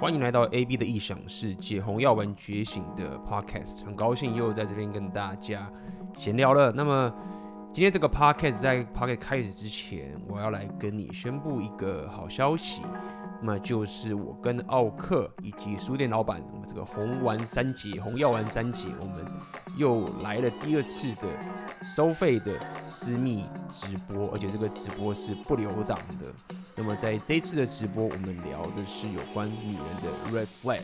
欢迎来到 AB 的异想世界，红药丸觉醒的 Podcast，很高兴又在这边跟大家闲聊了。那么今天这个 Podcast 在 Podcast 开始之前，我要来跟你宣布一个好消息，那么就是我跟奥克以及书店老板，我们这个红丸三杰、红药丸三杰，我们又来了第二次的收费的私密直播，而且这个直播是不留档的。那么在这次的直播，我们聊的是有关女人的 red flag。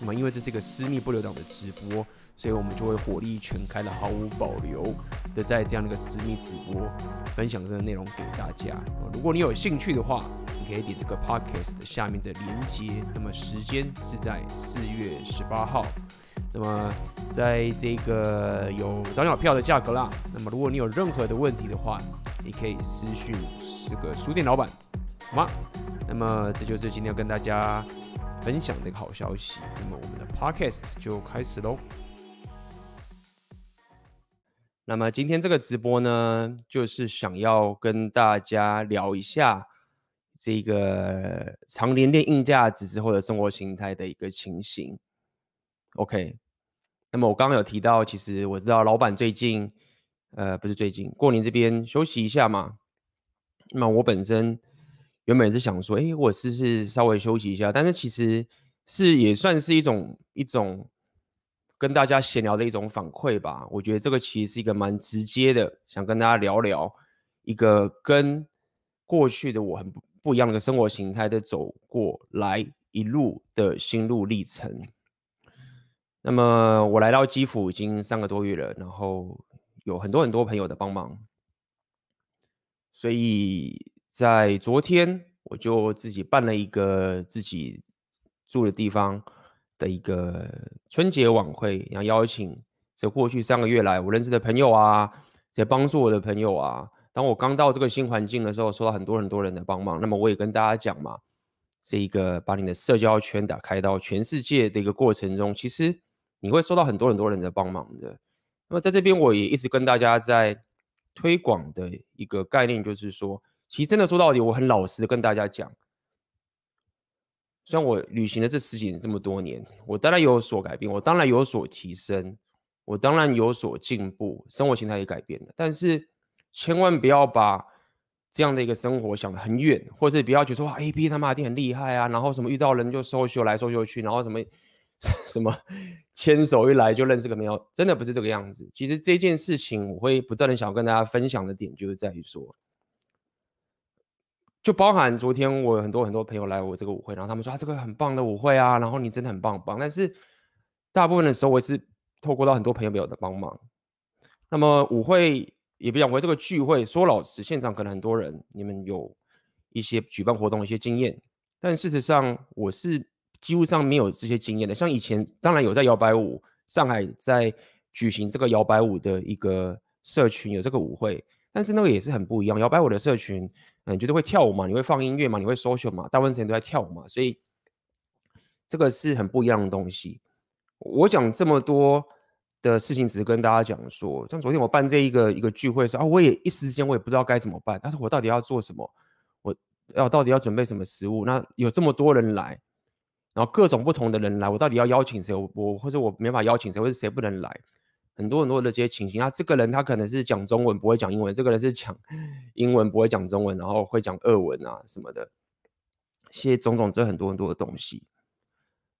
那么因为这是一个私密不留档的直播，所以我们就会火力全开的、毫无保留的在这样的一个私密直播分享这个内容给大家。如果你有兴趣的话，你可以点这个 podcast 下面的连接。那么时间是在四月十八号。那么在这个有早鸟票的价格啦。那么如果你有任何的问题的话，你可以私讯这个书店老板。好吗？那么这就是今天要跟大家分享的一个好消息。那么我们的 podcast 就开始喽。那么今天这个直播呢，就是想要跟大家聊一下这个长年恋硬价值之后的生活形态的一个情形。OK，那么我刚刚有提到，其实我知道老板最近，呃，不是最近，过年这边休息一下嘛。那么我本身。原本是想说，哎，我试试稍微休息一下，但是其实是也算是一种一种跟大家闲聊的一种反馈吧。我觉得这个其实是一个蛮直接的，想跟大家聊聊一个跟过去的我很不不一样的生活形态的走过来一路的心路历程。那么我来到基辅已经三个多月了，然后有很多很多朋友的帮忙，所以。在昨天，我就自己办了一个自己住的地方的一个春节晚会，然后邀请这过去三个月来我认识的朋友啊，这帮助我的朋友啊。当我刚到这个新环境的时候，受到很多很多人的帮忙。那么我也跟大家讲嘛，这一个把你的社交圈打开到全世界的一个过程中，其实你会收到很多很多人的帮忙的。那么在这边，我也一直跟大家在推广的一个概念，就是说。其实真的说到底，我很老实的跟大家讲，虽然我旅行了这十几年这么多年，我当然有所改变，我当然有所提升，我当然有所进步，生活形态也改变了。但是千万不要把这样的一个生活想得很远，或者不要觉得说哇 A P 他妈一定很厉害啊，然后什么遇到人就 social 来 social 去，然后什么 什么牵手一来就认识个没有，真的不是这个样子。其实这件事情，我会不断的想跟大家分享的点，就是在于说。就包含昨天我有很多很多朋友来我这个舞会，然后他们说啊，这个很棒的舞会啊，然后你真的很棒棒。但是大部分的时候我也是透过到很多朋友朋友的帮忙。那么舞会也不讲，我这个聚会说老实，现场可能很多人，你们有一些举办活动的一些经验，但事实上我是几乎上没有这些经验的。像以前当然有在摇摆舞，上海在举行这个摇摆舞的一个社群有这个舞会，但是那个也是很不一样，摇摆舞的社群。嗯，就是会跳舞嘛，你会放音乐嘛，你会 social 嘛，大部分时间都在跳舞嘛，所以这个是很不一样的东西。我讲这么多的事情，只是跟大家讲说，像昨天我办这一个一个聚会的时候啊，我也一时之间我也不知道该怎么办，但是我到底要做什么？我要到底要准备什么食物？那有这么多人来，然后各种不同的人来，我到底要邀请谁？我我或者我没法邀请谁，或者谁不能来？很多很多的这些情形，啊，这个人他可能是讲中文不会讲英文，这个人是讲英文不会讲中文，然后会讲俄文啊什么的，些种种这很多很多的东西。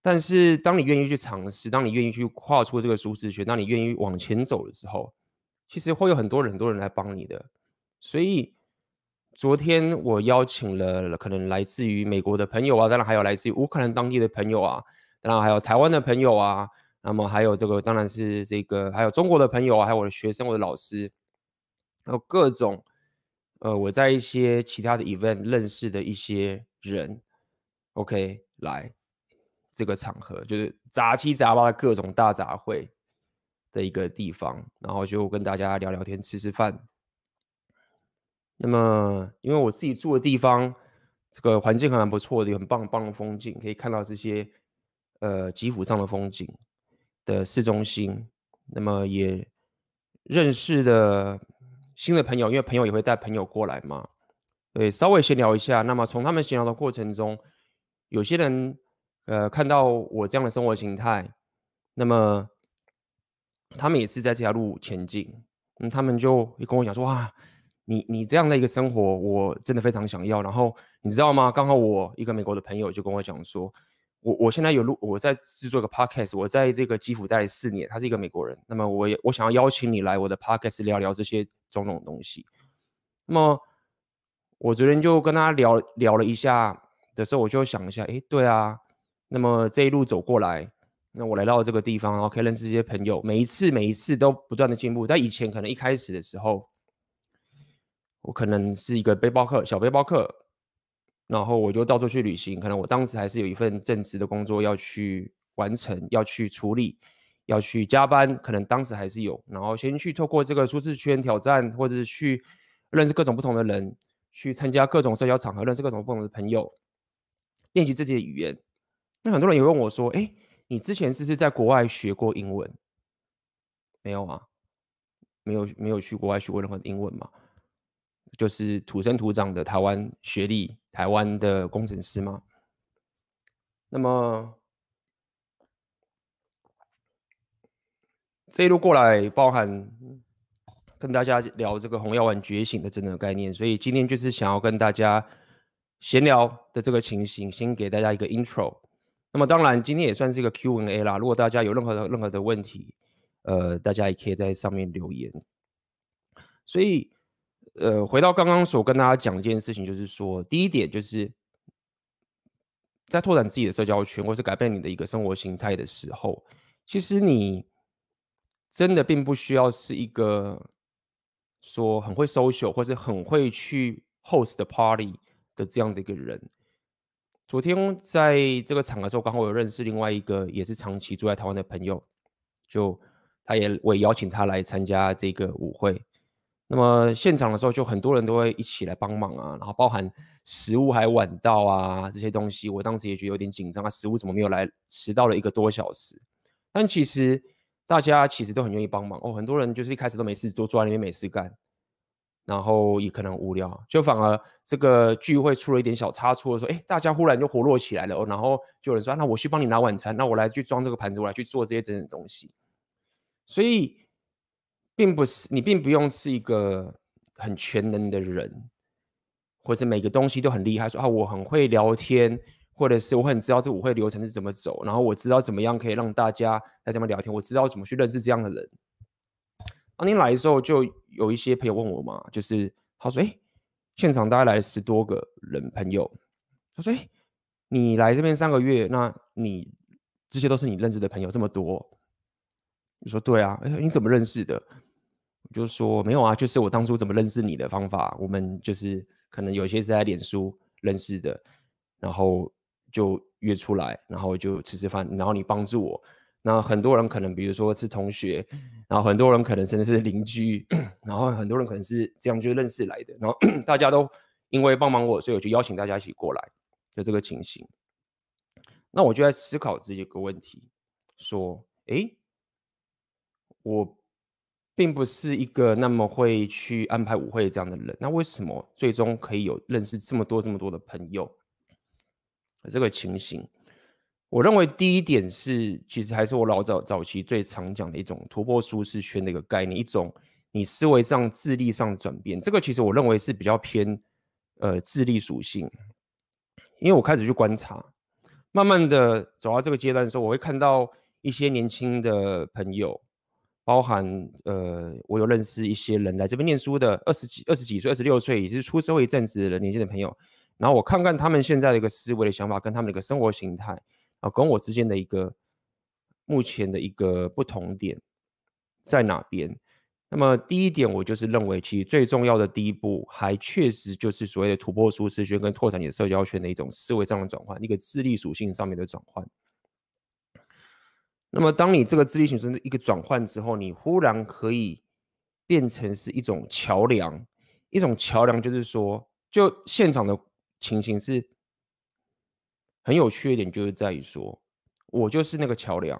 但是当你愿意去尝试，当你愿意去跨出这个舒适圈，当你愿意往前走的时候，其实会有很多人很多人来帮你的。所以昨天我邀请了可能来自于美国的朋友啊，当然还有来自于乌克兰当地的朋友啊，当然还有台湾的朋友啊。那么还有这个，当然是这个，还有中国的朋友，还有我的学生、我的老师，还有各种，呃，我在一些其他的 event 认识的一些人，OK，来这个场合，就是杂七杂八的各种大杂烩的一个地方，然后就跟大家聊聊天、吃吃饭。那么，因为我自己住的地方，这个环境还蛮不错的，有很棒棒的风景，可以看到这些呃基辅上的风景。的市中心，那么也认识的新的朋友，因为朋友也会带朋友过来嘛，对，稍微闲聊一下。那么从他们闲聊的过程中，有些人呃，看到我这样的生活形态，那么他们也是在这条路前进，嗯，他们就跟我讲说，哇，你你这样的一个生活，我真的非常想要。然后你知道吗？刚好我一个美国的朋友就跟我讲说，我我现在有录，我在制作一个 podcast，我在这个基辅待了四年，他是一个美国人。那么我也我想要邀请你来我的 podcast 聊聊这些种种东西。那么我昨天就跟他聊聊了一下的时候，我就想一下，诶，对啊。那么这一路走过来，那我来到这个地方，然后可以认识这些朋友，每一次每一次都不断的进步。在以前可能一开始的时候，我可能是一个背包客，小背包客，然后我就到处去旅行。可能我当时还是有一份正职的工作要去完成，要去处理，要去加班。可能当时还是有，然后先去透过这个舒适圈挑战，或者是去认识各种不同的人，去参加各种社交场合，认识各种不同的朋友，练习自己的语言。那很多人也问我说：“哎，你之前是不是在国外学过英文？没有啊，没有，没有去国外学过任何的英文嘛？就是土生土长的台湾学历，台湾的工程师嘛。那么这一路过来，包含跟大家聊这个红药丸觉醒的整个概念，所以今天就是想要跟大家闲聊的这个情形，先给大家一个 intro。”那么当然，今天也算是一个 Q&A 啦。如果大家有任何的任何的问题，呃，大家也可以在上面留言。所以，呃，回到刚刚所跟大家讲一件事情，就是说，第一点就是在拓展自己的社交圈，或是改变你的一个生活形态的时候，其实你真的并不需要是一个说很会 social 或是很会去 host 的 party 的这样的一个人。昨天在这个场的时候，刚好有认识另外一个也是长期住在台湾的朋友，就他也我也邀请他来参加这个舞会。那么现场的时候，就很多人都会一起来帮忙啊，然后包含食物还晚到啊这些东西，我当时也觉得有点紧张啊，食物怎么没有来，迟到了一个多小时。但其实大家其实都很愿意帮忙哦，很多人就是一开始都没事做，坐在那边没事干。然后也可能无聊，就反而这个聚会出了一点小差错，说，哎，大家忽然就活络起来了，然后就有人说，那我去帮你拿晚餐，那我来去装这个盘子，我来去做这些整整东西。所以，并不是你并不用是一个很全能的人，或者每个东西都很厉害，说啊，我很会聊天，或者是我很知道这舞会流程是怎么走，然后我知道怎么样可以让大家来这边聊天，我知道怎么去认识这样的人。当天来的时候，就有一些朋友问我嘛，就是他说：“哎，现场大概来十多个人朋友。”他说：“哎，你来这边三个月，那你这些都是你认识的朋友这么多？”你说：“对啊。”哎，你怎么认识的？我就说：“没有啊，就是我当初怎么认识你的方法。我们就是可能有些是在脸书认识的，然后就约出来，然后就吃吃饭，然后你帮助我。”那很多人可能，比如说是同学，然后很多人可能甚至是邻居，然后很多人可能是这样就认识来的，然后 大家都因为帮忙我，所以我就邀请大家一起过来，就这个情形。那我就在思考这一个问题，说，诶，我并不是一个那么会去安排舞会这样的人，那为什么最终可以有认识这么多这么多的朋友？这个情形。我认为第一点是，其实还是我老早早期最常讲的一种突破舒适圈的一个概念，一种你思维上、智力上的转变。这个其实我认为是比较偏呃智力属性，因为我开始去观察，慢慢的走到这个阶段的时候，我会看到一些年轻的朋友，包含呃我有认识一些人来这边念书的二十几、二十几岁、二十六岁，也就是出社会一阵子的年轻的朋友，然后我看看他们现在的一个思维的想法，跟他们的一个生活形态。啊，跟我之间的一个目前的一个不同点在哪边？那么第一点，我就是认为，其实最重要的第一步，还确实就是所谓的突破舒适圈跟拓展你的社交圈的一种思维上的转换，一个智力属性上面的转换。那么，当你这个智力属性的一个转换之后，你忽然可以变成是一种桥梁，一种桥梁就是说，就现场的情形是。很有趣一点就是在于说，我就是那个桥梁。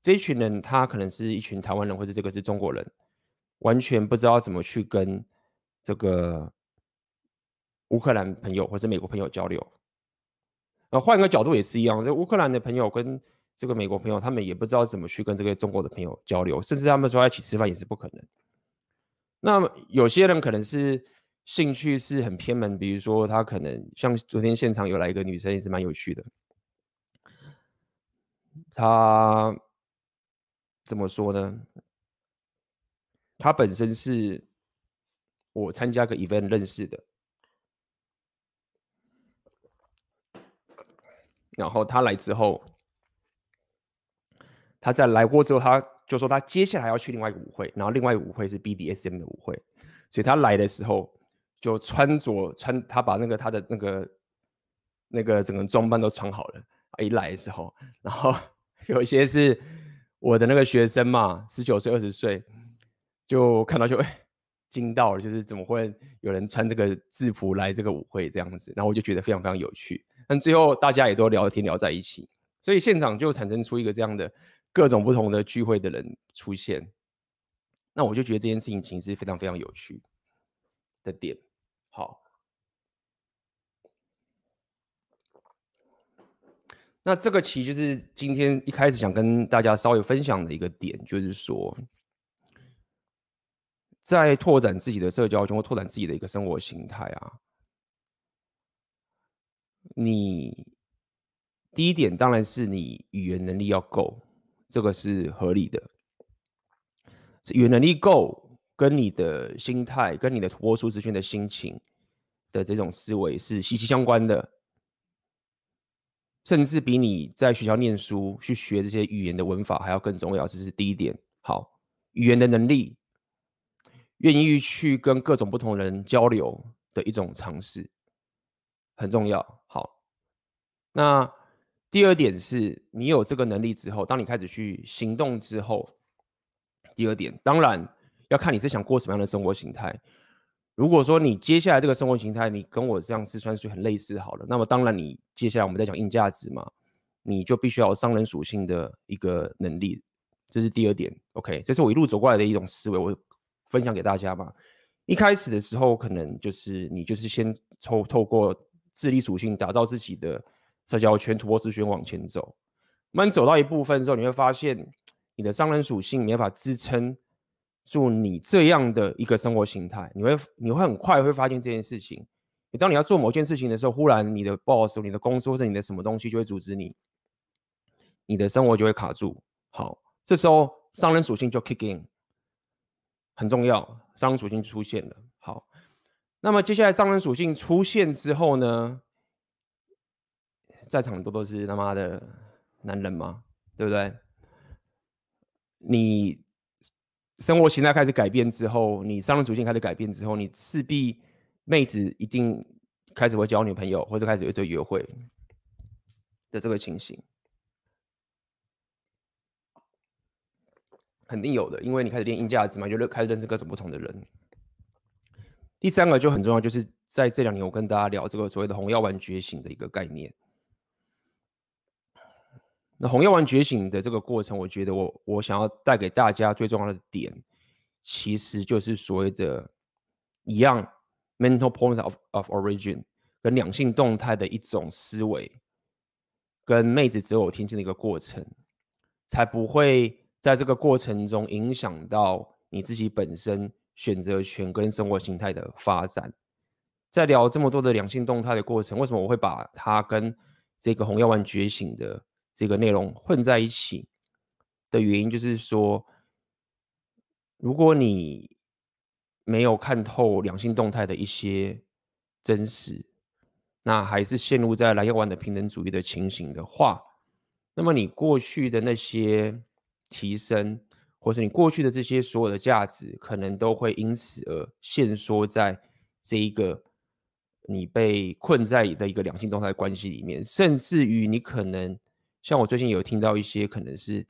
这一群人，他可能是一群台湾人，或者这个是中国人，完全不知道怎么去跟这个乌克兰朋友或者美国朋友交流。那换一个角度也是一样，这乌克兰的朋友跟这个美国朋友，他们也不知道怎么去跟这个中国的朋友交流，甚至他们说要一起吃饭也是不可能。那有些人可能是兴趣是很偏门，比如说他可能像昨天现场有来一个女生，也是蛮有趣的。她怎么说呢？她本身是我参加个 event 认识的，然后她来之后，他在来过之后，他。就说他接下来要去另外一个舞会，然后另外一个舞会是 BDSM 的舞会，所以他来的时候就穿着穿，他把那个他的那个那个整个装扮都穿好了。一来的时候，然后 有一些是我的那个学生嘛，十九岁、二十岁，就看到就哎惊到了，就是怎么会有人穿这个制服来这个舞会这样子？然后我就觉得非常非常有趣。但最后大家也都聊天聊在一起，所以现场就产生出一个这样的。各种不同的聚会的人出现，那我就觉得这件事情其实非常非常有趣的点。好，那这个其实就是今天一开始想跟大家稍微分享的一个点，就是说，在拓展自己的社交圈或拓展自己的一个生活形态啊，你第一点当然是你语言能力要够。这个是合理的，语言能力够，跟你的心态、跟你的突破舒适圈的心情的这种思维是息息相关的，甚至比你在学校念书去学这些语言的文法还要更重要。这是第一点。好，语言的能力，愿意去跟各种不同人交流的一种尝试，很重要。好，那。第二点是你有这个能力之后，当你开始去行动之后，第二点当然要看你是想过什么样的生活形态。如果说你接下来这个生活形态，你跟我这样四川水很类似好了，那么当然你接下来我们再讲硬价值嘛，你就必须要有商人属性的一个能力，这是第二点。OK，这是我一路走过来的一种思维，我分享给大家嘛。一开始的时候，可能就是你就是先透透过智力属性打造自己的。社交圈突破自选往前走，慢慢走到一部分之后，你会发现你的商人属性没法支撑住你这样的一个生活形态。你会你会很快会发现这件事情。你当你要做某件事情的时候，忽然你的 boss、你的公司或者你的什么东西就会阻止你，你的生活就会卡住。好，这时候商人属性就 kick in，很重要。商人属性出现了。好，那么接下来商人属性出现之后呢？在场都都是他妈的男人嘛，对不对？你生活形态开始改变之后，你商人属性开始改变之后，你势必妹子一定开始会交女朋友，或者开始一堆约会的这个情形，肯定有的，因为你开始练硬价值嘛，就开始认识各种不同的人。第三个就很重要，就是在这两年我跟大家聊这个所谓的红药丸觉醒的一个概念。那红药丸觉醒的这个过程，我觉得我我想要带给大家最重要的点，其实就是所谓的一样 mental point of of origin 跟两性动态的一种思维，跟妹子择偶天性的一个过程，才不会在这个过程中影响到你自己本身选择权跟生活形态的发展。在聊这么多的两性动态的过程，为什么我会把它跟这个红药丸觉醒的这个内容混在一起的原因，就是说，如果你没有看透两性动态的一些真实，那还是陷入在蓝药丸的平等主义的情形的话，那么你过去的那些提升，或是你过去的这些所有的价值，可能都会因此而限缩在这一个你被困在的一个两性动态关系里面，甚至于你可能。像我最近有听到一些，可能是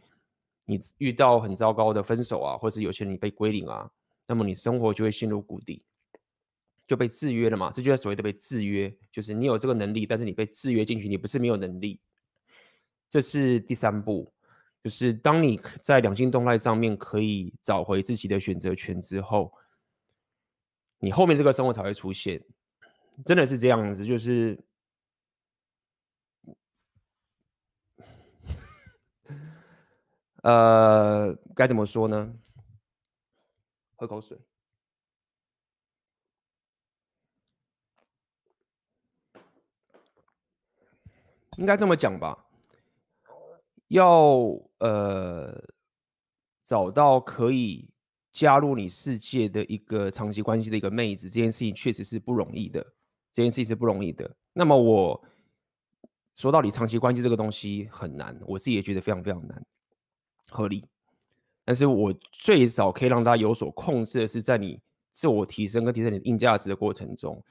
你遇到很糟糕的分手啊，或是有些人你被归零啊，那么你生活就会陷入谷底，就被制约了嘛。这就是所谓的被制约，就是你有这个能力，但是你被制约进去，你不是没有能力。这是第三步，就是当你在两性动态上面可以找回自己的选择权之后，你后面这个生活才会出现。真的是这样子，就是。呃，该怎么说呢？喝口水。应该这么讲吧，要呃找到可以加入你世界的一个长期关系的一个妹子，这件事情确实是不容易的。这件事情是不容易的。那么我说到底，长期关系这个东西很难，我自己也觉得非常非常难，合理。但是我最少可以让大家有所控制的是，在你自我提升跟提升你的硬价值的过程中。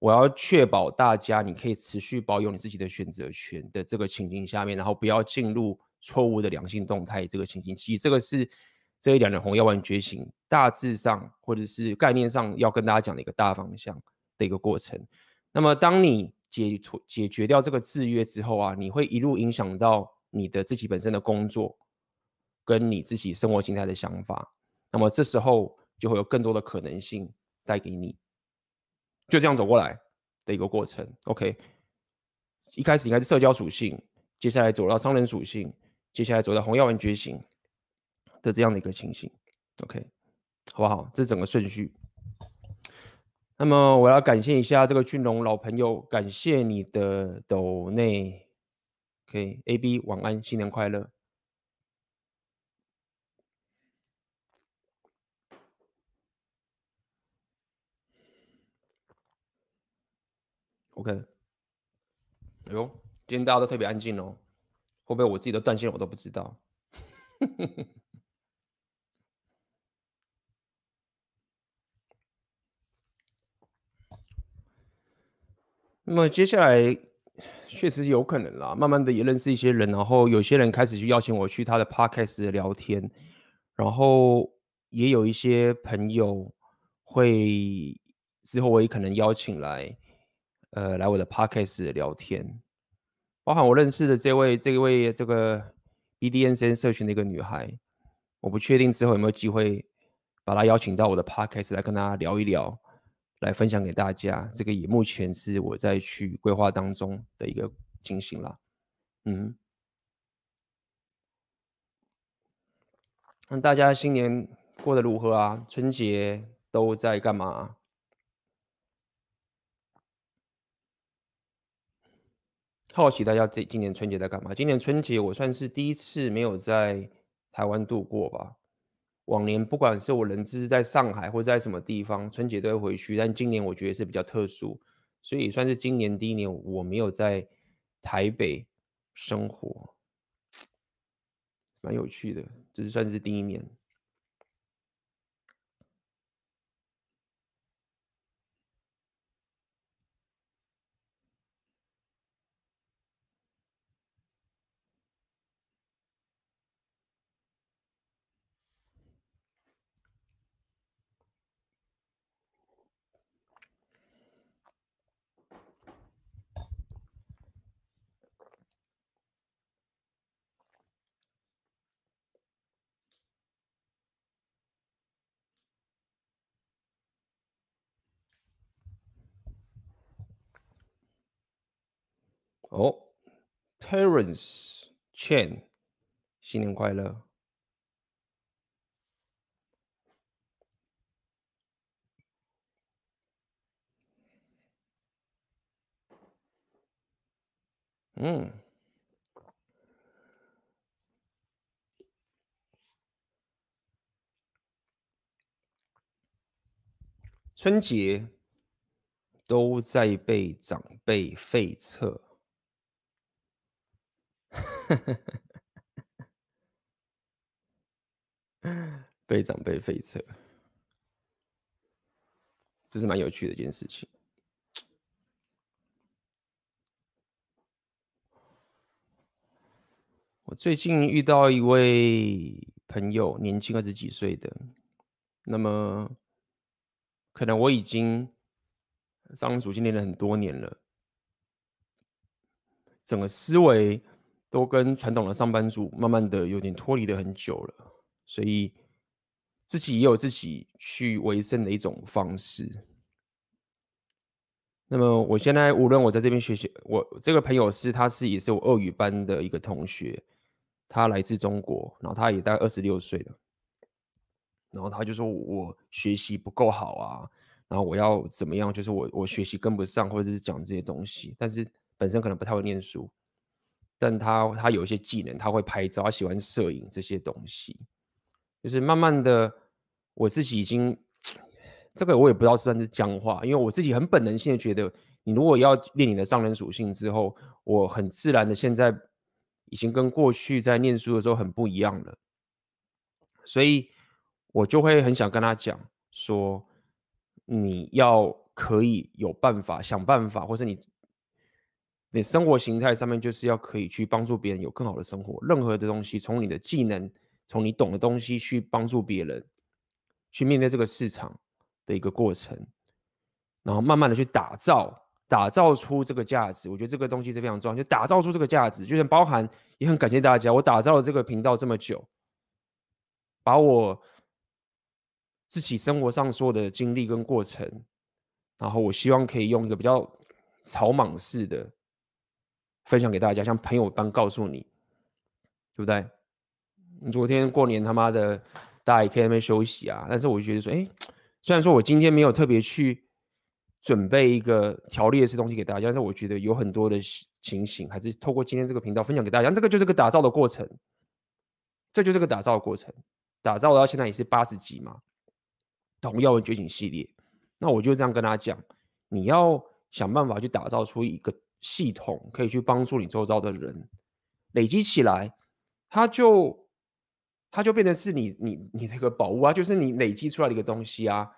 我要确保大家，你可以持续保有你自己的选择权的这个情境下面，然后不要进入错误的良性动态这个情境。其实这个是这一两人红药丸觉醒大致上或者是概念上要跟大家讲的一个大方向的一个过程。那么当你解脱解决掉这个制约之后啊，你会一路影响到你的自己本身的工作跟你自己生活形态的想法。那么这时候就会有更多的可能性带给你。就这样走过来的一个过程，OK。一开始应该是社交属性，接下来走到商人属性，接下来走到红药丸觉醒的这样的一个情形，OK，好不好？这是整个顺序。那么我要感谢一下这个俊龙老朋友，感谢你的抖内，OK，AB 晚安，新年快乐。OK，哎呦，今天大家都特别安静哦，会不会我自己都断线我都不知道？那么接下来确实有可能啦，慢慢的也认识一些人，然后有些人开始去邀请我去他的 Podcast 聊天，然后也有一些朋友会之后我也可能邀请来。呃，来我的 podcast 聊天，包含我认识的这位、这位、这个 BDSM 社群的一个女孩，我不确定之后有没有机会把她邀请到我的 podcast 来跟大家聊一聊，来分享给大家。这个也目前是我在去规划当中的一个进行啦。嗯，那大家新年过得如何啊？春节都在干嘛？好奇大家这今年春节在干嘛？今年春节我算是第一次没有在台湾度过吧。往年不管是我人是在上海或在什么地方，春节都会回去。但今年我觉得是比较特殊，所以算是今年第一年我没有在台北生活，蛮有趣的，这是算是第一年。哦，Terence Chen，新年快乐！嗯，春节都在被长辈废撤。被长辈废车，这是蛮有趣的一件事情。我最近遇到一位朋友，年轻二十几岁的，那么可能我已经上主经练了很多年了，整个思维。都跟传统的上班族慢慢的有点脱离的很久了，所以自己也有自己去维生的一种方式。那么我现在无论我在这边学习，我这个朋友是他是也是我俄语班的一个同学，他来自中国，然后他也大概二十六岁了，然后他就说我学习不够好啊，然后我要怎么样？就是我我学习跟不上，或者是讲这些东西，但是本身可能不太会念书，但他他有一些技能，他会拍照，他喜欢摄影这些东西，就是慢慢的我自己已经这个我也不知道算是僵化，因为我自己很本能性的觉得，你如果要练你的上人属性之后，我很自然的现在。已经跟过去在念书的时候很不一样了，所以我就会很想跟他讲说，你要可以有办法想办法，或是你你生活形态上面就是要可以去帮助别人有更好的生活。任何的东西，从你的技能，从你懂的东西去帮助别人，去面对这个市场的一个过程，然后慢慢的去打造。打造出这个价值，我觉得这个东西是非常重要。就打造出这个价值，就是包含也很感谢大家，我打造了这个频道这么久，把我自己生活上所有的经历跟过程，然后我希望可以用一个比较草莽式的分享给大家，像朋友般告诉你，对不对？你昨天过年他妈的，大家也可以在那边休息啊。但是我就觉得说，哎，虽然说我今天没有特别去。准备一个条例式东西给大家，但是我觉得有很多的情形，还是透过今天这个频道分享给大家。这个就是个打造的过程，这就是个打造的过程。打造到现在也是八十集嘛，《童耀文觉醒》系列。那我就这样跟他讲，你要想办法去打造出一个系统，可以去帮助你周遭的人累积起来，它就它就变成是你你你那个宝物啊，就是你累积出来的一个东西啊。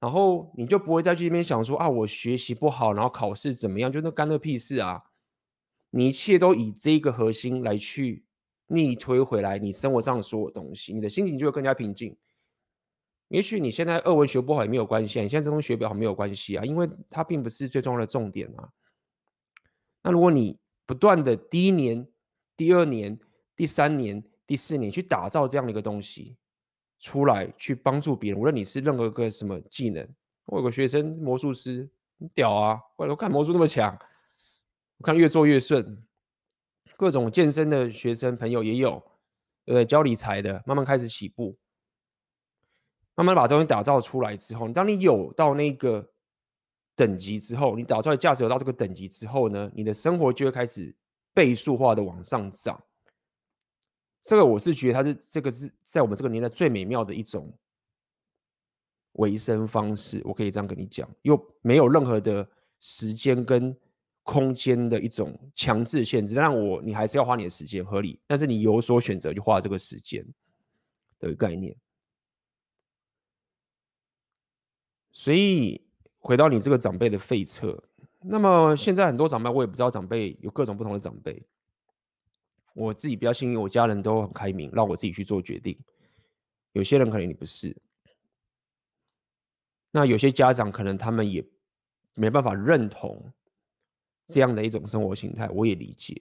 然后你就不会再去那边想说啊，我学习不好，然后考试怎么样？就那干那屁事啊！你一切都以这个核心来去逆推回来，你生活上的所有东西，你的心情就会更加平静。也许你现在二文学不好也没有关系，你现在这东西学不好没有关系啊，因为它并不是最重要的重点啊。那如果你不断的第一年、第二年、第三年、第四年去打造这样的一个东西。出来去帮助别人，无论你是任何个什么技能，我有个学生魔术师，很屌啊！我看魔术那么强，我看越做越顺。各种健身的学生朋友也有，呃，教理财的，慢慢开始起步，慢慢把东西打造出来之后，当你有到那个等级之后，你打造出来价值有到这个等级之后呢，你的生活就会开始倍数化的往上涨。这个我是觉得它是这个是在我们这个年代最美妙的一种维生方式，我可以这样跟你讲，又没有任何的时间跟空间的一种强制限制，但我你还是要花你的时间合理，但是你有所选择就花这个时间的概念。所以回到你这个长辈的废册，那么现在很多长辈我也不知道，长辈有各种不同的长辈。我自己比较幸运，我家人都很开明，让我自己去做决定。有些人可能你不是，那有些家长可能他们也没办法认同这样的一种生活形态，我也理解。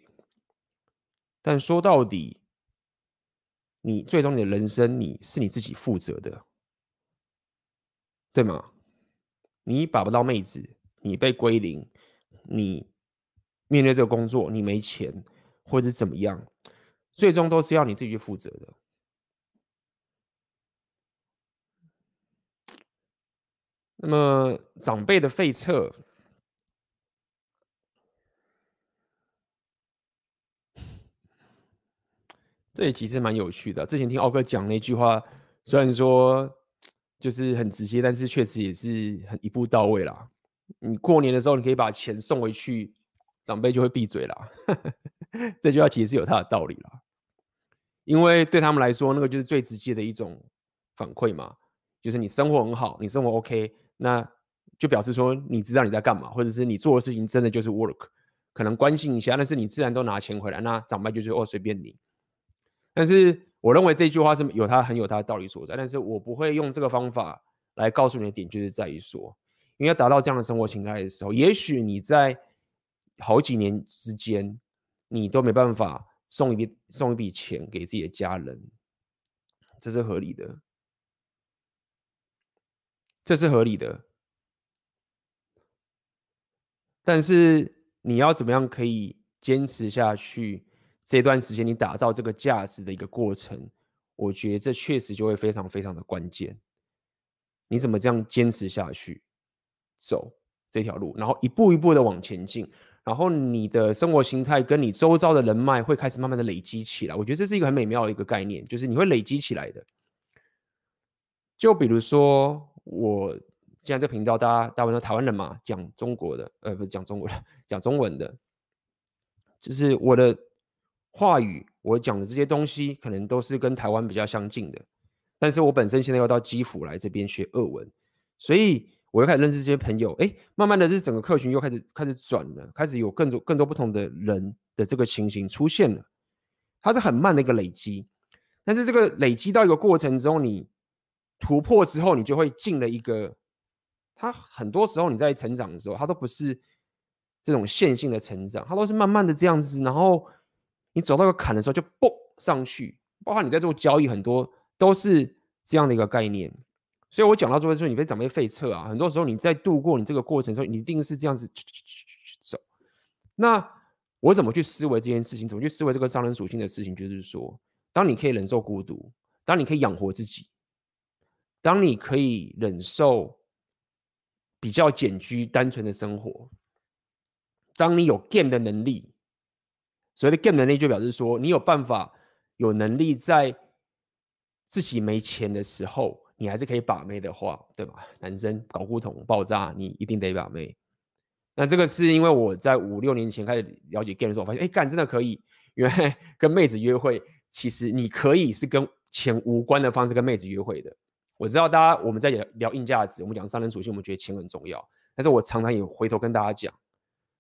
但说到底，你最终你的人生你是你自己负责的，对吗？你把不到妹子，你被归零，你面对这个工作，你没钱。或者怎么样，最终都是要你自己去负责的。那么长辈的废册，这也其实蛮有趣的。之前听奥哥讲那句话，虽然说就是很直接，但是确实也是很一步到位啦。你过年的时候，你可以把钱送回去。长辈就会闭嘴啦，这句话其实是有它的道理啦，因为对他们来说，那个就是最直接的一种反馈嘛，就是你生活很好，你生活 OK，那就表示说你知道你在干嘛，或者是你做的事情真的就是 work，可能关心一下，但是你自然都拿钱回来，那长辈就说哦随便你。但是我认为这句话是有它很有它的道理所在，但是我不会用这个方法来告诉你的点，就是在于说，因为要达到这样的生活形态的时候，也许你在。好几年之间，你都没办法送一笔送一笔钱给自己的家人，这是合理的，这是合理的。但是你要怎么样可以坚持下去，这段时间你打造这个价值的一个过程，我觉得这确实就会非常非常的关键。你怎么这样坚持下去，走这条路，然后一步一步的往前进，然后你的生活形态跟你周遭的人脉会开始慢慢的累积起来。我觉得这是一个很美妙的一个概念，就是你会累积起来的。就比如说我现在这频道，大家大部分都台湾人嘛，讲中国的，呃，不是讲中国的，讲中文的，就是我的话语，我讲的这些东西，可能都是跟台湾比较相近的。但是我本身现在要到基辅来这边学俄文，所以我又开始认识这些朋友，哎，慢慢的这整个客群又开始开始转了，开始有更多更多不同的人的这个情形出现了，它是很慢的一个累积，但是这个累积到一个过程中，你突破之后，你就会进了一个，它很多时候你在成长的时候，它都不是这种线性的成长，它都是慢慢的这样子，然后你走到个坎的时候就蹦上去，包括你在做交易很多。都是这样的一个概念，所以我讲到最后说，你被长辈费测啊。很多时候你在度过你这个过程的时候，你一定是这样子去去去去走。那我怎么去思维这件事情？怎么去思维这个商人属性的事情？就是说，当你可以忍受孤独，当你可以养活自己，当你可以忍受比较简居、单纯的生活，当你有 game 的能力，所谓的 game 能力就表示说，你有办法、有能力在。自己没钱的时候，你还是可以把妹的话，对吧？男生搞古董爆炸，你一定得把妹。那这个是因为我在五六年前开始了解 game 的时候，我发现，哎，干真的可以。因为 跟妹子约会，其实你可以是跟钱无关的方式跟妹子约会的。我知道大家我们在聊硬价值，我们讲商人属性，我们觉得钱很重要。但是我常常也回头跟大家讲，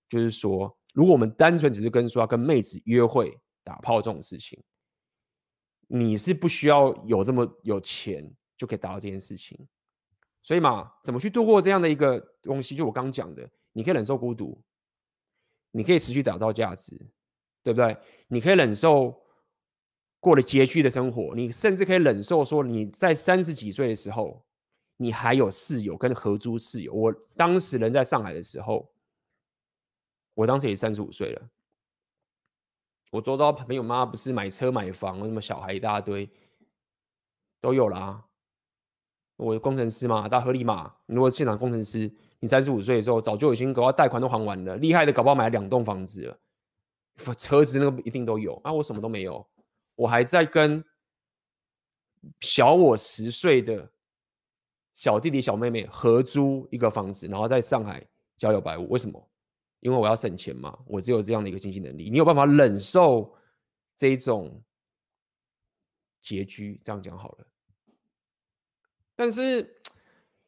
就是说，如果我们单纯只是跟说要跟妹子约会、打炮这种事情。你是不需要有这么有钱就可以达到这件事情，所以嘛，怎么去度过这样的一个东西？就我刚讲的，你可以忍受孤独，你可以持续打造价值，对不对？你可以忍受过了拮据的生活，你甚至可以忍受说你在三十几岁的时候，你还有室友跟合租室友。我当时人在上海的时候，我当时也三十五岁了。我周遭朋友妈不是买车买房，什么小孩一大堆，都有啦。我工程师嘛，大家合理嘛。如果是现场工程师，你三十五岁的时候，早就已经搞到贷款都还完了，厉害的搞不好买了两栋房子了，车子那个一定都有。啊，我什么都没有，我还在跟小我十岁的小弟弟小妹妹合租一个房子，然后在上海交友百五。为什么？因为我要省钱嘛，我只有这样的一个经济能力。你有办法忍受这种拮据？这样讲好了。但是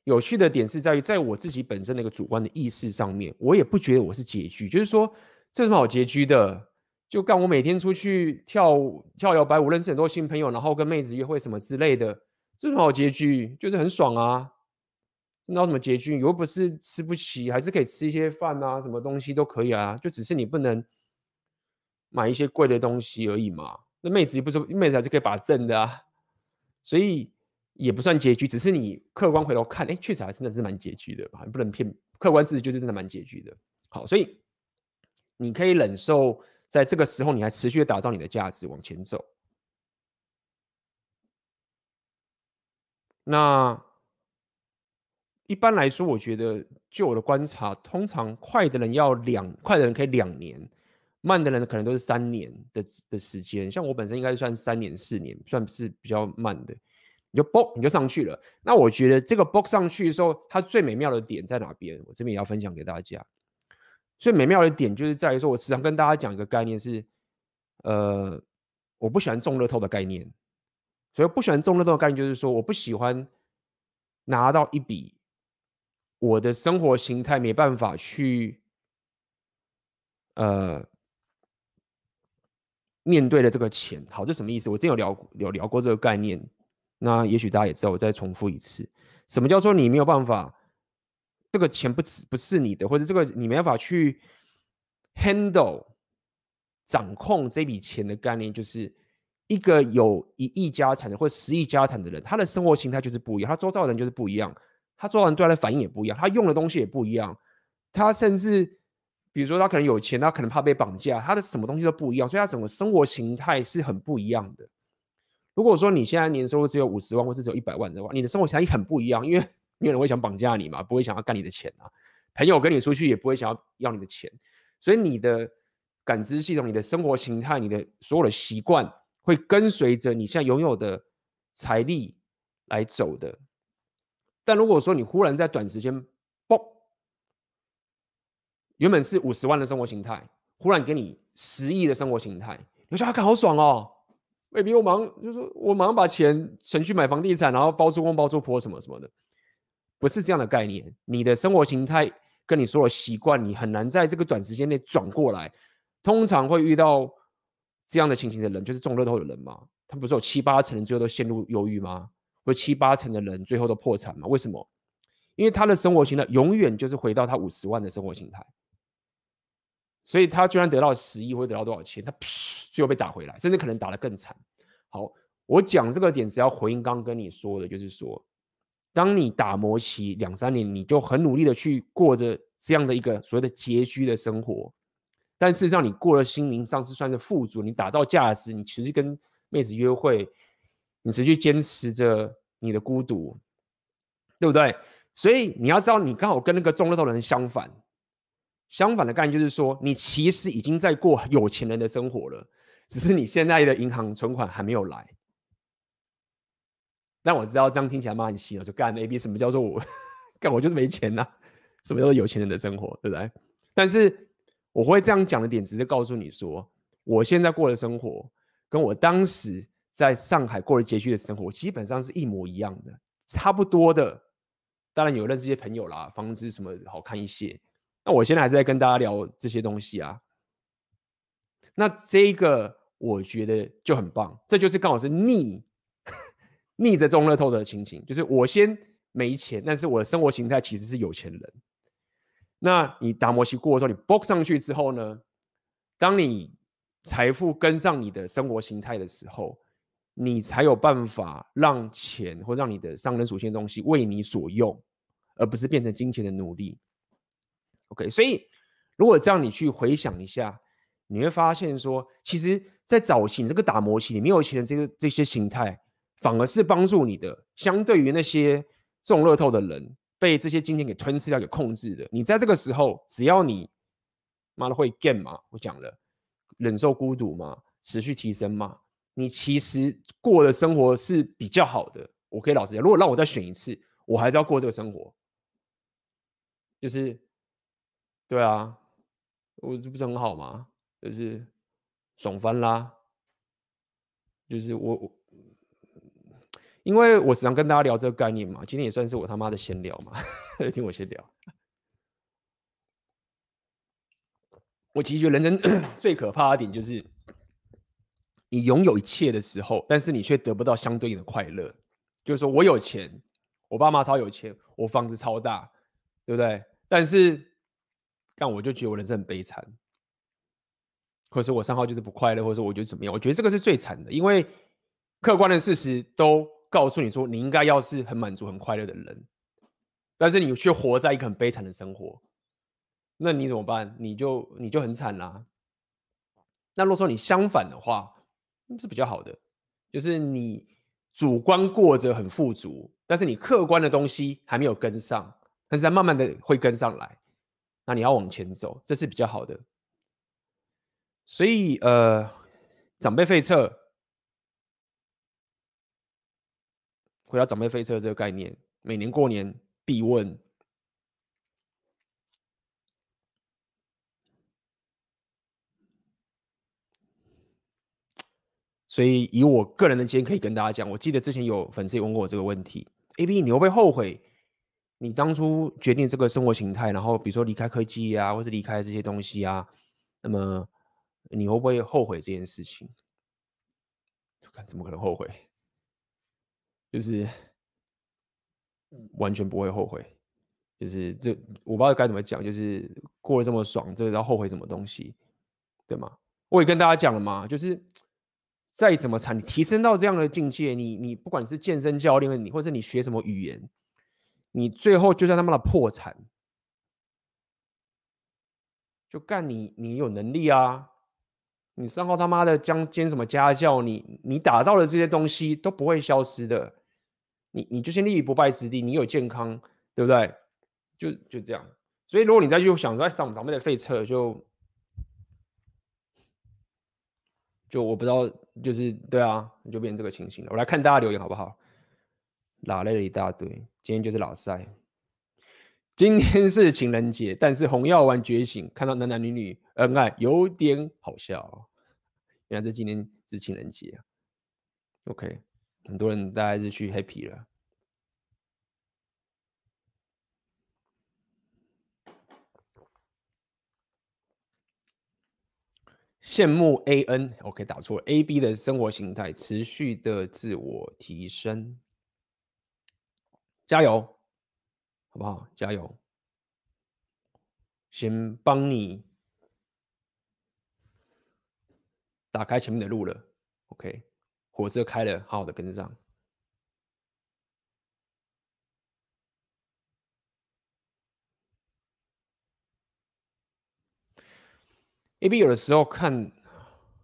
有趣的点是在于，在我自己本身的一个主观的意识上面，我也不觉得我是拮据。就是说，这有什么好拮据的？就干我每天出去跳跳摇摆舞，认识很多新朋友，然后跟妹子约会什么之类的，这什么好拮据？就是很爽啊。那什么拮据，又不是吃不起，还是可以吃一些饭啊，什么东西都可以啊，就只是你不能买一些贵的东西而已嘛。那妹子也不是妹子还是可以把挣的啊，所以也不算拮据，只是你客观回头看，哎，确实还是真的是蛮拮据的吧，不能骗客观事实，就是真的蛮拮据的。好，所以你可以忍受在这个时候，你还持续的打造你的价值往前走。那。一般来说，我觉得就我的观察，通常快的人要两，快的人可以两年，慢的人可能都是三年的的时间。像我本身应该算三年四年，算是比较慢的。你就 book 你就上去了。那我觉得这个 book 上去的时候，它最美妙的点在哪边？我这边也要分享给大家。最美妙的点就是在于说，我时常跟大家讲一个概念是，呃，我不喜欢中乐透的概念。所以不喜欢中乐透的概念就是说，我不喜欢拿到一笔。我的生活形态没办法去，呃，面对的这个钱，好，这什么意思？我之前有聊有聊过这个概念，那也许大家也知道，我再重复一次，什么叫做你没有办法，这个钱不不是你的，或者这个你没办法去 handle 掌控这笔钱的概念，就是一个有一亿家产的或十亿家产的人，他的生活形态就是不一样，他周遭的人就是不一样。他做完对他的反应也不一样，他用的东西也不一样，他甚至比如说他可能有钱，他可能怕被绑架，他的什么东西都不一样，所以他整个生活形态是很不一样的。如果说你现在年收入只有五十万，或是只有一百万的话，你的生活形态很不一样，因为没有人会想绑架你嘛，不会想要干你的钱啊，朋友跟你出去也不会想要要你的钱，所以你的感知系统、你的生活形态、你的所有的习惯，会跟随着你现在拥有的财力来走的。但如果说你忽然在短时间，嘣，原本是五十万的生活形态，忽然给你十亿的生活形态，你说他看好爽哦。未必我忙，就是我马上把钱存去买房地产，然后包租公包租婆什么什么的，不是这样的概念。你的生活形态跟你所有习惯，你很难在这个短时间内转过来。通常会遇到这样的情形的人，就是中乐透的人嘛。他不是有七八成最后都陷入忧郁吗？或七八成的人最后都破产嘛？为什么？因为他的生活形态永远就是回到他五十万的生活形态。所以他居然得到十亿，会得到多少钱？他，最后被打回来，甚至可能打得更惨。好，我讲这个点只要回应刚刚跟你说的，就是说，当你打磨期两三年，你就很努力的去过着这样的一个所谓的拮据的生活，但事实上你过了心灵上是算是富足，你打造价值，你持续跟妹子约会，你持续坚持着你的孤独，对不对？所以你要知道，你刚好跟那个中乐透的人相反。相反的概念就是说，你其实已经在过有钱人的生活了，只是你现在的银行存款还没有来。但我知道这样听起来蛮稀了，就干 A B，什么叫做我 干？我就是没钱呐、什么叫做有钱人的生活，对不对？但是我会这样讲的点，只是告诉你说，我现在过的生活，跟我当时在上海过的拮据的生活，基本上是一模一样的，差不多的。当然有认识一些朋友啦，房子什么好看一些。那我现在还是在跟大家聊这些东西啊。那这一个我觉得就很棒，这就是刚好是逆 逆着中乐透的情形，就是我先没钱，但是我的生活形态其实是有钱人。那你打磨期过的时候，你 book 上去之后呢，当你财富跟上你的生活形态的时候，你才有办法让钱或让你的商人属性的东西为你所用，而不是变成金钱的奴隶。OK，所以如果这样你去回想一下，你会发现说，其实，在早期你这个打磨期，你没有钱的这个这些形态，反而是帮助你的。相对于那些中乐透的人，被这些金钱给吞噬掉、给控制的，你在这个时候，只要你妈的会 game 嘛，我讲了，忍受孤独嘛，持续提升嘛，你其实过的生活是比较好的。我可以老实讲，如果让我再选一次，我还是要过这个生活，就是。对啊，我这不是很好吗？就是爽翻啦！就是我我，因为我时常跟大家聊这个概念嘛，今天也算是我他妈的闲聊嘛，听我闲聊。我其实觉得人生 最可怕的点就是，你拥有一切的时候，但是你却得不到相对应的快乐。就是说我有钱，我爸妈超有钱，我房子超大，对不对？但是但我就觉得我人生很悲惨，或者说我三号就是不快乐，或者说我觉得怎么样？我觉得这个是最惨的，因为客观的事实都告诉你说，你应该要是很满足、很快乐的人，但是你却活在一个很悲惨的生活，那你怎么办？你就你就很惨啦。那如果说你相反的话，是比较好的，就是你主观过着很富足，但是你客观的东西还没有跟上，但是它慢慢的会跟上来。那你要往前走，这是比较好的。所以，呃，长辈费测，回到长辈费测这个概念，每年过年必问。所以，以我个人的经验可以跟大家讲，我记得之前有粉丝也问过我这个问题：AB，你会不会后悔？你当初决定这个生活形态，然后比如说离开科技啊，或是离开这些东西啊，那么你会不会后悔这件事情？看怎么可能后悔？就是完全不会后悔。就是这我不知道该怎么讲，就是过得这么爽，这个要后悔什么东西？对吗？我也跟大家讲了嘛，就是再怎么惨，你提升到这样的境界，你你不管是健身教练，你或者你学什么语言。你最后就算他妈的破产，就干你，你有能力啊！你上号他妈的将兼什么家教？你你打造的这些东西都不会消失的。你你就先立于不败之地，你有健康，对不对？就就这样。所以如果你再去想说，哎，长长辈的废册，就就我不知道，就是对啊，就变成这个情形了。我来看大家留言好不好？拉累了一大堆，今天就是老赛。今天是情人节，但是红药丸觉醒，看到男男女女恩爱，有点好笑。原来这今天是情人节啊，OK，很多人大概是去 happy 了。羡慕 AN，OK，打错，AB 的生活形态，持续的自我提升，加油，好不好？加油，先帮你。打开前面的路了，OK，火车开了，好好的跟上。AB 有的时候看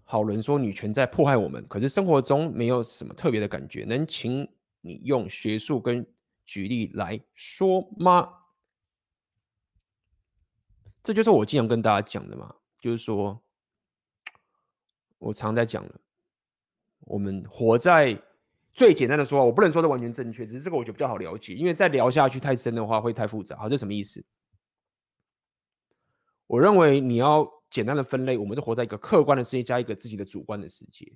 好人说女权在迫害我们，可是生活中没有什么特别的感觉，能请你用学术跟举例来说吗？这就是我经常跟大家讲的嘛，就是说。我常在讲了，我们活在最简单的说，我不能说的完全正确，只是这个我觉得比较好了解，因为再聊下去太深的话会太复杂。好，这什么意思？我认为你要简单的分类，我们是活在一个客观的世界加一个自己的主观的世界。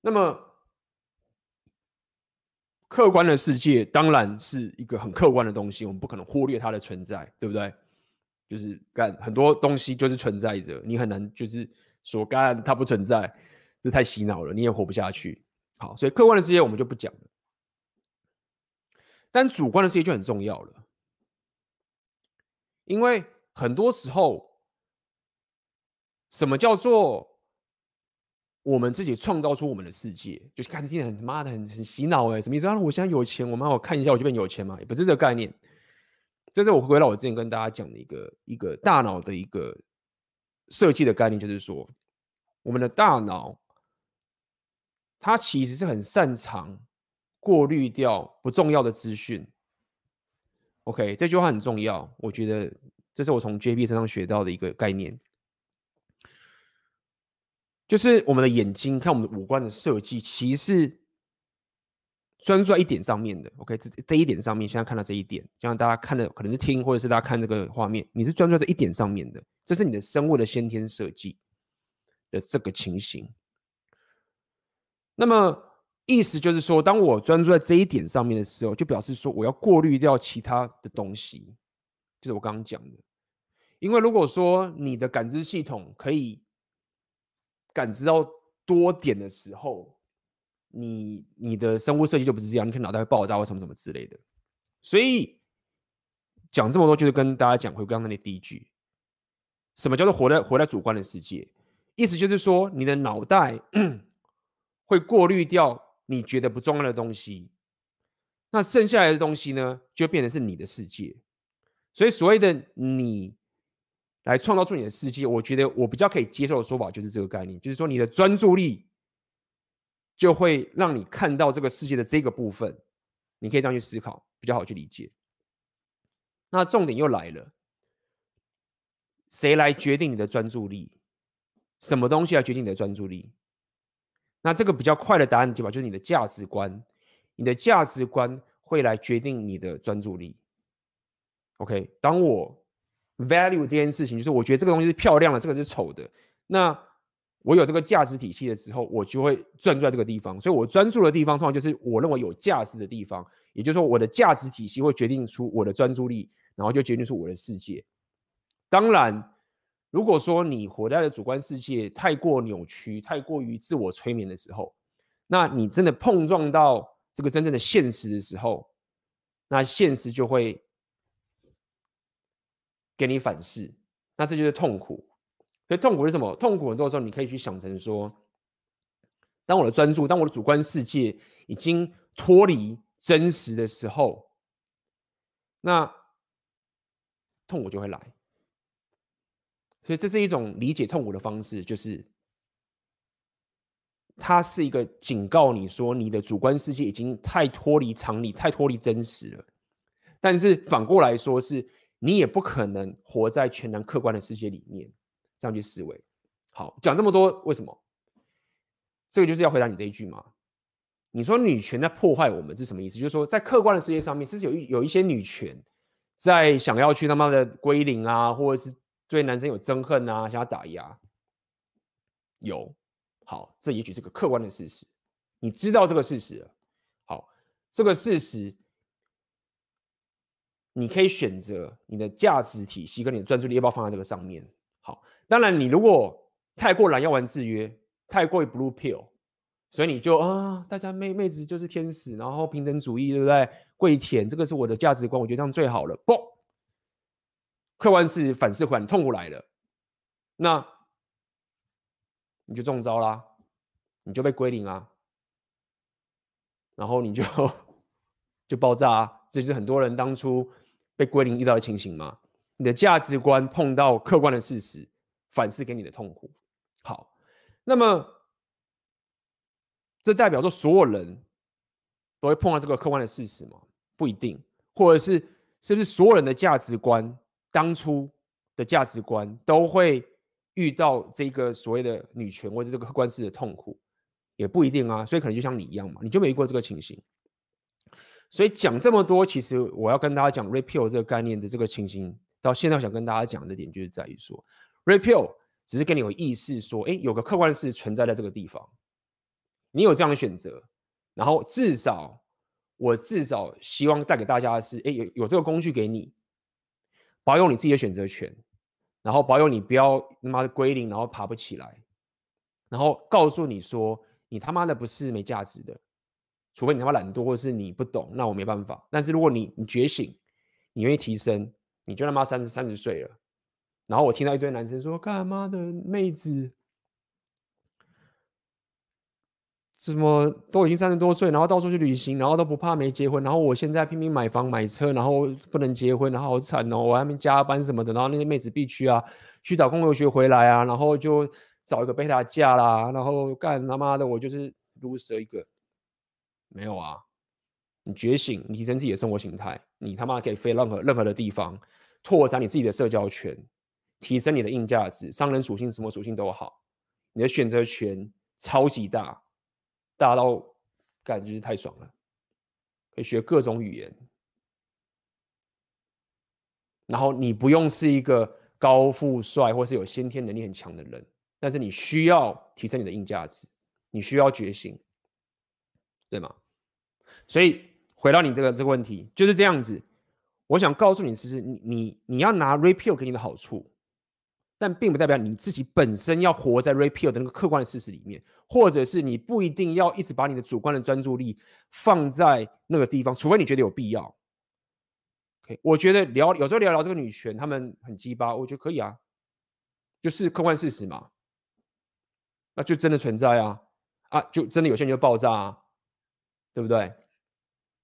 那么，客观的世界当然是一个很客观的东西，我们不可能忽略它的存在，对不对？就是干很多东西就是存在着，你很难就是说干它不存在，这太洗脑了，你也活不下去。好，所以客观的世界我们就不讲了，但主观的世界就很重要了，因为很多时候，什么叫做我们自己创造出我们的世界？就是看听很妈的很很洗脑哎，什么意思？啊，我现在有钱，我妈我看一下我就变有钱嘛？也不是这个概念。这是我回到我之前跟大家讲的一个一个大脑的一个设计的概念，就是说，我们的大脑它其实是很擅长过滤掉不重要的资讯。OK，这句话很重要，我觉得这是我从 JB 身上学到的一个概念，就是我们的眼睛看我们的五官的设计，其实。专注在一点上面的，OK，这这一点上面，现在看到这一点，像大家看的可能是听，或者是大家看这个画面，你是专注在一点上面的，这是你的生物的先天设计的这个情形。那么意思就是说，当我专注在这一点上面的时候，就表示说我要过滤掉其他的东西，就是我刚刚讲的。因为如果说你的感知系统可以感知到多点的时候，你你的生物设计就不是这样，你可能脑袋会爆炸或什么什么之类的。所以讲这么多，就是跟大家讲回刚刚那第一句，什么叫做活在活在主观的世界？意思就是说，你的脑袋 会过滤掉你觉得不重要的东西，那剩下来的东西呢，就变成是你的世界。所以所谓的你来创造出你的世界，我觉得我比较可以接受的说法就是这个概念，就是说你的专注力。就会让你看到这个世界的这个部分，你可以这样去思考，比较好去理解。那重点又来了，谁来决定你的专注力？什么东西来决定你的专注力？那这个比较快的答案解法就是你的价值观，你的价值观会来决定你的专注力。OK，当我 value 这件事情，就是我觉得这个东西是漂亮的，这个是丑的，那。我有这个价值体系的时候，我就会专注在这个地方。所以，我专注的地方通常就是我认为有价值的地方。也就是说，我的价值体系会决定出我的专注力，然后就决定出我的世界。当然，如果说你活在的主观世界太过扭曲、太过于自我催眠的时候，那你真的碰撞到这个真正的现实的时候，那现实就会给你反噬，那这就是痛苦。所以痛苦是什么？痛苦很多时候你可以去想成说，当我的专注，当我的主观世界已经脱离真实的时候，那痛苦就会来。所以这是一种理解痛苦的方式，就是它是一个警告你说，你的主观世界已经太脱离常理，太脱离真实了。但是反过来说，是你也不可能活在全然客观的世界里面，这样去思维。好，讲这么多，为什么？这个就是要回答你这一句嘛。你说女权在破坏我们是什么意思？就是说，在客观的世界上面，其实有一有一些女权在想要去他妈的归零啊，或者是。对男生有憎恨啊，想要打压，有，好，这也许是个客观的事实，你知道这个事实，好，这个事实，你可以选择你的价值体系跟你的专注力要不要放在这个上面，好，当然你如果太过懒要玩制约，太过于 blue pill，所以你就啊，大家妹妹子就是天使，然后平等主义，对不对？跪舔，这个是我的价值观，我觉得这样最好了，不。客观是反思回来，痛苦来了，那你就中招啦，你就被归零啊，然后你就就爆炸啊，这就是很多人当初被归零遇到的情形嘛。你的价值观碰到客观的事实，反思给你的痛苦。好，那么这代表说所有人都会碰到这个客观的事实吗？不一定，或者是是不是所有人的价值观？当初的价值观都会遇到这个所谓的女权或者这个客观式的痛苦，也不一定啊。所以可能就像你一样嘛，你就没过这个情形。所以讲这么多，其实我要跟大家讲 repeal 这个概念的这个情形，到现在我想跟大家讲的点就是在于说，repeal 只是跟你有意识说，哎，有个客观式存在在这个地方，你有这样的选择，然后至少我至少希望带给大家的是，哎，有有这个工具给你。保有你自己的选择权，然后保有你不要他妈的归零，然后爬不起来，然后告诉你说你他妈的不是没价值的，除非你他妈懒惰或者是你不懂，那我没办法。但是如果你你觉醒，你愿意提升，你就他妈三十三十岁了，然后我听到一堆男生说干嘛的妹子。什么都已经三十多岁，然后到处去旅行，然后都不怕没结婚，然后我现在拼命买房买车，然后不能结婚，然后好惨哦，我还没加班什么的，然后那些妹子必须啊去打工留学回来啊，然后就找一个贝塔嫁啦，然后干他妈的我就是 loser 一个，没有啊，你觉醒，你提升自己的生活形态，你他妈可以飞任何任何的地方，拓展你自己的社交圈，提升你的硬价值，商人属性什么属性都好，你的选择权超级大。大家到感觉太爽了，可以学各种语言，然后你不用是一个高富帅或是有先天能力很强的人，但是你需要提升你的硬价值，你需要觉醒，对吗？所以回到你这个这个问题就是这样子，我想告诉你，其实你你你要拿 Repeal 给你的好处。但并不代表你自己本身要活在 repeal 的那个客观的事实里面，或者是你不一定要一直把你的主观的专注力放在那个地方，除非你觉得有必要。OK，我觉得聊有时候聊聊这个女权，他们很鸡巴，我觉得可以啊，就是客观事实嘛，那就真的存在啊，啊，就真的有些人就爆炸啊，对不对？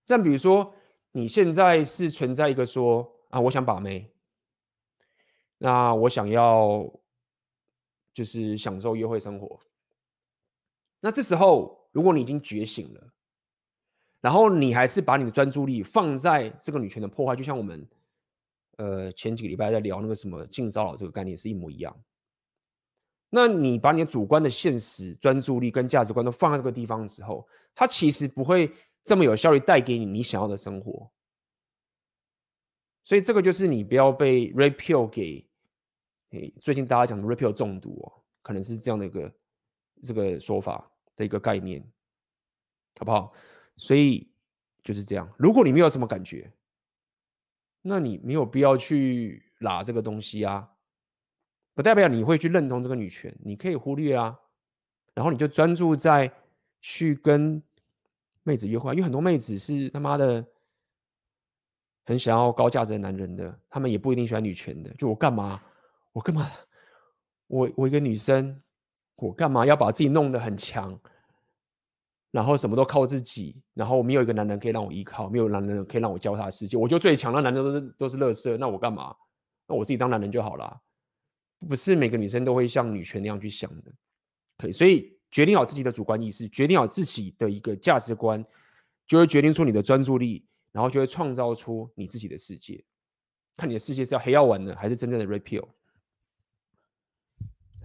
但比如说你现在是存在一个说啊，我想把妹。那我想要就是享受约会生活。那这时候，如果你已经觉醒了，然后你还是把你的专注力放在这个女权的破坏，就像我们呃前几个礼拜在聊那个什么性骚扰这个概念是一模一样。那你把你的主观的现实专注力跟价值观都放在这个地方的时候，它其实不会这么有效率带给你你想要的生活。所以这个就是你不要被 repeal 给。最近大家讲的 repeal 中毒哦，可能是这样的一个这个说法的一个概念，好不好？所以就是这样。如果你没有什么感觉，那你没有必要去拉这个东西啊，不代表你会去认同这个女权，你可以忽略啊。然后你就专注在去跟妹子约会，因为很多妹子是他妈的很想要高价值的男人的，他们也不一定喜欢女权的。就我干嘛？我干嘛？我我一个女生，我干嘛要把自己弄得很强，然后什么都靠自己，然后我没有一个男人可以让我依靠，没有男人可以让我教他的世界，我就最强，那男人都是都是垃圾，那我干嘛？那我自己当男人就好了，不是每个女生都会像女权那样去想的。可以，所以决定好自己的主观意识，决定好自己的一个价值观，就会决定出你的专注力，然后就会创造出你自己的世界。看你的世界是要黑药丸呢，还是真正的 Red Pill？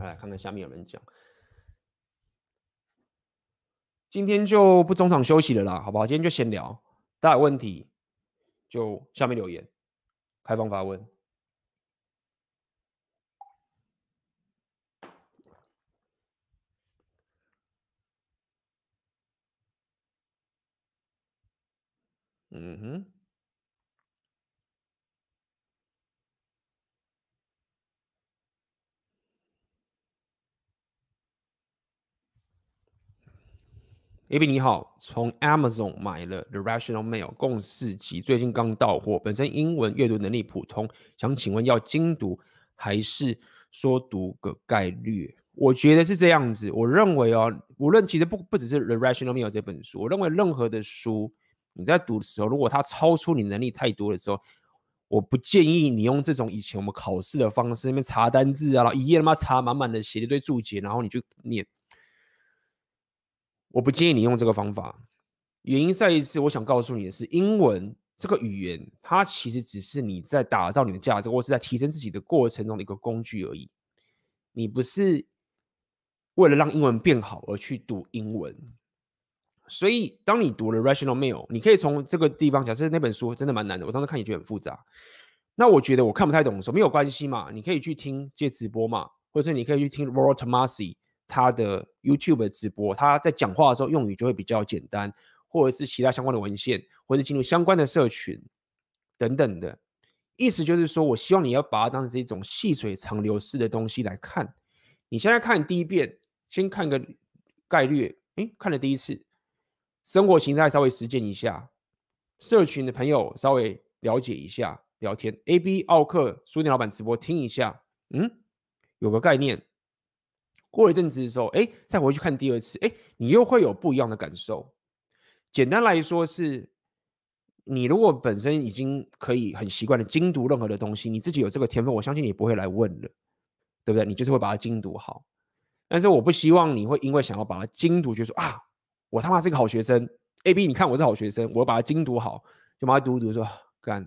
来看看下面有人讲。今天就不中场休息了啦，好不好？今天就闲聊，大家有问题就下面留言，开放发问。嗯哼。A B 你好，从 Amazon 买了《The Rational Mail》共四集，最近刚到货。本身英文阅读能力普通，想请问要精读还是说读个概略？我觉得是这样子。我认为哦，无论其实不不只是《The Rational Mail》这本书，我认为任何的书你在读的时候，如果它超出你能力太多的时候，我不建议你用这种以前我们考试的方式，那边查单字啊，然后一页他妈查满满的写一堆注解，然后你就念。我不建议你用这个方法，原因再一次，我想告诉你的是，英文这个语言，它其实只是你在打造你的价值，或是在提升自己的过程中的一个工具而已。你不是为了让英文变好而去读英文。所以，当你读了《Rational Mail》，你可以从这个地方，假设那本书真的蛮难的，我当时看也觉得很复杂。那我觉得我看不太懂的时候，没有关系嘛，你可以去听这些直播嘛，或者是你可以去听 Rollo Tomassi。他的 YouTube 的直播，他在讲话的时候用语就会比较简单，或者是其他相关的文献，或者是进入相关的社群等等的。意思就是说，我希望你要把它当成一种细水长流式的东西来看。你现在看第一遍，先看个概略，诶，看了第一次，生活形态稍微实践一下，社群的朋友稍微了解一下，聊天。AB 奥克书店老板直播听一下，嗯，有个概念。过一阵子的时候，哎，再回去看第二次，哎，你又会有不一样的感受。简单来说是，你如果本身已经可以很习惯的精读任何的东西，你自己有这个天分，我相信你不会来问了，对不对？你就是会把它精读好。但是我不希望你会因为想要把它精读，就说啊，我他妈是个好学生，A B，你看我是好学生，我把它精读好，就把它读读说干，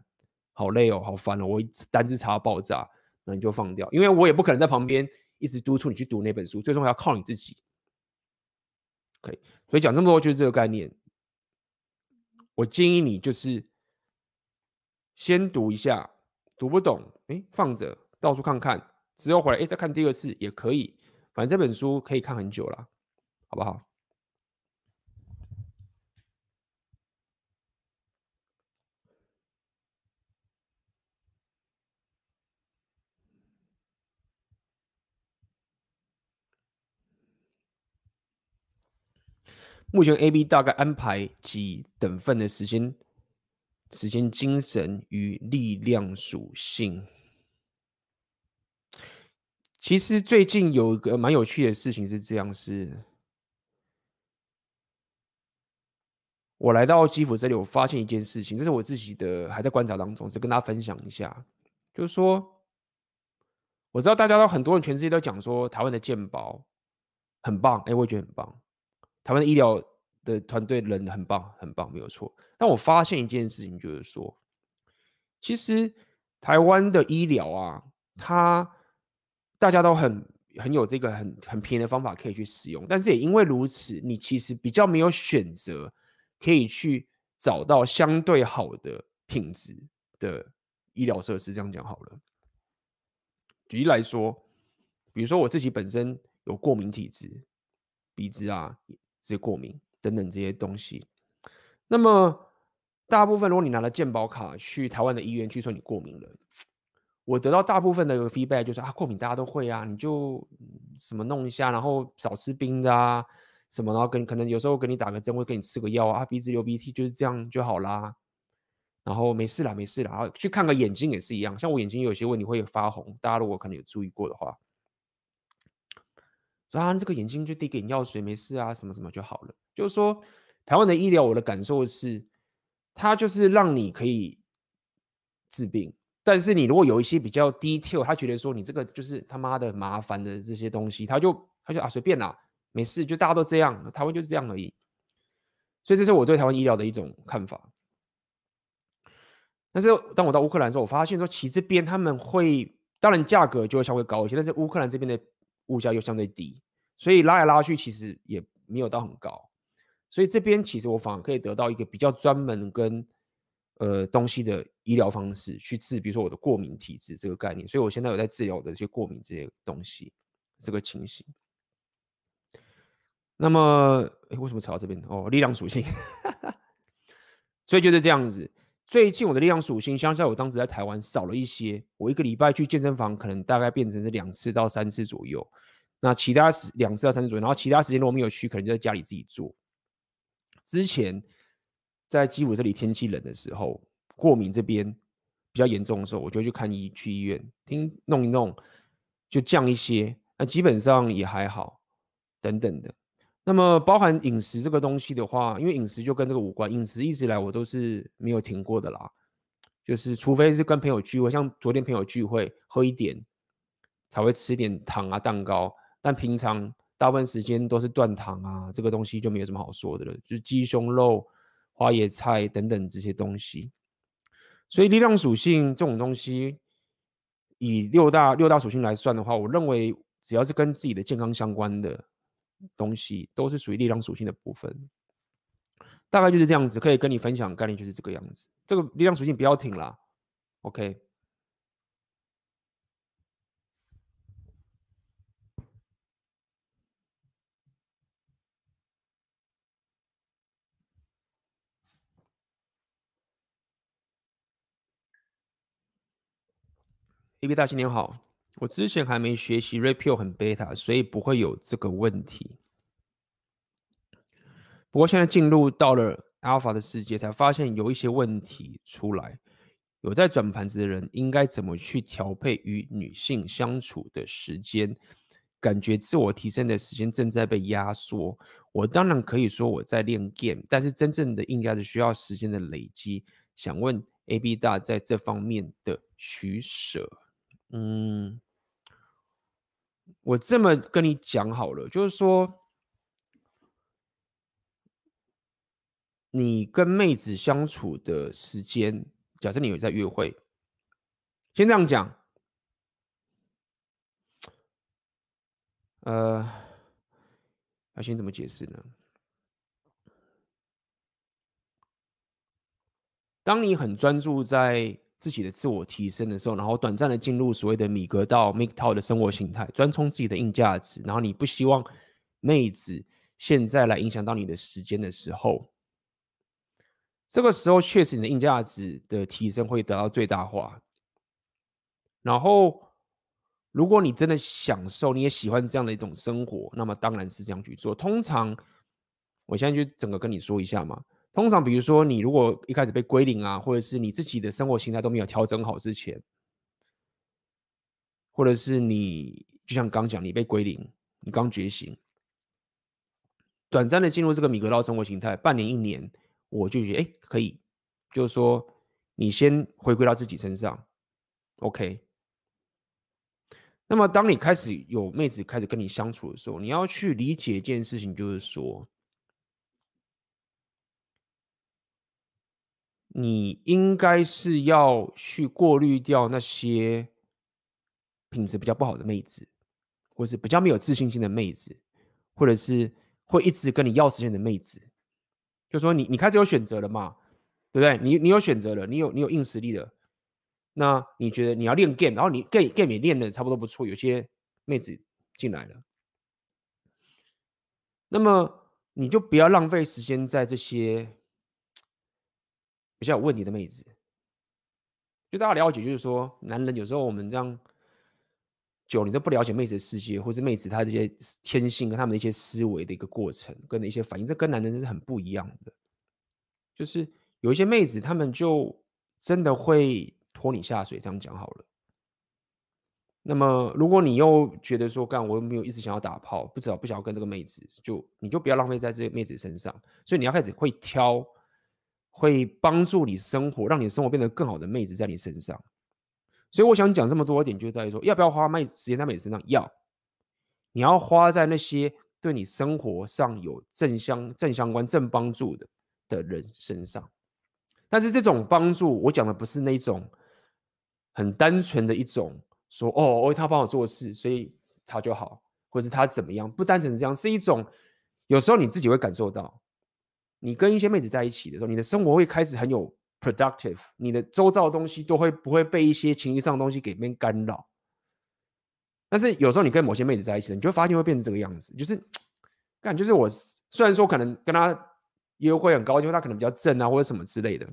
好累哦，好烦哦，我单字查爆炸，那你就放掉，因为我也不可能在旁边。一直督促你去读那本书，最终还要靠你自己。可以，所以讲这么多就是这个概念。我建议你就是先读一下，读不懂，哎，放着，到处看看，之后回来，哎，再看第二次也可以。反正这本书可以看很久了，好不好？目前 A B 大概安排几等份的时间，时间、精神与力量属性。其实最近有一个蛮有趣的事情是这样：是，我来到基辅这里，我发现一件事情，这是我自己的还在观察当中，只跟大家分享一下，就是说，我知道大家都很多人全世界都讲说台湾的健保很棒，哎，我也觉得很棒。台湾的医疗的团队人很棒，很棒，没有错。但我发现一件事情，就是说，其实台湾的医疗啊，它大家都很很有这个很很便宜的方法可以去使用，但是也因为如此，你其实比较没有选择可以去找到相对好的品质的医疗设施。这样讲好了。举例来说，比如说我自己本身有过敏体质，鼻子啊。这过敏等等这些东西，那么大部分如果你拿了健保卡去台湾的医院去说你过敏了，我得到大部分的 feedback 就是啊，过敏大家都会啊，你就什么弄一下，然后少吃冰的啊，什么然后跟可能有时候给你打个针，会给你吃个药啊，鼻子流鼻涕就是这样就好啦，然后没事啦没事啦，然后去看个眼睛也是一样，像我眼睛有些问题会发红，大家如果可能有注意过的话。说啊，这个眼睛就滴点药水，没事啊，什么什么就好了。就是说，台湾的医疗，我的感受是，它就是让你可以治病，但是你如果有一些比较 detail，他觉得说你这个就是他妈的麻烦的这些东西，他就他就啊随便啦，没事，就大家都这样，台湾就是这样而已。所以这是我对台湾医疗的一种看法。但是当我到乌克兰的时候，我发现说其实这边他们会，当然价格就会稍微高一些，但是乌克兰这边的物价又相对低，所以拉来拉去其实也没有到很高。所以这边其实我反而可以得到一个比较专门跟呃东西的医疗方式去治，比如说我的过敏体质这个概念。所以我现在有在治疗我的这些过敏这些东西这个情形。那么，哎，为什么扯到这边？哦，力量属性，所以就是这样子。最近我的力量属性，相较我当时在台湾少了一些。我一个礼拜去健身房，可能大概变成是两次到三次左右。那其他时两次到三次左右，然后其他时间如果没有去，可能就在家里自己做。之前在基辅这里天气冷的时候，过敏这边比较严重的时候，我就去看医去医院，听弄一弄就降一些，那基本上也还好，等等的。那么包含饮食这个东西的话，因为饮食就跟这个无关，饮食一直来我都是没有停过的啦，就是除非是跟朋友聚会，像昨天朋友聚会喝一点，才会吃点糖啊蛋糕，但平常。大部分时间都是断糖啊，这个东西就没有什么好说的了，就是鸡胸肉、花椰菜等等这些东西。所以力量属性这种东西，以六大六大属性来算的话，我认为只要是跟自己的健康相关的东西，都是属于力量属性的部分。大概就是这样子，可以跟你分享概念就是这个样子。这个力量属性不要停啦，OK。AB 大新年好，我之前还没学习，REPEL 很 beta，所以不会有这个问题。不过现在进入到了 Alpha 的世界，才发现有一些问题出来。有在转盘子的人应该怎么去调配与女性相处的时间？感觉自我提升的时间正在被压缩。我当然可以说我在练 game，但是真正的硬价是需要时间的累积。想问 AB 大在这方面的取舍。嗯，我这么跟你讲好了，就是说，你跟妹子相处的时间，假设你有在约会，先这样讲，呃，要先怎么解释呢？当你很专注在。自己的自我提升的时候，然后短暂的进入所谓的米格道 MGTOW 的生活形态，专冲自己的硬价值，然后你不希望妹子现在来影响到你的时间的时候，这个时候确实你的硬价值的提升会得到最大化。然后，如果你真的享受，你也喜欢这样的一种生活，那么当然是这样去做。通常，我现在就整个跟你说一下嘛。通常，比如说你如果一开始被归零啊，或者是你自己的生活形态都没有调整好之前，或者是你就像刚讲，你被归零，你刚觉醒，短暂的进入这个米格道生活形态，半年一年，我就觉得哎可以，就是说你先回归到自己身上，OK。那么当你开始有妹子开始跟你相处的时候，你要去理解一件事情，就是说。你应该是要去过滤掉那些品质比较不好的妹子，或是比较没有自信心的妹子，或者是会一直跟你要时间的妹子。就说你你开始有选择了嘛，对不对？你你有选择了，你有你有硬实力了。那你觉得你要练 game，然后你 game game 也练的差不多不错，有些妹子进来了，那么你就不要浪费时间在这些。比较有问题的妹子，就大家了解，就是说，男人有时候我们这样久，你都不了解妹子的世界，或是妹子她这些天性跟他们的一些思维的一个过程，跟的一些反应，这跟男人是很不一样的。就是有一些妹子，他们就真的会拖你下水，这样讲好了。那么，如果你又觉得说，干我又没有一直想要打炮，不知道不想要跟这个妹子，就你就不要浪费在这个妹子身上。所以你要开始会挑。会帮助你生活，让你生活变得更好的妹子在你身上。所以我想讲这么多点，就在于说，要不要花妹时间在妹子身上？要，你要花在那些对你生活上有正相正相关、正帮助的的人身上。但是这种帮助，我讲的不是那种很单纯的一种说，哦，他帮我做事，所以他就好，或者是他怎么样，不单纯是这样，是一种有时候你自己会感受到，你跟一些妹子在一起的时候，你的生活会开始很有。productive，你的周遭的东西都会不会被一些情绪上的东西给变干扰？但是有时候你跟某些妹子在一起，你就会发现会变成这个样子，就是，干就是我虽然说可能跟她约会很高，因为她可能比较正啊，或者什么之类的，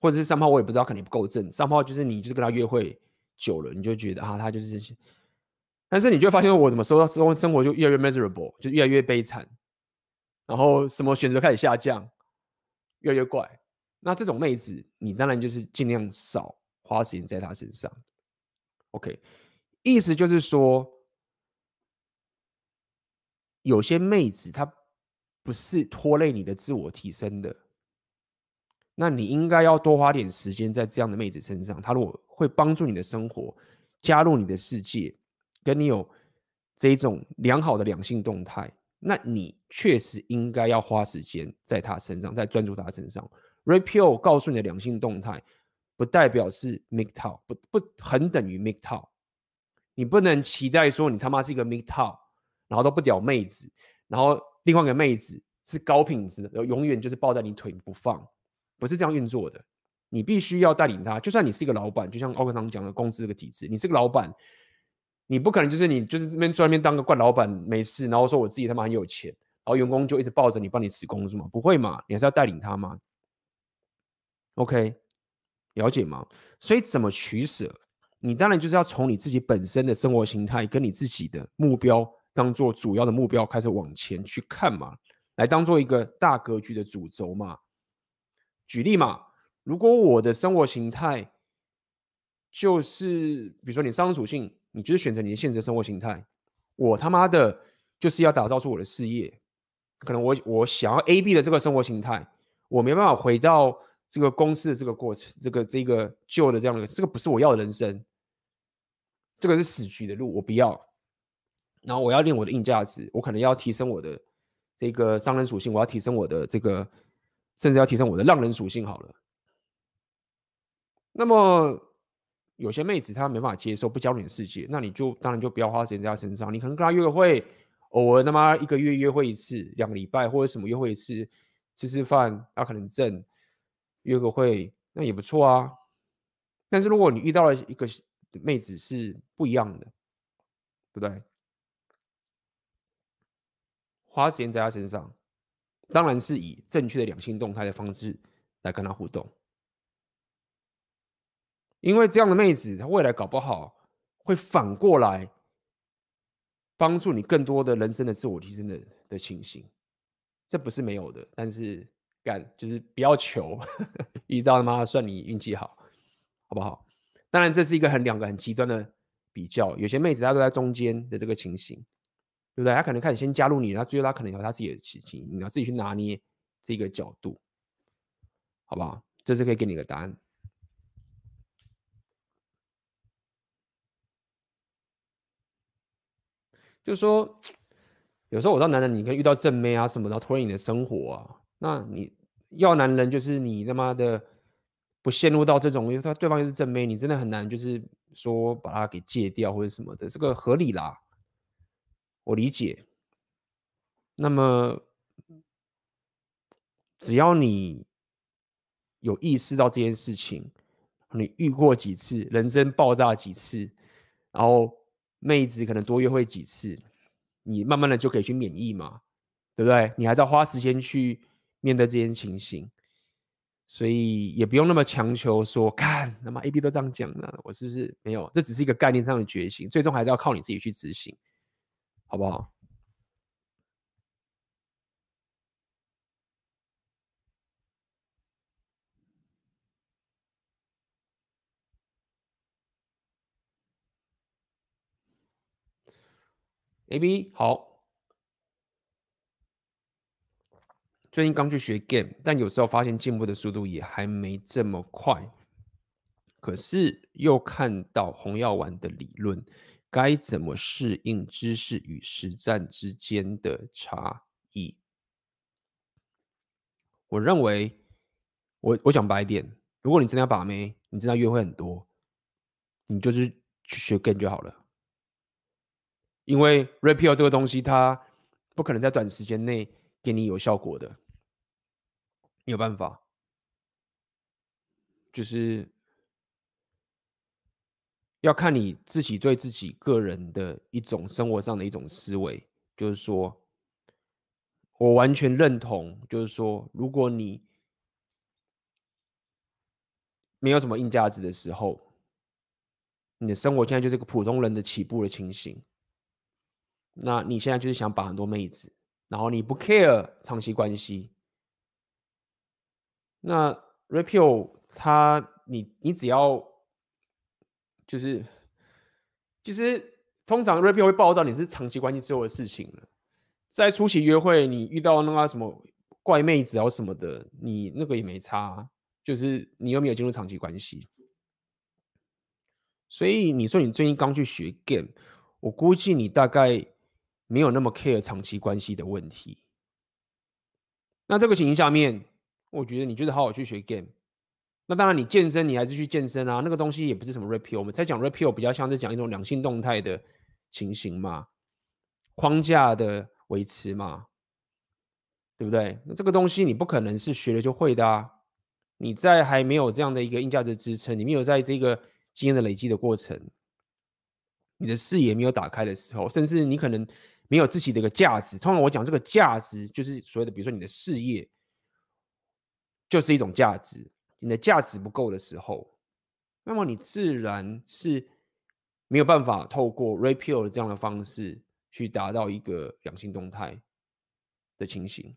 或者是三炮我也不知道，可能不够正。三炮就是你就是跟她约会久了，你就觉得啊，她就是，但是你就会发现我怎么说到生活生活就越来越 miserable，就越来越悲惨，然后什么选择开始下降。越来越怪，那这种妹子，你当然就是尽量少花时间在她身上。OK，意思就是说，有些妹子她不是拖累你的自我提升的，那你应该要多花点时间在这样的妹子身上。她如果会帮助你的生活，加入你的世界，跟你有这种良好的两性动态。那你确实应该要花时间在他身上，在专注他身上。Repeal 告诉你的两性动态，不代表是 MGTOW，不不很等于 MGTOW。你不能期待说你他妈是一个 MGTOW，然后都不屌妹子，然后另外一个妹子是高品质的，永远就是抱在你腿不放，不是这样运作的。你必须要带领他，就算你是一个老板，就像奥克唐讲的公司这个体制，你是个老板。你不可能就是你就是这边专门当个怪老板没事，然后说我自己他妈很有钱，然后员工就一直抱着你帮你辞工是吗？不会嘛，你还是要带领他嘛？OK，了解吗？所以怎么取舍？你当然就是要从你自己本身的生活形态跟你自己的目标当做主要的目标开始往前去看嘛，来当做一个大格局的主轴嘛。举例嘛，如果我的生活形态就是比如说你商属性。你就是选择你的现实生活形态，我他妈的就是要打造出我的事业。可能我我想要 A B 的这个生活形态，我没办法回到这个公司的这个过程，这个这个旧的这样的，这个不是我要的人生，这个是死局的路，我不要。然后我要练我的硬价值，我可能要提升我的这个商人属性，我要提升我的这个，甚至要提升我的浪人属性好了。那么。有些妹子她没办法接受不交流的世界，那你就当然就不要花时间在她身上。你可能跟她约个会，偶尔他妈一个月约会一次，两个礼拜或者什么约会一次，吃吃饭，她可能正约个会，那也不错啊。但是如果你遇到了一个妹子是不一样的，对不对？花时间在她身上，当然是以正确的两性动态的方式来跟她互动。因为这样的妹子，她未来搞不好会反过来帮助你更多的人生的自我提升的的情形，这不是没有的。但是干就是不要求遇到他妈算你运气好，好不好？当然这是一个很两个很极端的比较，有些妹子她都在中间的这个情形，对不对？她可能开始先加入你，然后最后她可能有她自己的情形，你要自己去拿捏这个角度，好不好？这是可以给你一个答案。就是说，有时候我知道男人，你可以遇到正妹啊什么的，拖累你的生活啊。那你要男人，就是你他妈的不陷入到这种，因为他对方又是正妹，你真的很难，就是说把他给戒掉或者什么的，这个合理啦，我理解。那么，只要你有意识到这件事情，你遇过几次，人生爆炸几次，然后。妹子可能多约会几次，你慢慢的就可以去免疫嘛，对不对？你还是要花时间去面对这件情形，所以也不用那么强求说，看那么 A B 都这样讲了，我是不是没有？这只是一个概念上的觉醒，最终还是要靠你自己去执行，好不好？A B 好，最近刚去学 game，但有时候发现进步的速度也还没这么快。可是又看到红药丸的理论，该怎么适应知识与实战之间的差异？我认为，我我讲白一点，如果你真的要把妹，你真的要约会很多，你就是去学 game 就好了。因为 repeal 这个东西，它不可能在短时间内给你有效果的，没有办法，就是。要看你自己对自己个人的一种生活上的一种思维，就是说，我完全认同，就是说，如果你没有什么硬价值的时候，你的生活现在就是个普通人的起步的情形，那你现在就是想把很多妹子，然后你不 care 长期关系，那 Red-Pill 他你你只要。就是，其实通常 Red-Pill 会暴躁，你是长期关系之后的事情了。在初期约会，你遇到那个什么怪妹子啊什么的，你那个也没差，就是你又没有进入长期关系。所以你说你最近刚去学 game，我估计你大概没有那么 care 长期关系的问题。那这个情形下面，我觉得你就是好好去学 game。那当然，你健身你还是去健身啊，那个东西也不是什么 Red-Pill，我们在讲 Red-Pill 比较像是讲一种两性动态的情形嘛，框架的维持嘛，对不对？那这个东西你不可能是学了就会的啊，你在还没有这样的一个硬价值支撑，你没有在这个经验的累积的过程，你的视野没有打开的时候，甚至你可能没有自己的一个价值。通常我讲这个价值，就是所谓的，比如说你的事业，就是一种价值。你的价值不够的时候，那么你自然是没有办法透过 Red-Pill 这样的方式去达到一个良性动态的情形。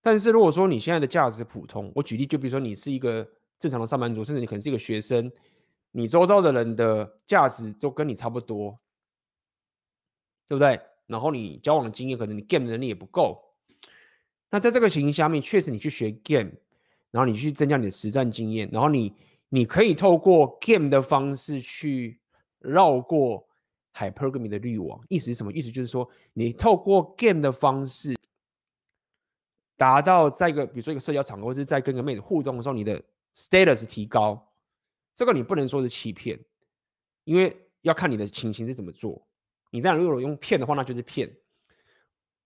但是如果说你现在的价值普通，我举例，就比如说你是一个正常的上班族，甚至你可能是一个学生，你周遭的人的价值都跟你差不多，对不对？然后你交往的经验，可能你 game 能力也不够。那在这个情形下面，确实你去学 game。然后你去增加你的实战经验，然后你你可以透过 game 的方式去绕过 hypergamy 的滤网。意思是什么？意思就是说，你透过 game 的方式，达到在一个比如说一个社交场合，或是在跟个妹子互动的时候，你的 status 提高。这个你不能说是欺骗，因为要看你的情形是怎么做。你当然如果用骗的话，那就是骗。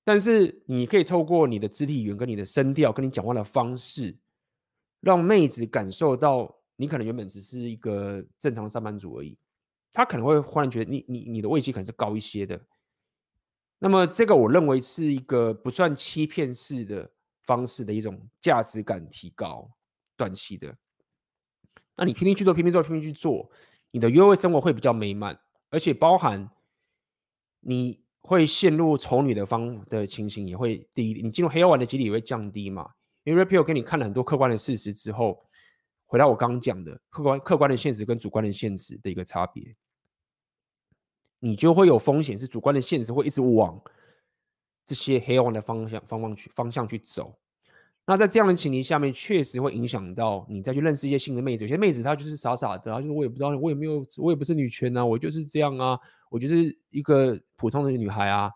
但是你可以透过你的肢体语言、跟你的声调、跟你讲话的方式。让妹子感受到你可能原本只是一个正常的上班族而已，她可能会忽然觉得你你你的位阶可能是高一些的。那么这个我认为是一个不算欺骗式的方式的一种价值感提高，短期的。那你拼命去做，拼命做，拼命去做，你的约会生活会比较美满，而且包含你会陷入丑女的方的情形也会低，你进入黑药丸的几率也会降低嘛。因为 Red-Pill 给你看了很多客观的事实之后，回到我刚刚讲的客观客观的现实跟主观的现实的一个差别，你就会有风险是主观的现实会一直往这些黑暗的方向方向去方向去走。那在这样的情形下面，确实会影响到你再去认识一些新的妹子。有些妹子她就是傻傻的，她就是我也不知道，我也没有，我也不是女权啊，我就是这样啊，我就是一个普通的女孩啊，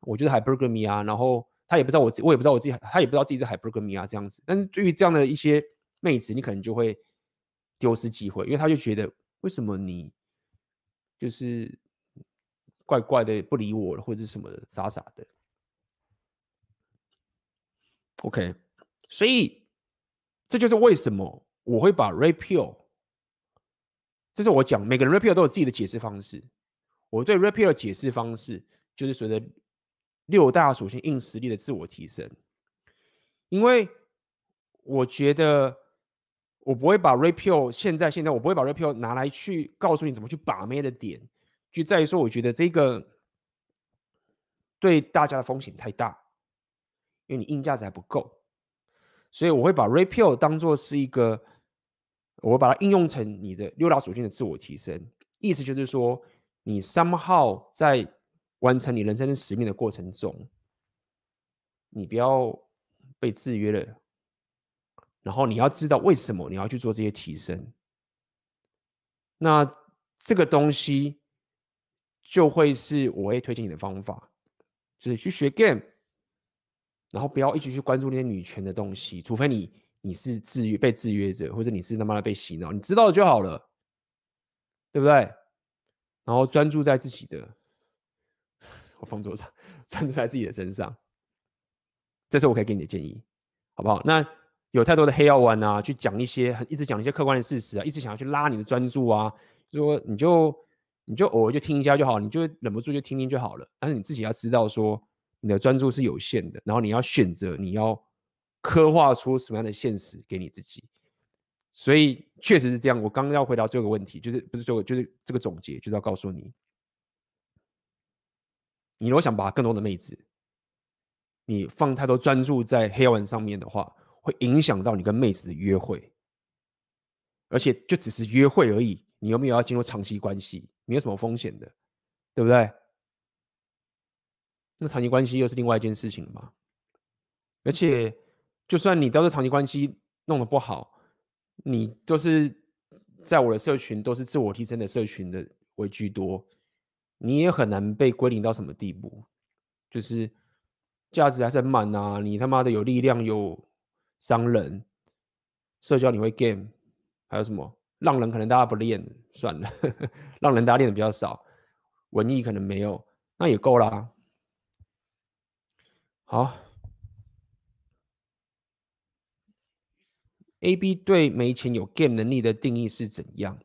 我就是 hypergamy 啊，然后。她也不知道我自，我也不知道我自己，她也不知道自己是 hypergamy 啊这样子。但是对于这样的一些妹子，你可能就会丢失机会，因为她就觉得为什么你就是怪怪的不理我了，或者是什么的傻傻的。OK，所以这就是为什么我会把 repeal 这是我讲每个人 repeal 都有自己的解释方式。我对 repeal 的解释方式就是随着。六大属性硬实力的自我提升，因为我觉得我不会把 repeal 现在现在我不会把 repeal 拿来去告诉你怎么去把妹的点，就在于说我觉得这个对大家的风险太大，因为你硬价值还不够，所以我会把 repeal 当做是一个，我会把它应用成你的六大属性的自我提升，意思就是说你 somehow 在。完成你人生的使命的过程中，你不要被制约了，然后你要知道为什么你要去做这些提升，那这个东西就会是我会推荐你的方法，就是去学 game，然后不要一直去关注那些女权的东西，除非你你是制约被制约者，或者你是他妈的被洗脑，你知道就好了，对不对？然后专注在自己的，我放桌上，专注在自己的身上，这是我可以给你的建议，好不好？那。有太多的黑药丸啊，去讲一些一直讲一些客观的事实啊，一直想要去拉你的专注啊，说你就你就偶尔就听一下就好，你就忍不住就听听就好了。但是你自己要知道说，你的专注是有限的，然后你要选择你要刻画出什么样的现实给你自己。所以确实是这样。我刚刚要回答这个问题，就是不是最后就是这个总结，就是要告诉你，你如果想把更多的妹子，你放太多专注在黑药丸上面的话。会影响到你跟妹子的约会，而且就只是约会而已，你有没有要进入长期关系？没有什么风险的，对不对？那长期关系又是另外一件事情吧。而且，就算你知道这长期关系弄得不好，你都是在我的社群都是自我提升的社群的为居多，你也很难被归零到什么地步，就是价值还是很满啊，你他妈的有力量有。商人、社交你会 game，还有什么？浪人可能大家不练，算了，浪人大家练的比较少，文艺可能没有，那也够啦。好，A B 对没钱有 game 能力的定义是怎样？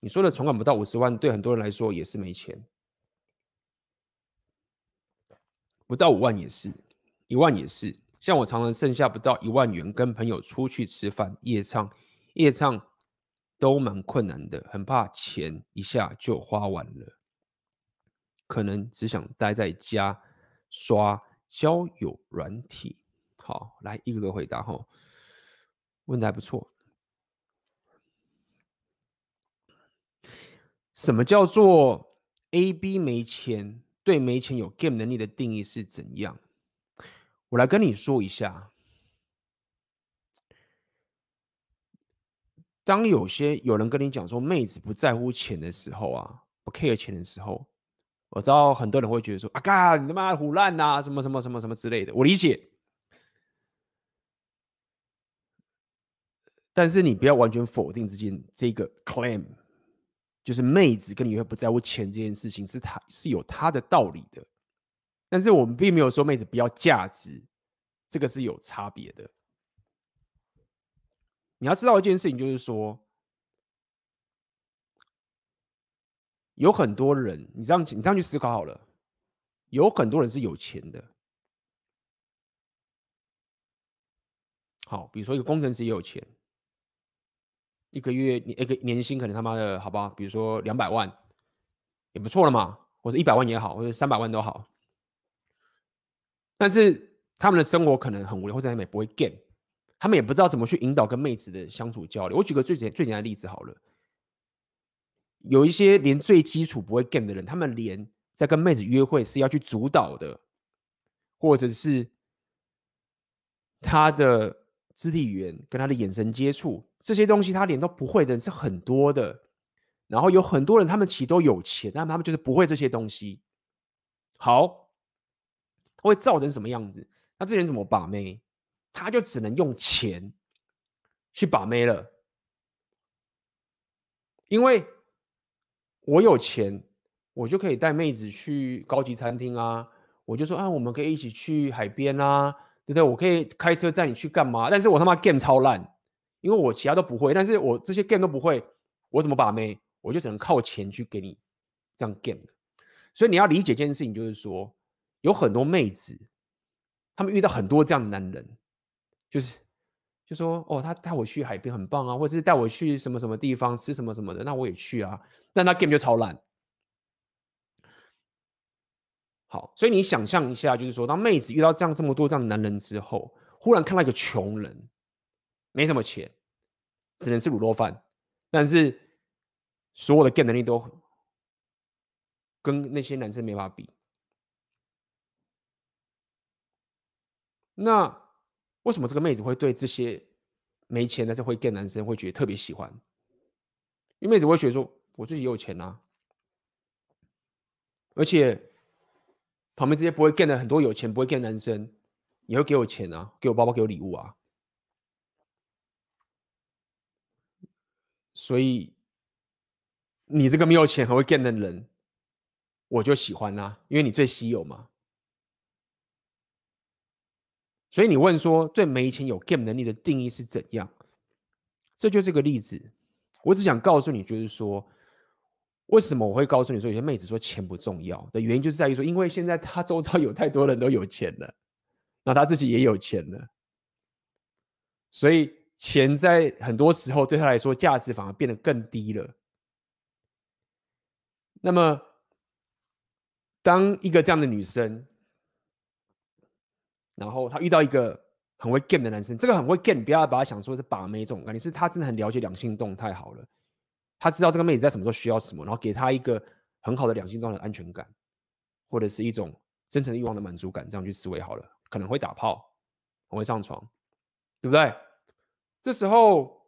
你说的存款不到五十万，对很多人来说也是没钱，不到五万也是，一万也是。像我常常剩下不到一万元，跟朋友出去吃饭、夜唱、夜唱都蛮困难的，很怕钱一下就花完了，可能只想待在家刷交友软体。好，来一个个回答哈，问的还不错。什么叫做 A B 没钱？对没钱有 game 能力的定义是怎样？我来跟你说一下，当有些有人跟你讲说妹子不在乎钱的时候啊，不 care 钱的时候，我知道很多人会觉得说啊，干你他妈胡烂呐，什么什么什么什么之类的，我理解。但是你不要完全否定这件这个 claim，就是妹子跟你会不在乎钱这件事情是他是有他的道理的。但是我们并没有说妹子不要价值，这个是有差别的。你要知道一件事情，就是说，有很多人，你这样你这样去思考好了，有很多人是有钱的。好，比如说一个工程师也有钱，一个月一个年薪可能他妈的好不好？比如说两百万，也不错了嘛，或者一百万也好，或者三百万都好。但是他们的生活可能很无聊，或者他们也不会 game，他们也不知道怎么去引导跟妹子的相处交流。我举个最简最简单的例子好了，有一些连最基础不会 game 的人，他们连在跟妹子约会是要去主导的，或者是他的肢体语言跟他的眼神接触这些东西，他连都不会的人是很多的。然后有很多人，他们其实都有钱，但他们就是不会这些东西。好。会造成什么样子？那这人怎么把妹？他就只能用钱去把妹了，因为我有钱，我就可以带妹子去高级餐厅啊。我就说啊，我们可以一起去海边啊，对不对？我可以开车载你去干嘛？但是我他妈 game 超烂，因为我其他都不会，但是我这些 game 都不会，我怎么把妹？我就只能靠钱去给你这样 game。所以你要理解一件事情，就是说。有很多妹子，他们遇到很多这样的男人，就是就说哦，他带我去海边很棒啊，或者是带我去什么什么地方吃什么什么的，那我也去啊。但他 game 就超烂。好，所以你想象一下，就是说，当妹子遇到这样这么多这样的男人之后，忽然看到一个穷人，没什么钱，只能吃卤肉饭，但是所有的 game 能力都跟那些男生没法比。那为什么这个妹子会对这些没钱但是会 get 男生会觉得特别喜欢？因为妹子会觉得说，我自己也有钱啊，而且旁边这些不会 get 的很多有钱不会 get 男生，也会给我钱啊，给我包包，给我礼物啊。所以你这个没有钱很会 get 的人，我就喜欢啊，因为你最稀有嘛。所以你问说，对没钱有 game 能力的定义是怎样？这就是个例子。我只想告诉你，就是说，为什么我会告诉你说，有些妹子说钱不重要的原因，就是在于说，因为现在她周遭有太多人都有钱了，那她自己也有钱了，所以钱在很多时候对她来说价值反而变得更低了。那么，当一个这样的女生，然后他遇到一个很会 game 的男生，这个很会 game，不要把他想说是把妹这种感觉，是他真的很了解两性动态好了，他知道这个妹子在什么时候需要什么，然后给他一个很好的两性状的安全感，或者是一种真诚欲望的满足感，这样去思维好了，可能会打炮，很会上床，对不对？这时候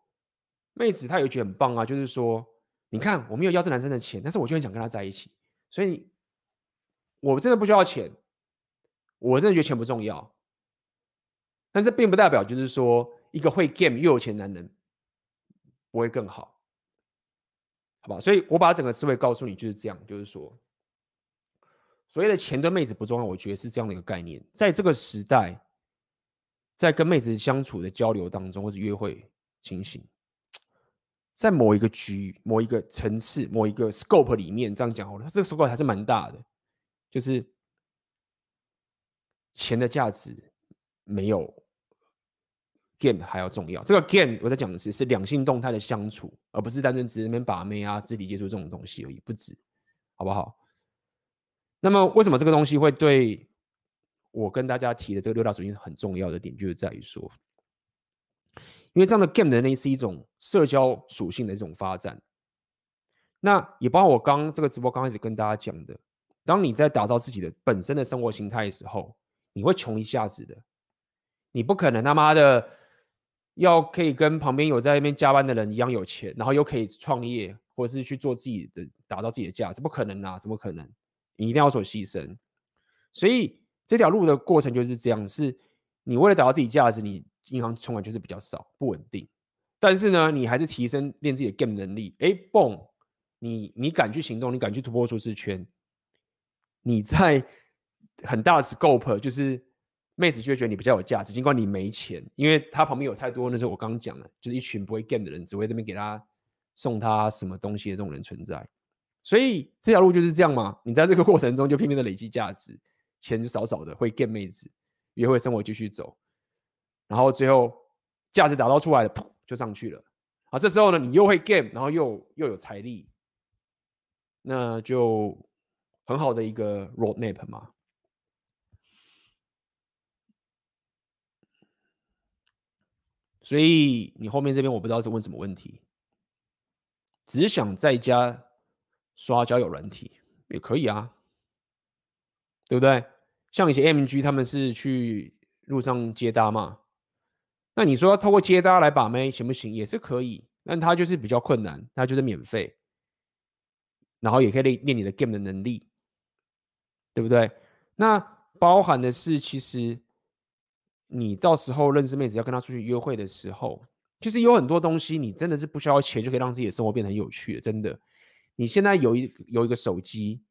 妹子她有一句很棒啊，就是说，你看我没有要这男生的钱，但是我就很想跟他在一起，所以我真的不需要钱，我真的觉得钱不重要。但这并不代表就是说，一个会 game 又有钱男人不会更好，好吧？所以我把整个思维告诉你就是这样，就是说，所谓的钱对妹子不重要，我觉得是这样的一个概念。在这个时代，在跟妹子相处的交流当中，或是约会情形，在某一个局、某一个层次、某一个 scope 里面，这样讲好了，这个 scope 还是蛮大的，就是钱的价值。没有 game 还要重要。这个 game 我在讲的是是两性动态的相处，而不是单纯只是那边把妹啊、肢体接触这种东西而已，不止，好不好？那么为什么这个东西会对我跟大家提的这个六大属性很重要的点，就是在于说，因为这样的 game 的能力是一种社交属性的一种发展。那也包括我刚这个直播刚开始跟大家讲的，当你在打造自己的本身的生活形态的时候，你会穷一下子的。你不可能他妈的要可以跟旁边有在那边加班的人一样有钱，然后又可以创业或者是去做自己的，达到自己的价值，不可能啊！怎么可能？你一定要做牺牲。所以这条路的过程就是这样：是你为了达到自己价值，你银行存款就是比较少，不稳定。但是呢，你还是提升练自己的 game 能力。哎，蹦！你你敢去行动，你敢去突破舒适圈，你在很大的 scope 就是。妹子就会觉得你比较有价值，尽管你没钱，因为他旁边有太多那时候我刚刚讲了，就是一群不会 game 的人，只会那边给他送他什么东西的这种人存在。所以这条路就是这样嘛，你在这个过程中就拼命的累积价值，钱就少少的会 game 妹子，约会生活继续走，然后最后价值打造出来的，噗就上去了。啊，这时候呢，你又会 game，然后又又有财力，那就很好的一个 roadmap 嘛。所以你后面这边我不知道是问什么问题，只想在家刷交友软体也可以啊，对不对？像以前 MG 他们是去路上接搭嘛，那你说要透过接搭来把妹行不行？也是可以，但他就是比较困难，他就是免费，然后也可以练练你的 game 的能力，对不对？那包含的是其实。你到时候认识妹子要跟她出去约会的时候，其实有很多东西你真的是不需要钱就可以让自己的生活变得很有趣的，真的。你现在有一有一个手机，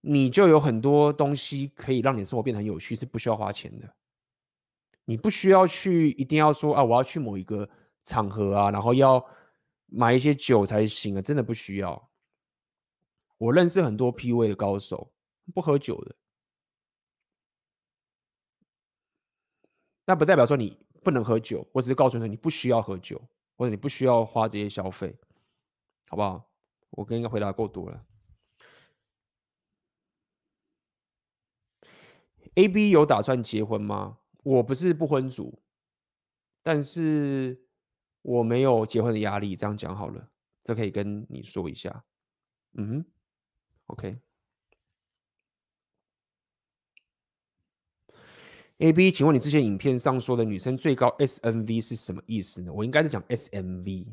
你就有很多东西可以让你的生活变得很有趣，是不需要花钱的。你不需要去一定要说啊，我要去某一个场合啊，然后要买一些酒才行啊，真的不需要。我认识很多 PUA 的高手，不喝酒的。那不代表说你不能喝酒，我只是告诉你，你不需要喝酒，或者你不需要花这些消费，好不好？我跟应该回答够多了。AB 有打算结婚吗？我不是不婚族，但是我没有结婚的压力，这样讲好了，这可以跟你说一下。嗯，OK。A B，请问你之前影片上说的女生最高 S M V 是什么意思呢？我应该是讲 S M V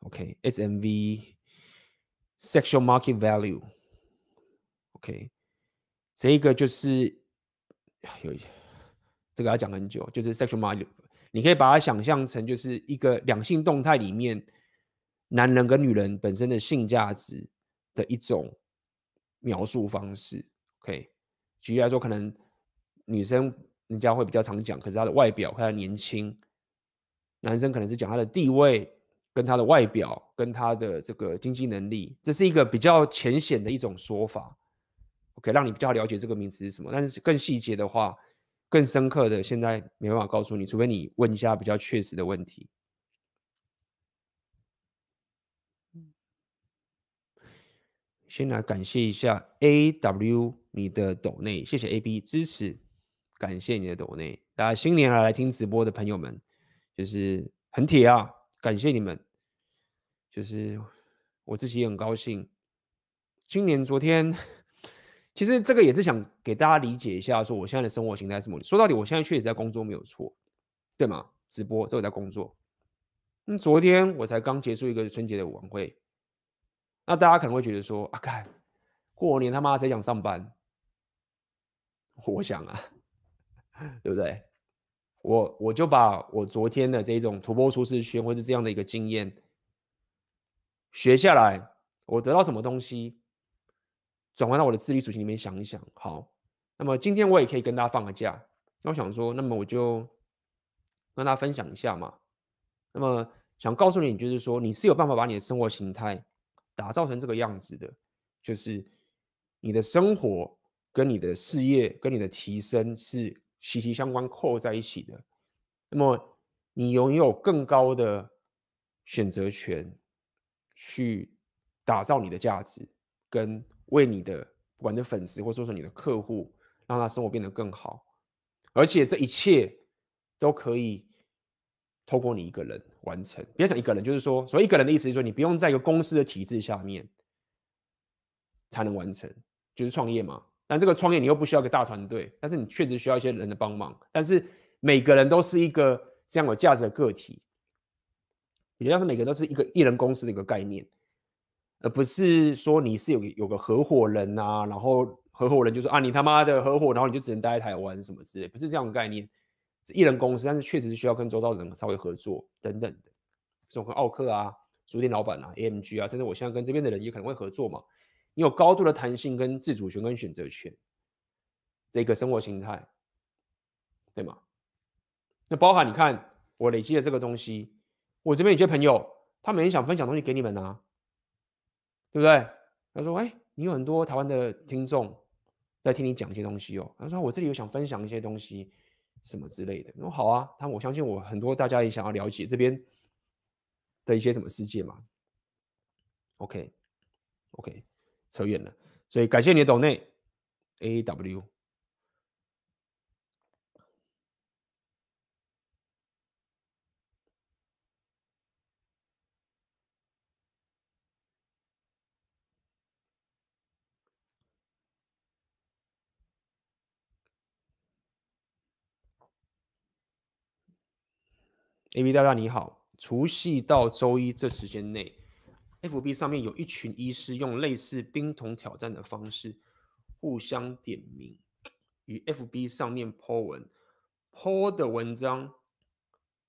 OK，SMV，Sexual Market Value，OK，这个就是有这个要讲很久，就是 Sexual Market，你可以把它想象成就是一个两性动态里面男人跟女人本身的性价值的一种描述方式。OK，举例来说，可能女生人家会比较常讲，可是他的外表和她年轻。男生可能是讲他的地位，跟他的外表，跟他的这个经济能力，这是一个比较浅显的一种说法，OK，让你比较了解这个名词是什么。但是更细节的话，更深刻的，现在没办法告诉你，除非你问一下比较确实的问题。先来感谢一下 AW 你的抖内，谢谢 AB 支持，感谢你的抖内，大家新年来来听直播的朋友们。就是很铁啊，感谢你们。就是我自己也很高兴。今年昨天，其实这个也是想给大家理解一下，说我现在的生活形态是什么。说到底，我现在确实在工作，没有错，对吗？直播，这我在工作。嗯，昨天我才刚结束一个春节的晚会。那大家可能会觉得说，啊，看过年他妈谁想上班？我想啊，对不对？我我就把我昨天的这种突破舒适圈，或是这样的一个经验学下来，我得到什么东西，转换到我的智力属性里面想一想。好，那么今天我也可以跟大家放个假。那我想说，那么我就跟大家分享一下嘛。那么想告诉你，就是说你是有办法把你的生活形态打造成这个样子的，就是你的生活跟你的事业跟你的提升是。息息相关，扣在一起的。那么，你拥有更高的选择权，去打造你的价值，跟为你的不管是粉丝，或者说说你的客户，让他生活变得更好。而且这一切都可以透过你一个人完成。别讲一个人，就是说，所以一个人的意思是说，你不用在一个公司的体制下面才能完成，就是创业嘛。但这个创业你又不需要一个大团队，但是你确实需要一些人的帮忙。但是每个人都是一个这样有价值的个体，比较像是每个都是一个一人公司的一个概念，而不是说你是有有个合伙人啊，然后合伙人就说啊，你他妈的合伙，然后你就只能待在台湾什么之类，不是这样的概念，是一人公司，但是确实是需要跟周遭人稍微合作等等的，这种跟奥克啊、书店老板啊、AMG 啊，甚至我现在跟这边的人也可能会合作嘛。你有高度的弹性、跟自主权、跟选择权，这个生活形态，对吗？那包含你看，我累积的这个东西，我这边有些朋友，他们也想分享东西给你们啊，对不对？他说：“哎，你有很多台湾的听众在听你讲一些东西哦。”他说：“我这里有想分享一些东西，什么之类的。”我说：“好啊。”他我相信我很多大家也想要了解这边的一些什么世界嘛。OK，OK。扯远了，所以感谢你的抖内 A W。A B 大大你好，除夕到周一这时间内。FB 上面有一群医师用类似冰桶挑战的方式互相点名，与 FB 上面 po 文，po 的文章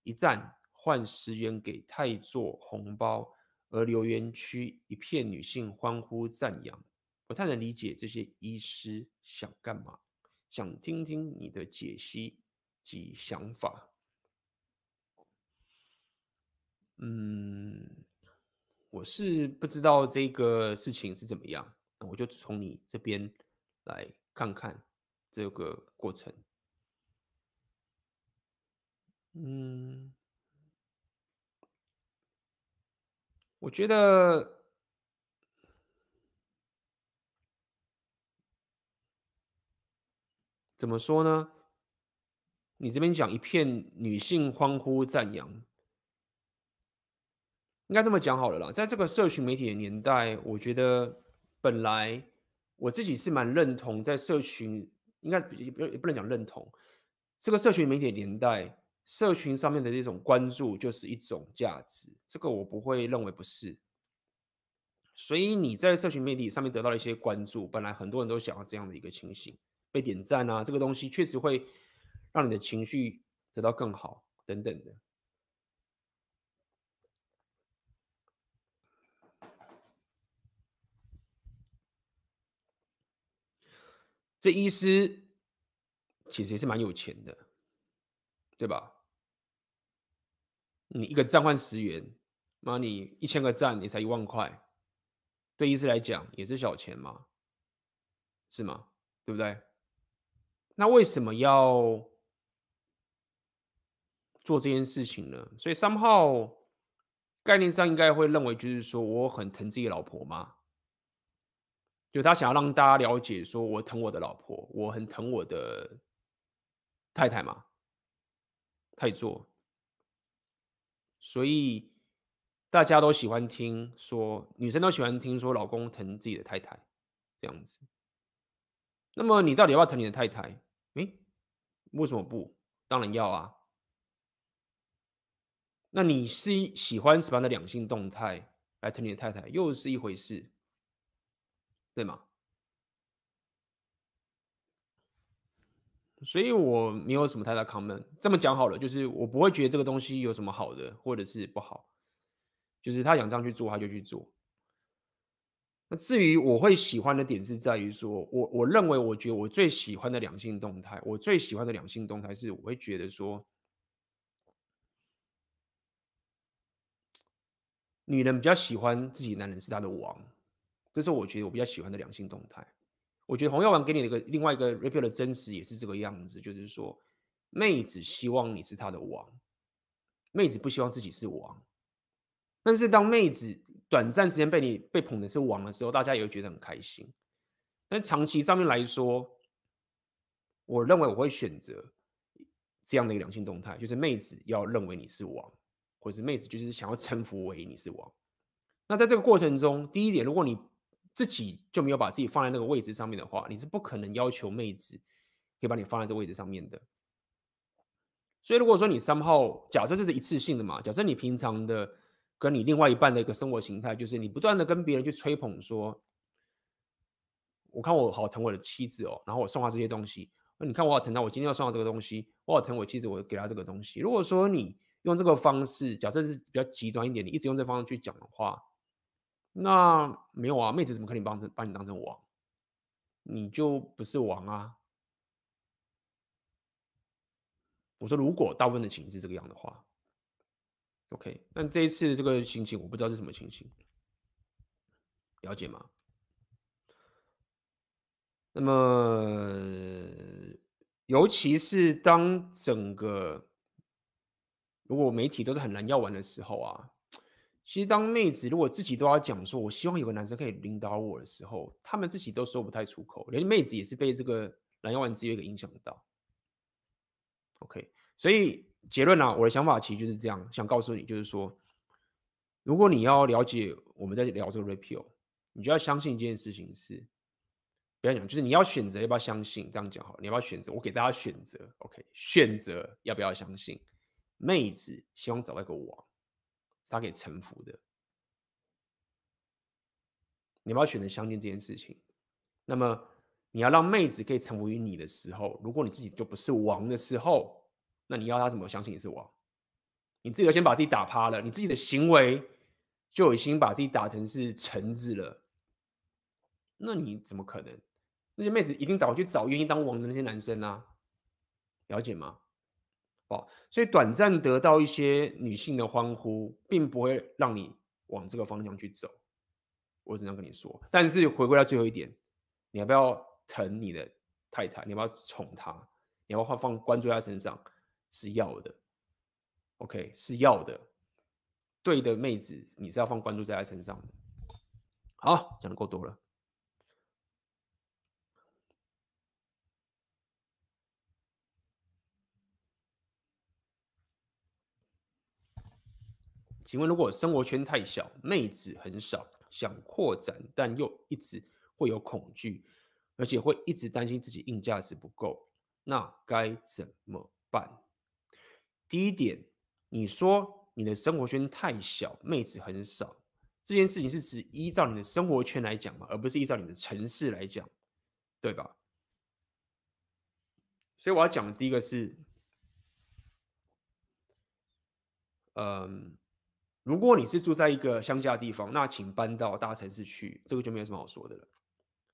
一赞换十元给太座红包，而留言区一片女性欢呼赞扬，不太能理解这些医师想干嘛，想听听你的解析及想法。嗯。我是不知道这个事情是怎么样，我就从你这边来看看这个过程。嗯，我觉得怎么说呢？你这边讲一片女性欢呼赞扬。应该这么讲好了啦，在这个社群媒体的年代，我觉得本来我自己是蛮认同，在社群应该也不能讲认同，这个社群媒体的年代，社群上面的这种关注就是一种价值，这个我不会认为不是。所以你在社群媒体上面得到了一些关注，本来很多人都想要这样的一个情形，被点赞啊，这个东西确实会让你的情绪得到更好，等等的。这医师其实也是蛮有钱的，对吧？你一个赞换十元，那你一千个赞你才一万块，对医师来讲也是小钱嘛，是吗？对不对？那为什么要做这件事情呢？所以三号概念上应该会认为，就是说我很疼自己老婆嘛。就他想要让大家了解，说我疼我的老婆，我很疼我的太太嘛，太做，所以大家都喜欢听说，女生都喜欢听说老公疼自己的太太这样子。那么你到底要不要疼你的太太？诶，为什么不？当然要啊。那你是喜欢什么样的两性动态来疼你的太太，又是一回事。对吗？所以我没有什么太大 comment。这么讲好了，就是我不会觉得这个东西有什么好的，或者是不好。就是他想这样去做，他就去做。那至于我会喜欢的点是在于说，我我认为，我觉得我最喜欢的两性动态，我最喜欢的两性动态是，我会觉得说，女人比较喜欢自己男人是她的王。这是我觉得我比较喜欢的两性动态。我觉得红药丸给你的一个另外一个 repeal 的真实也是这个样子，就是说，妹子希望你是她的王，妹子不希望自己是王。但是当妹子短暂时间被你被捧的是王的时候，大家也会觉得很开心。但长期上面来说，我认为我会选择这样的一个良性动态，就是妹子要认为你是王，或者是妹子就是想要 臣服为你是王。那在这个过程中，第一点，如果你自己就没有把自己放在那个位置上面的话，你是不可能要求妹子可以把你放在这位置上面的。所以，如果说你三号，假设这是一次性的嘛，假设你平常的跟你另外一半的一个生活形态，就是你不断的跟别人去吹捧说，我看我好疼我的妻子哦，然后我送她这些东西，那你看我好疼她，我今天要送她这个东西，我好疼我妻子，我给她这个东西。如果说你用这个方式，假设是比较极端一点，你一直用这方式去讲的话。那没有啊，妹子怎么可能帮把你当成王？你就不是王啊！我说，如果大部分的情形是这个样的话，OK。那这一次这个情形，我不知道是什么情形，了解吗？那么，尤其是当整个如果媒体都是很难要完的时候啊。其实，当妹子如果自己都要讲说“我希望有个男生可以领导我”的时候，他们自己都说不太出口，连妹子也是被这个蓝药丸之约给影响到。OK，所以结论啊，我的想法其实就是这样，想告诉你，就是说，如果你要了解我们在聊这个 repeal，你就要相信一件事情是，不要讲，就是你要选择要不要相信，这样讲好，你要不要选择？我给大家选择，OK，选择要不要相信？妹子希望找到一个王。他给臣服的，你要不要选择相信这件事情？那么你要让妹子可以臣服于你的时候，如果你自己就不是王的时候，那你要他怎么相信你是王？你自己要先把自己打趴了，你自己的行为就已经把自己打成是臣子了，那你怎么可能？那些妹子一定倒去找愿意当王的那些男生啊，了解吗？哦，所以短暂得到一些女性的欢呼，并不会让你往这个方向去走。我只能跟你说，但是回归到最后一点，你要不要疼你的太太？你要不要宠她？你要不要放关注在她身上？是要的。OK，是要的。对的妹子，你是要放关注在她身上的。好，讲的够多了。请问，如果生活圈太小，妹子很少，想扩展，但又一直会有恐惧，而且会一直担心自己硬价值不够，那该怎么办？第一点，你说你的生活圈太小，妹子很少，这件事情是指依照你的生活圈来讲嘛，而不是依照你的城市来讲，对吧？所以我要讲的第一个是，嗯，如果你是住在一个乡下的地方，那请搬到大城市去，这个就没有什么好说的了。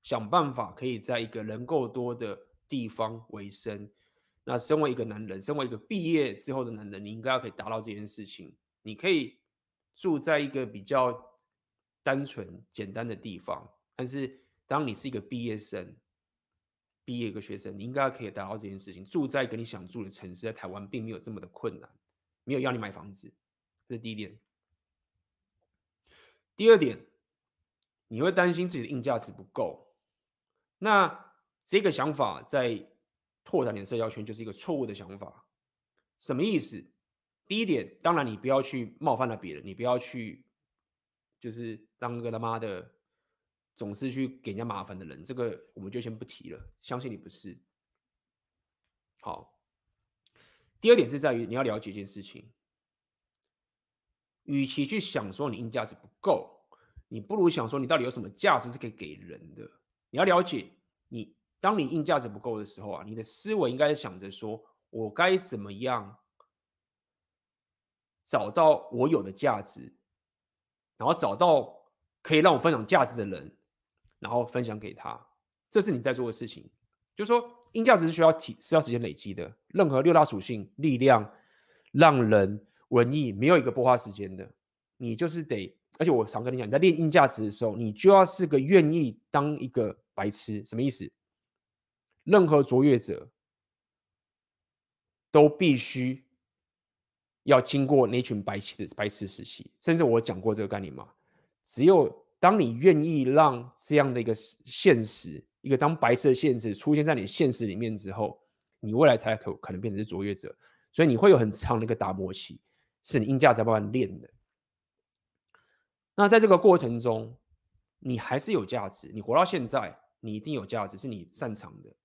想办法可以在一个人够多的地方为生。那身为一个男人，身为一个毕业之后的男人，你应该要可以达到这件事情。你可以住在一个比较单纯简单的地方，但是当你是一个毕业生。毕业一个学生，你应该可以达到这件事情。住在一个你想住的城市，在台湾并没有这么的困难，没有要你买房子，这是第一点。第二点，你会担心自己的硬价值不够。那这个想法在拓展你的社交圈就是一个错误的想法。什么意思？第一点，当然你不要去冒犯了别人，你不要去就是当个他妈的。总是去给人家麻烦的人，这个我们就先不提了。相信你不是。好，第二点是在于你要了解一件事情，与其去想说你硬价值不够，你不如想说你到底有什么价值是可以给人的。你要了解你，当你硬价值不够的时候啊，你的思维应该想着说，我该怎么样找到我有的价值，然后找到可以让我分享价值的人。然后分享给他，这是你在做的事情。就是说，硬价值是需要体，是要时间累积的。任何六大属性，力量、让人、文艺，没有一个不花时间的。你就是得，而且我常跟你讲，你在练硬价值的时候，你就要是个愿意当一个白痴。什么意思？任何卓越者都必须要经过那群白痴的白痴时期。甚至我讲过这个概念嘛，只有。当你愿意让这样的一个现实，一个当白色的现实出现在你现实里面之后，你未来才可可能变成是卓越者。所以你会有很长的一个打磨期，是你硬价值慢慢练的。那在这个过程中，你还是有价值。你活到现在，你一定有价值，是你擅长的。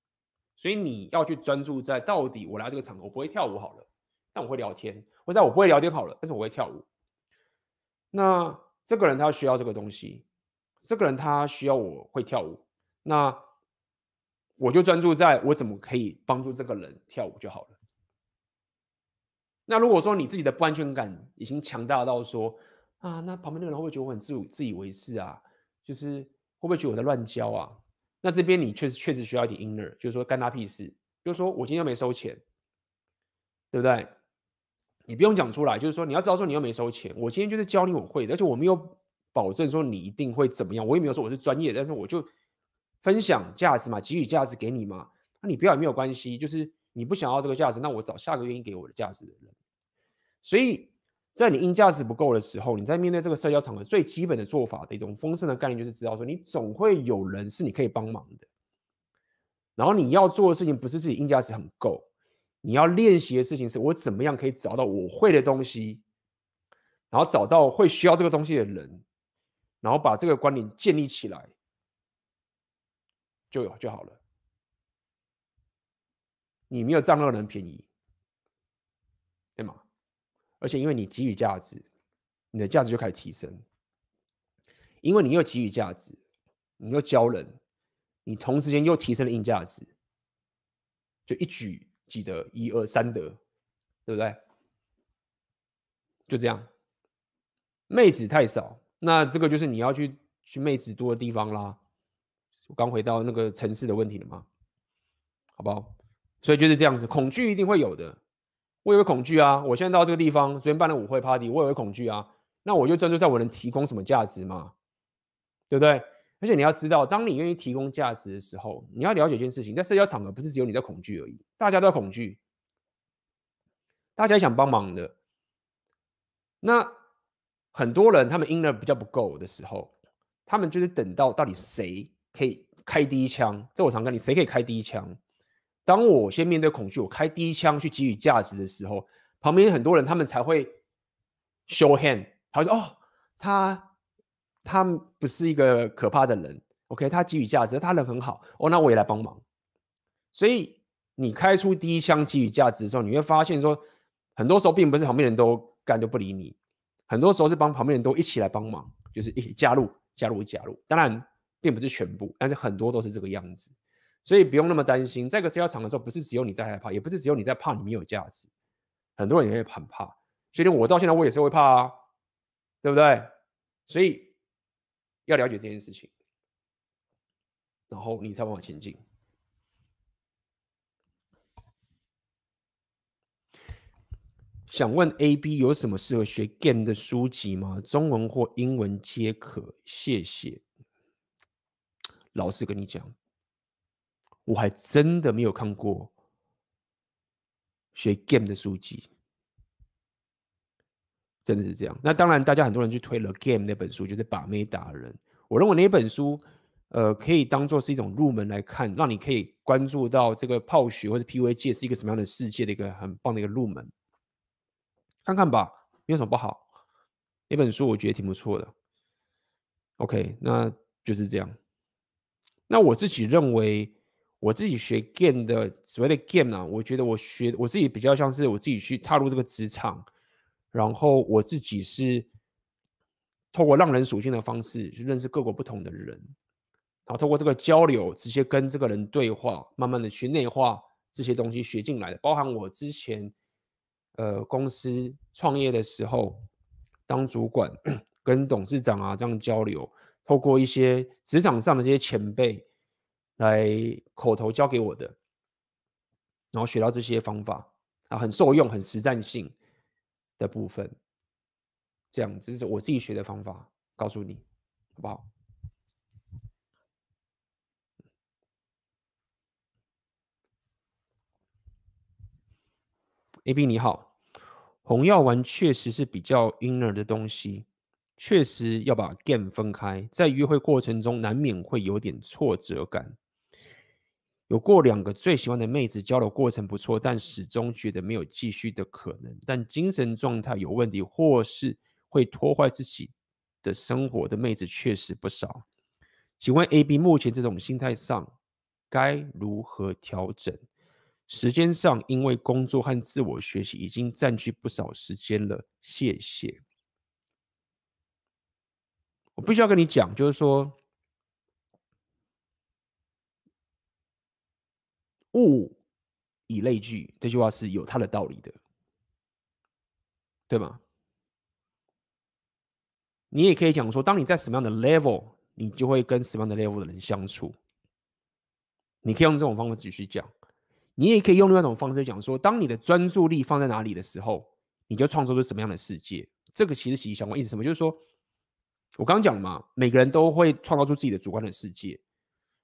所以你要去专注在到底我来这个场合，我不会跳舞好了，但我会聊天。或者我不会聊天好了，但是我会跳舞。那。这个人他需要这个东西，这个人他需要我会跳舞，那我就专注在我怎么可以帮助这个人跳舞就好了。那如果说你自己的不安全感已经强大到说啊，那旁边那个人会不会觉得我很自自以为是啊？就是会不会觉得我在乱教啊？那这边你确实确实需要一点 inner，就是说干他屁事，就是说我今天又没收钱，对不对？你不用讲出来，就是说你要知道说你又没收钱，我今天就是教你我会的，而且我没有保证说你一定会怎么样，我也没有说我是专业，但是我就分享价值嘛，给予价值给你嘛，那你不要也没有关系，就是你不想要这个价值，那我找下个愿意给我的价值的人。所以在你硬价值不够的时候，你在面对这个社交场合最基本的做法的一种丰盛的概念，就是知道说你总会有人是你可以帮忙的，然后你要做的事情不是自己硬价值很够。你要练习的事情是我怎么样可以找到我会的东西，然后找到会需要这个东西的人，然后把这个观点建立起来，就有就好了。你没有占到人便宜，对吗？而且因为你给予价值，你的价值就开始提升。因为你又给予价值，你又教人，你同时间又提升了硬价值，就一举。几得一二三得，对不对？就这样，妹子太少，那这个就是你要去去妹子多的地方啦。我刚回到那个城市的问题了吗？好不好？所以就是这样子，恐惧一定会有的。我也会恐惧啊！我现在到这个地方，昨天办了舞会 party，我也会恐惧啊。那我就专注在我能提供什么价值嘛，对不对？而且你要知道，当你愿意提供价值的时候，你要了解一件事情，在社交场合不是只有你在恐惧而已，大家都在恐惧，大家想帮忙的。那很多人他们 inner 比较不够的时候，他们就是等到到底谁可以开第一枪。这我常跟你，谁可以开第一枪？当我先面对恐惧，我开第一枪去给予价值的时候，旁边很多人他们才会 show hand，他说：“哦，他。”他不是一个可怕的人，OK？他给予价值，他人很好哦，那我也来帮忙。所以你开出第一枪给予价值的时候，你会发现说，很多时候并不是旁边人都干都不理你，很多时候是帮旁边人都一起来帮忙，就是一起加入、加入、加入。当然，并不是全部，但是很多都是这个样子，所以不用那么担心。在一个社交场的时候，不是只有你在害怕，也不是只有你在怕你没有价值，很多人也会很怕。所以，我到现在我也是会怕啊，对不对？所以要了解这件事情，然后你才往前进。想问 AB 有什么适合学 Game 的书籍吗？中文或英文皆可，谢谢。老实跟你讲，我还真的没有看过学 Game 的书籍，真的是这样。那当然，大家很多人去推了 Game 那本书，就是把妹达人。我认为那本书，呃，可以当做是一种入门来看，让你可以关注到这个泡学或者 PUA 界是一个什么样的世界的一个很棒的一个入门。看看吧，没有什么不好。那本书我觉得挺不错的。OK，那就是这样。那我自己认为，我自己学 game 的所谓的 game 呢、啊，我觉得我学我自己比较像是我自己去踏入这个职场，然后我自己是透过让人属性的方式去认识各国不同的人，然后透过这个交流，直接跟这个人对话，慢慢的去内化这些东西学进来的，包含我之前。呃，公司创业的时候，当主管 跟董事长啊这样交流，透过一些职场上的这些前辈来口头教给我的，然后学到这些方法啊，很受用、很实战性的部分，这样子是我自己学的方法，告诉你，好不好？AB 你好，红药丸确实是比较 inner 的东西，确实要把 game 分开，在约会过程中难免会有点挫折感。有过两个最喜欢的妹子，交流过程不错，但始终觉得没有继续的可能。但精神状态有问题，或是会拖坏自己的生活的妹子确实不少。请问 AB 目前这种心态上该如何调整？时间上，因为工作和自我学习已经占据不少时间了。谢谢。我必须要跟你讲，就是说，物以类聚，这句话是有它的道理的，对吗？你也可以讲说，当你在什么样的 level，你就会跟什么样的 level 的人相处。你可以用这种方法继续讲。你也可以用另外一种方式讲说，当你的专注力放在哪里的时候，你就创造出什么样的世界。这个其实息息相关，意思什么？就是说，我刚刚讲嘛，每个人都会创造出自己的主观的世界，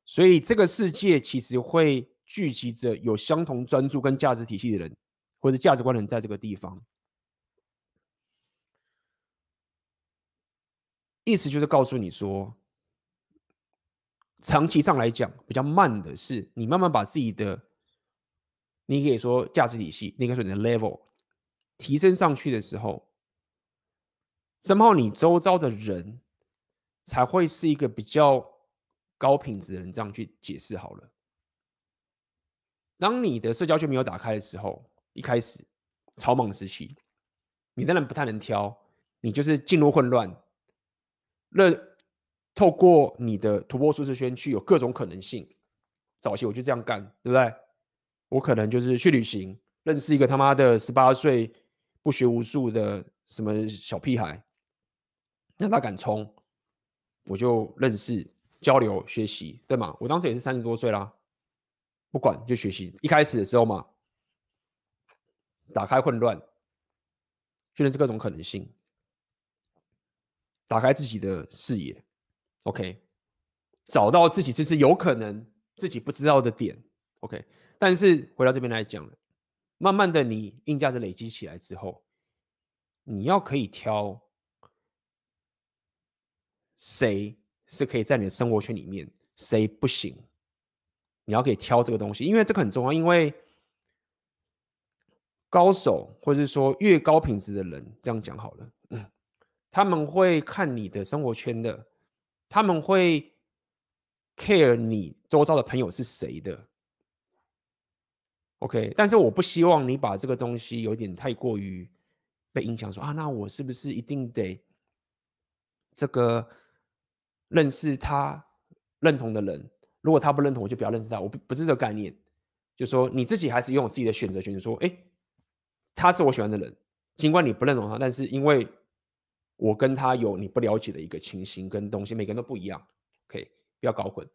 所以这个世界其实会聚集着有相同专注跟价值体系的人，或者价值观的人在这个地方。意思就是告诉你说，长期上来讲，比较慢的是你慢慢把自己的。你可以说价值体系，你可以说你的 level 提升上去的时候，身后你周遭的人才会是一个比较高品质的人。这样去解释好了。当你的社交圈没有打开的时候，一开始草莽时期，你当然不太能挑，你就是进入混乱，那透过你的突破舒适圈去有各种可能性。早期我就这样干，对不对？我可能就是去旅行，认识一个他妈的十八岁不学无术的什么小屁孩，让他敢冲，我就认识、交流、学习，对吗？我当时也是三十多岁啦，不管就学习。一开始的时候嘛，打开混乱，去认识各种可能性，打开自己的视野，OK，找到自己就是有可能自己不知道的点，OK。但是回到这边来讲，慢慢的你硬价值累积起来之后，你要可以挑谁是可以在你的生活圈里面，谁不行，你要可以挑这个东西，因为这个很重要。因为高手或者是说越高品质的人，这样讲好了，嗯，他们会看你的生活圈的，他们会 care 你周遭的朋友是谁的。OK，但是我不希望你把这个东西有点太过于被影响，说啊，那我是不是一定得这个认识他认同的人？如果他不认同，我就不要认识他。我不不是这个概念，就是说你自己还是拥有自己的选择权，就说，哎，他是我喜欢的人，尽管你不认同他，但是因为我跟他有你不了解的一个情形跟东西，每个人都不一样，OK，不要搞混。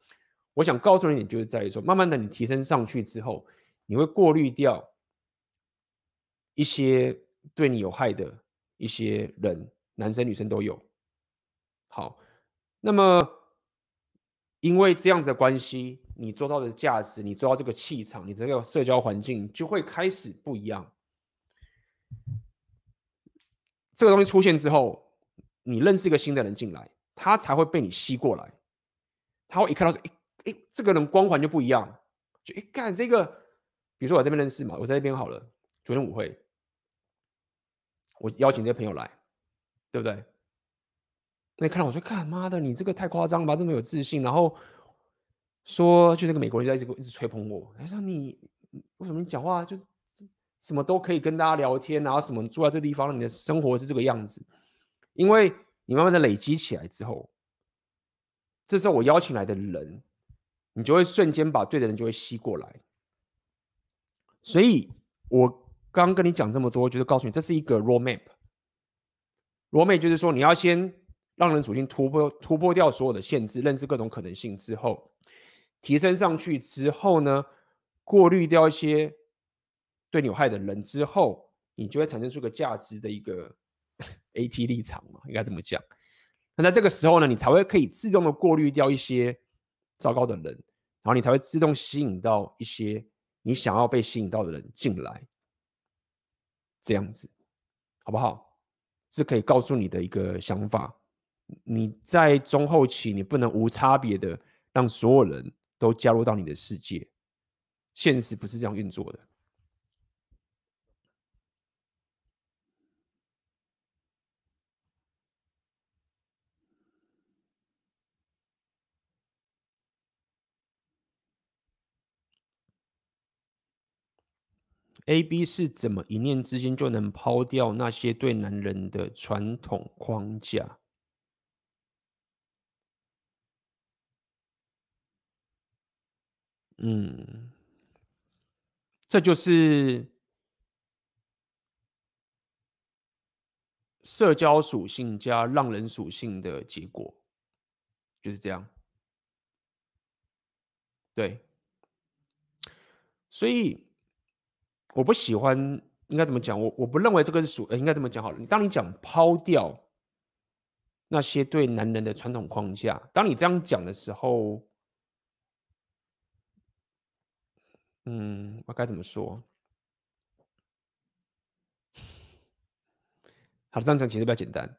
我想告诉你，就是在于说，慢慢的你提升上去之后。你会过滤掉一些对你有害的一些人，男生女生都有。好，那么因为这样子的关系，你做到的价值，你做到这个气场，你这个社交环境就会开始不一样。这个东西出现之后，你认识一个新的人进来，他才会被你吸过来。他会一看到说，哎哎，这个人光环就不一样，就一看这个。比如说我这边认识嘛，我在那边好了。昨天舞会，我邀请这些朋友来，对不对？那看到我说，看妈的，你这个太夸张了吧，这么有自信，然后说就那个美国人在一直一直吹捧我，他说你为什么你讲话就是什么都可以跟大家聊天，然后什么住在这个地方，你的生活是这个样子？因为你慢慢的累积起来之后，这时候我邀请来的人，你就会瞬间把对的人就会吸过来。所以，我刚跟你讲这么多，就是告诉你，这是一个 roadmap。roadmap 就是说，你要先让人属性突破，突破掉所有的限制，认识各种可能性之后，提升上去之后呢，过滤掉一些对你有害的人之后，你就会产生出一个价值的一个 AT 立场嘛，应该这么讲。那在这个时候呢，你才会可以自动的过滤掉一些糟糕的人，然后你才会自动吸引到一些。你想要被吸引到的人进来，这样子，好不好？是可以告诉你的一个想法。你在中后期，你不能无差别的让所有人都加入到你的世界，现实不是这样运作的。A B 是怎么一念之间就能抛掉那些对男人的传统框架？嗯，这就是社交属性加让人属性的结果，就是这样。对，所以。我不喜欢，应该怎么讲？我我不认为这个是属，应该怎么讲好了。当你讲抛掉那些对男人的传统框架，当你这样讲的时候，嗯，我该怎么说？好，这样讲其实比较简单。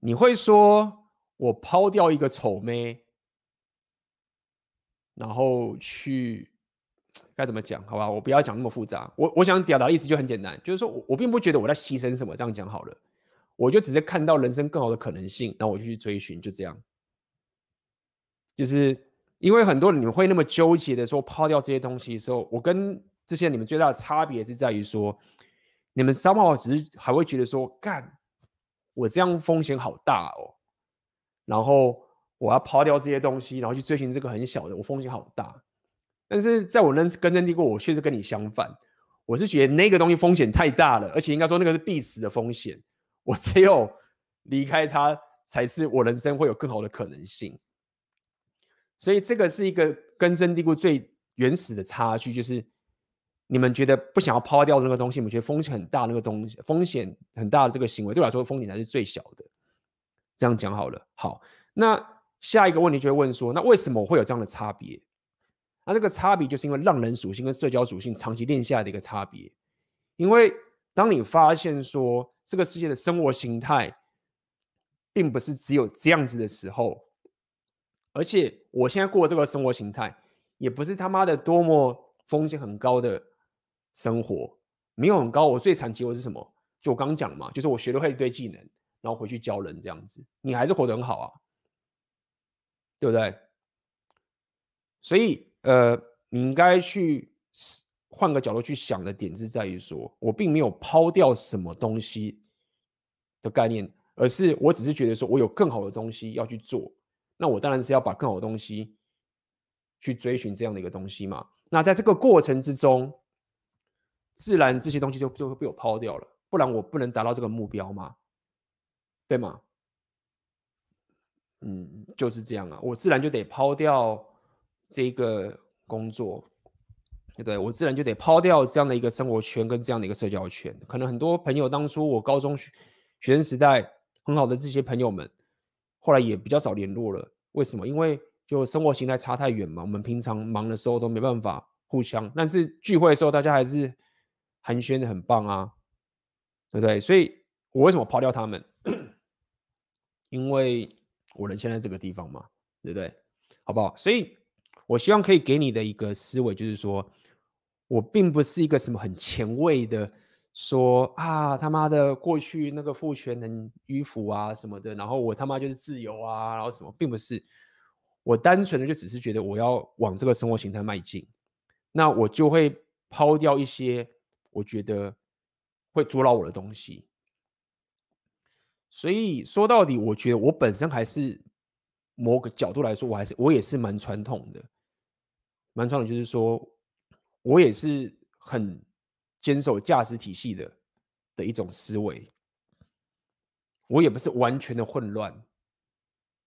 你会说我抛掉一个丑妹，然后去。该怎么讲？好吧，我不要讲那么复杂。我我想表达的意思就很简单，就是说我我并不觉得我在牺牲什么。这样讲好了，我就只是看到人生更好的可能性，然后我就去追寻，就这样。就是因为很多人你们会那么纠结的说抛掉这些东西的时候，我跟这些你们最大的差别是在于说，你们 somehow 只是还会觉得说，干，我这样风险好大哦，然后我要抛掉这些东西，然后去追寻这个很小的，我风险好大。但是在我认识根深蒂固，我确实跟你相反。我是觉得那个东西风险太大了，而且应该说那个是必死的风险。我只有离开它，才是我人生会有更好的可能性。所以这个是一个根深蒂固最原始的差距，就是你们觉得不想要抛掉那个东西，你们觉得风险很大，那个东西风险很大的这个行为，对我来说风险才是最小的。这样讲好了。好，那下一个问题就会问说，那为什么会有这样的差别？那这个差别就是因为让人属性跟社交属性长期练下来的一个差别。因为当你发现说这个世界的生活形态并不是只有这样子的时候，而且我现在过这个生活形态也不是他妈的多么风险很高的生活，没有很高。我最惨结果是什么？就我刚讲嘛，就是我学了会一堆技能，然后回去教人这样子，你还是活得很好啊，对不对？所以。呃，你应该去换个角度去想的点是在于说，我并没有抛掉什么东西的概念，而是我只是觉得说我有更好的东西要去做，那我当然是要把更好的东西去追寻这样的一个东西嘛。那在这个过程之中，自然这些东西就就会被我抛掉了，不然我不能达到这个目标嘛，对吗？嗯，就是这样啊，我自然就得抛掉这个工作，对对？我自然就得抛掉这样的一个生活圈跟这样的一个社交圈。可能很多朋友当初我高中学学生时代很好的这些朋友们，后来也比较少联络了。为什么？因为就生活形态差太远嘛。我们平常忙的时候都没办法互相，但是聚会的时候大家还是寒暄的很棒啊，对不对？所以我为什么抛掉他们？因为。我人现在这个地方嘛，对不对？好不好？所以，我希望可以给你的一个思维就是说，我并不是一个什么很前卫的说啊，他妈的过去那个父权很迂腐啊什么的，然后我他妈就是自由啊，然后什么，并不是。我单纯的就只是觉得我要往这个生活形态迈进，那我就会抛掉一些我觉得会阻挠我的东西。所以说到底，我觉得我本身还是某个角度来说，我还是我也是蛮传统的，蛮传统，就是说我也是很坚守价值体系的的一种思维。我也不是完全的混乱，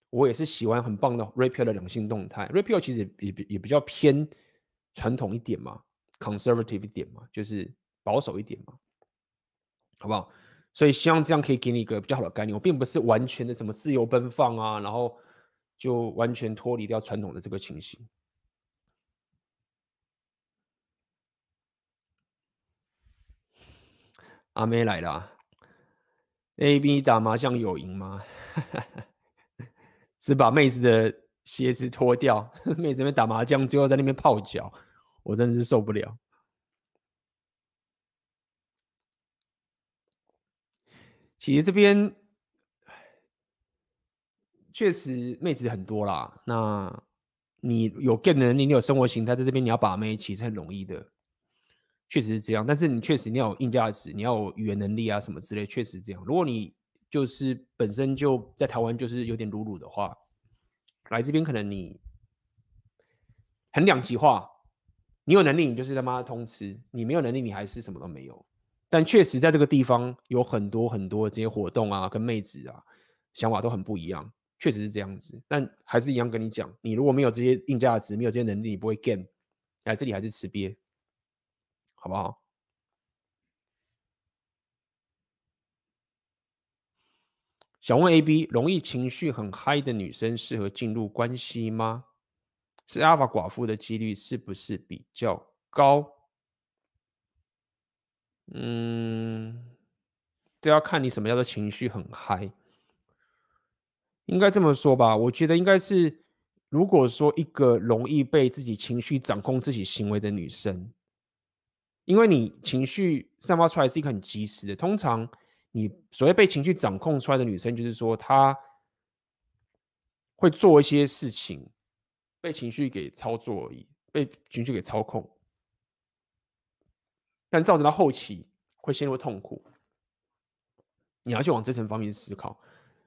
我也是喜欢很棒的 Ray 的两性动态。Ray 其实也也也比较偏传统一点嘛，conservative 一点嘛，就是保守一点嘛，好不好？所以希望这样可以给你一个比较好的概念。我并不是完全的什么自由奔放啊，然后就完全脱离掉传统的这个情形。阿妹来了，A B 打麻将有赢吗？只把妹子的鞋子脱掉，妹子在打麻将，最后在那边泡脚，我真的是受不了。其实这边确实妹子很多啦。那你有 game 能力，你有生活形态，在这边你要把妹，其实很容易的，确实是这样。但是你确实你要有硬价值，你要有语言能力啊什么之类，确实这样。如果你就是本身就在台湾就是有点鲁鲁的话，来这边可能你很两极化。你有能力，你就是他妈通吃；你没有能力，你还是什么都没有。但确实在这个地方有很多很多这些活动啊，跟妹子啊想法都很不一样，确实是这样子。但还是一样跟你讲，你如果没有这些硬价值，没有这些能力，你不会 game。来这里还是吃瘪，好不好？想问 AB，容易情绪很嗨的女生适合进入关系吗？是阿尔法寡妇的几率是不是比较高？嗯，这要看你什么叫做情绪很嗨。应该这么说吧，我觉得应该是，如果说一个容易被自己情绪掌控自己行为的女生，因为你情绪散发出来是一个很及时的，通常你所谓被情绪掌控出来的女生，就是说她会做一些事情，被情绪给操作而已，被情绪给操控。但造成到后期会陷入痛苦，你要去往这层方面思考。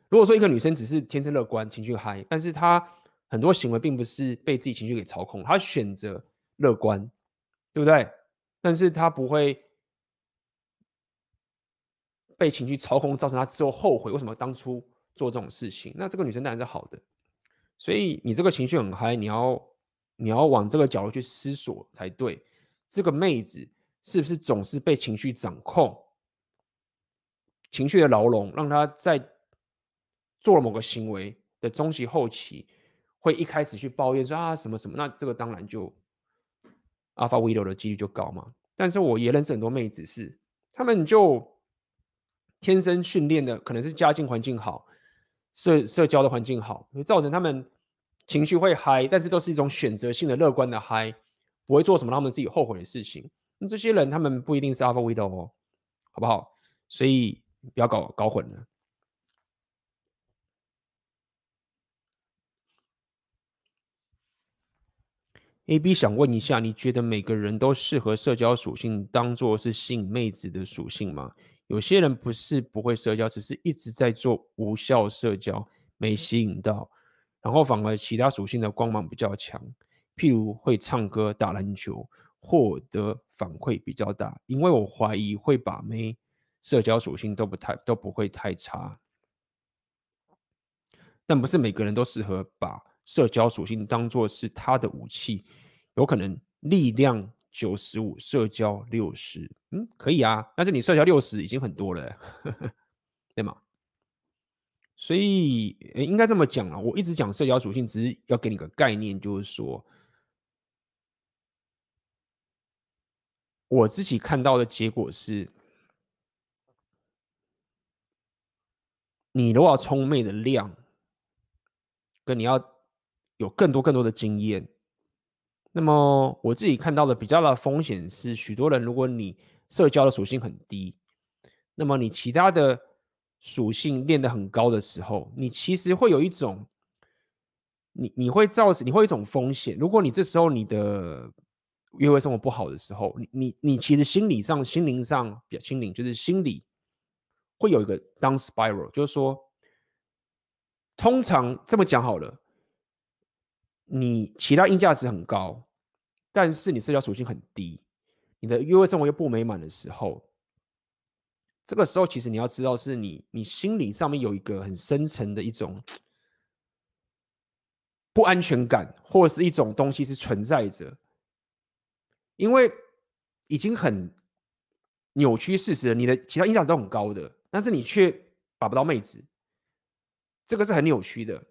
如果说一个女生只是天生乐观、情绪嗨，但是她很多行为并不是被自己情绪给操控，她选择乐观，对不对？但是她不会被情绪操控，造成她之后后悔为什么当初做这种事情。那这个女生当然是好的。所以你这个情绪很嗨，你要你要往这个角度去思索才对。这个妹子。是不是总是被情绪掌控？情绪的牢笼，让他在做了某个行为的中期、后期，会一开始去抱怨说啊什么什么，那这个当然就 Alpha Widow 的几率就高嘛。但是我也认识很多妹子是，他们就天生训练的，可能是家境环境好，社社交的环境好，造成他们情绪会嗨，但是都是一种选择性的乐观的嗨，不会做什么让他们自己后悔的事情。那这些人他们不一定是 Alpha Widow 哦，好不好？所以不要搞搞混了。A B 想问一下，你觉得每个人都适合社交属性当做是吸引妹子的属性吗？有些人不是不会社交，只是一直在做无效社交，没吸引到，然后反而其他属性的光芒比较强，譬如会唱歌、打篮球，获得反馈比较大。因为我怀疑会把妹，社交属性都不太都不会太差，但不是每个人都适合把社交属性当做是他的武器，有可能力量九十五，社交六十，嗯，可以啊，但是你社交六十已经很多了，呵呵，对吗？所以，应该这么讲啊，我一直讲社交属性，只是要给你个概念，就是说，我自己看到的结果是，你如果要冲妹的量，跟你要。有更多更多的经验，那么我自己看到的比较大的风险是，许多人如果你社交的属性很低，那么你其他的属性练得很高的时候，你其实会有一种，你你会造成你会有一种风险。如果你这时候你的约会生活不好的时候，你你你其实心理上、心灵上比较心灵就是心理会有一个 down spiral，就是说，通常这么讲好了。你其他硬价值很高，但是你社交属性很低，你的约会生活又不美满的时候，这个时候其实你要知道，是你你心理上面有一个很深层的一种不安全感，或者是一种东西是存在着，因为已经很扭曲事实了，你的其他硬价值都很高的，但是你却把不到妹子，这个是很扭曲的。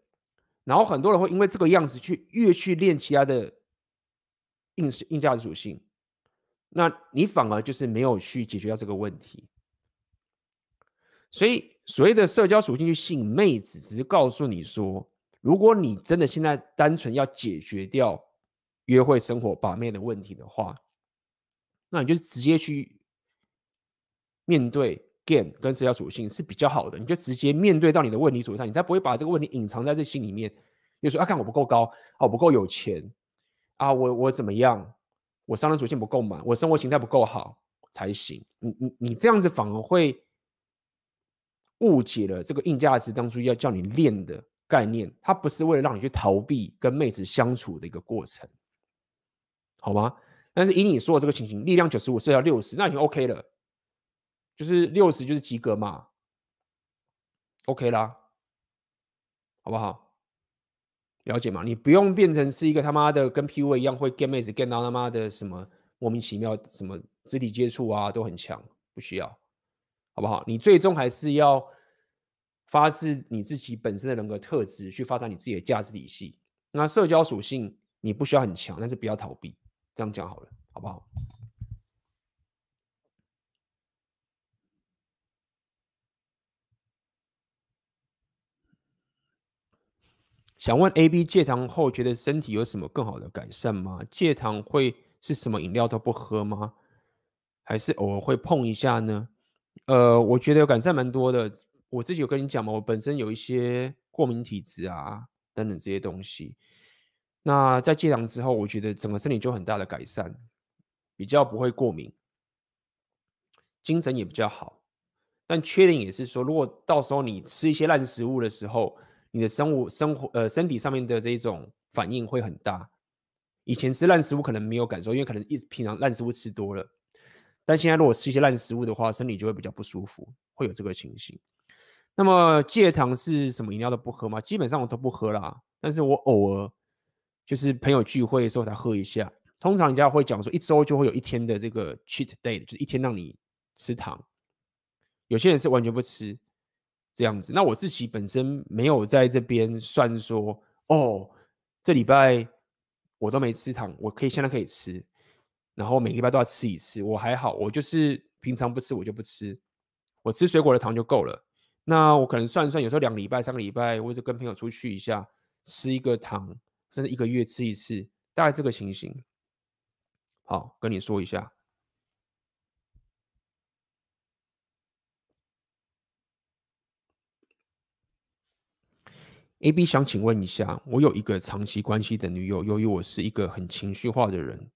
然后很多人会因为这个样子去越去练其他的硬硬价值属性，那你反而就是没有去解决掉这个问题。所以所谓的社交属性去吸引妹子，只是告诉你说，如果你真的现在单纯要解决掉约会生活把妹的问题的话，那你就直接去面对。Game 跟社交属性是比较好的，你就直接面对到你的问题所在，你才不会把这个问题隐藏在这心里面。就说啊，看我不够高，啊，我不够有钱，啊，我我怎么样，我商人属性不够满，我生活形态不够好才行。你你你这样子反而会误解了这个硬价值当初要叫你练的概念，它不是为了让你去逃避跟妹子相处的一个过程，好吗？但是以你说的这个情形，力量九十五，社交六十，那已经 OK 了。就是六十就是及格嘛，OK 啦，好不好？了解吗？你不用变成是一个他妈的跟 PUA 一样会 get 妹子 get 到他妈的什么莫名其妙什么肢体接触啊都很强，不需要，好不好？你最终还是要发自你自己本身的人格特质去发展你自己的价值体系。那社交属性你不需要很强，但是不要逃避，这样讲好了，好不好？想问 A、B 戒糖后觉得身体有什么更好的改善吗？戒糖会是什么饮料都不喝吗？还是偶尔会碰一下呢？呃，我觉得有改善蛮多的。我自己有跟你讲嘛，我本身有一些过敏体质啊等等这些东西。那在戒糖之后，我觉得整个身体就很大的改善，比较不会过敏，精神也比较好。但缺点也是说，如果到时候你吃一些烂食物的时候，你的生物生活呃身体上面的这一种反应会很大。以前吃烂食物可能没有感受，因为可能一平常烂食物吃多了。但现在如果吃一些烂食物的话，身体就会比较不舒服，会有这个情形。那么戒糖是什么饮料都不喝吗？基本上我都不喝啦，但是我偶尔就是朋友聚会的时候才喝一下。通常人家会讲说一周就会有一天的这个 cheat day，就是一天让你吃糖。有些人是完全不吃。这样子，那我自己本身没有在这边算说，哦，这礼拜我都没吃糖，我可以现在可以吃，然后每个礼拜都要吃一次，我还好，我就是平常不吃我就不吃，我吃水果的糖就够了。那我可能算一算，有时候两个礼拜、三个礼拜，或者跟朋友出去一下，吃一个糖，甚至一个月吃一次，大概这个情形。好，跟你说一下。AB 想请问一下，我有一个长期关系的女友，由于我是一个很情绪化的人，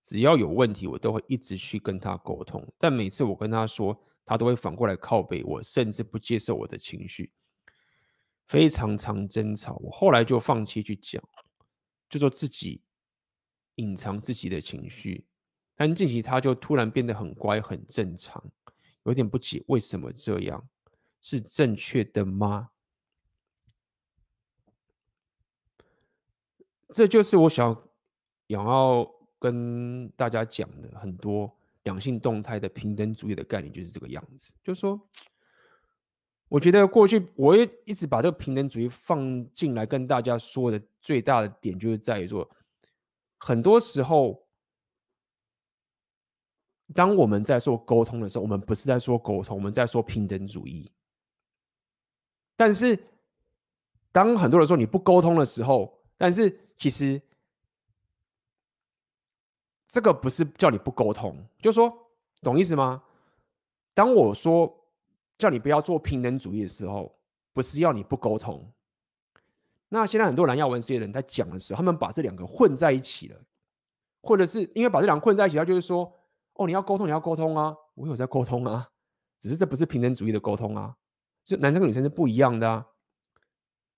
只要有问题，我都会一直去跟她沟通，但每次我跟她说，她都会反过来靠背我，甚至不接受我的情绪，非常常争吵。我后来就放弃去讲，就说自己隐藏自己的情绪，但近期她就突然变得很乖，很正常，有点不解为什么这样，是正确的吗？这就是我想想要跟大家讲的很多两性动态的平等主义的概念，就是这个样子。就是说，我觉得过去我也一直把这个平等主义放进来跟大家说的最大的点，就是在于说，很多时候，当我们在说沟通的时候，我们不是在说沟通，我们在说平等主义。但是，当很多人说你不沟通的时候，但是其实这个不是叫你不沟通，就是说，懂意思吗？当我说叫你不要做平等主义的时候，不是要你不沟通。那现在很多蓝药丸这些人在讲的时候，他们把这两个混在一起了，或者是因为把这两个混在一起，他就是说，哦，你要沟通，你要沟通啊，我有在沟通啊，只是这不是平等主义的沟通啊，就男生跟女生是不一样的啊，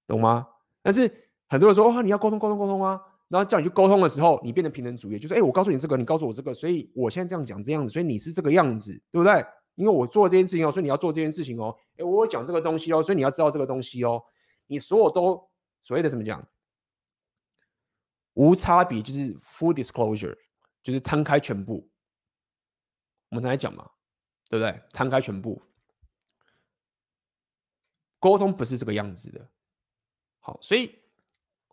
懂吗？但是。很多人说：“哦，你要沟通，沟通，沟通啊！”然后叫你去沟通的时候，你变成平等主义，就是：“哎，我告诉你这个，你告诉我这个，所以我现在这样讲这样子，所以你是这个样子，对不对？因为我做这件事情哦，所以你要做这件事情哦。哎，我讲这个东西哦，所以你要知道这个东西哦。你所有都所谓的怎么讲？无差别就是 full disclosure，就是摊开全部。我们来讲嘛，对不对？摊开全部，沟通不是这个样子的。好，所以。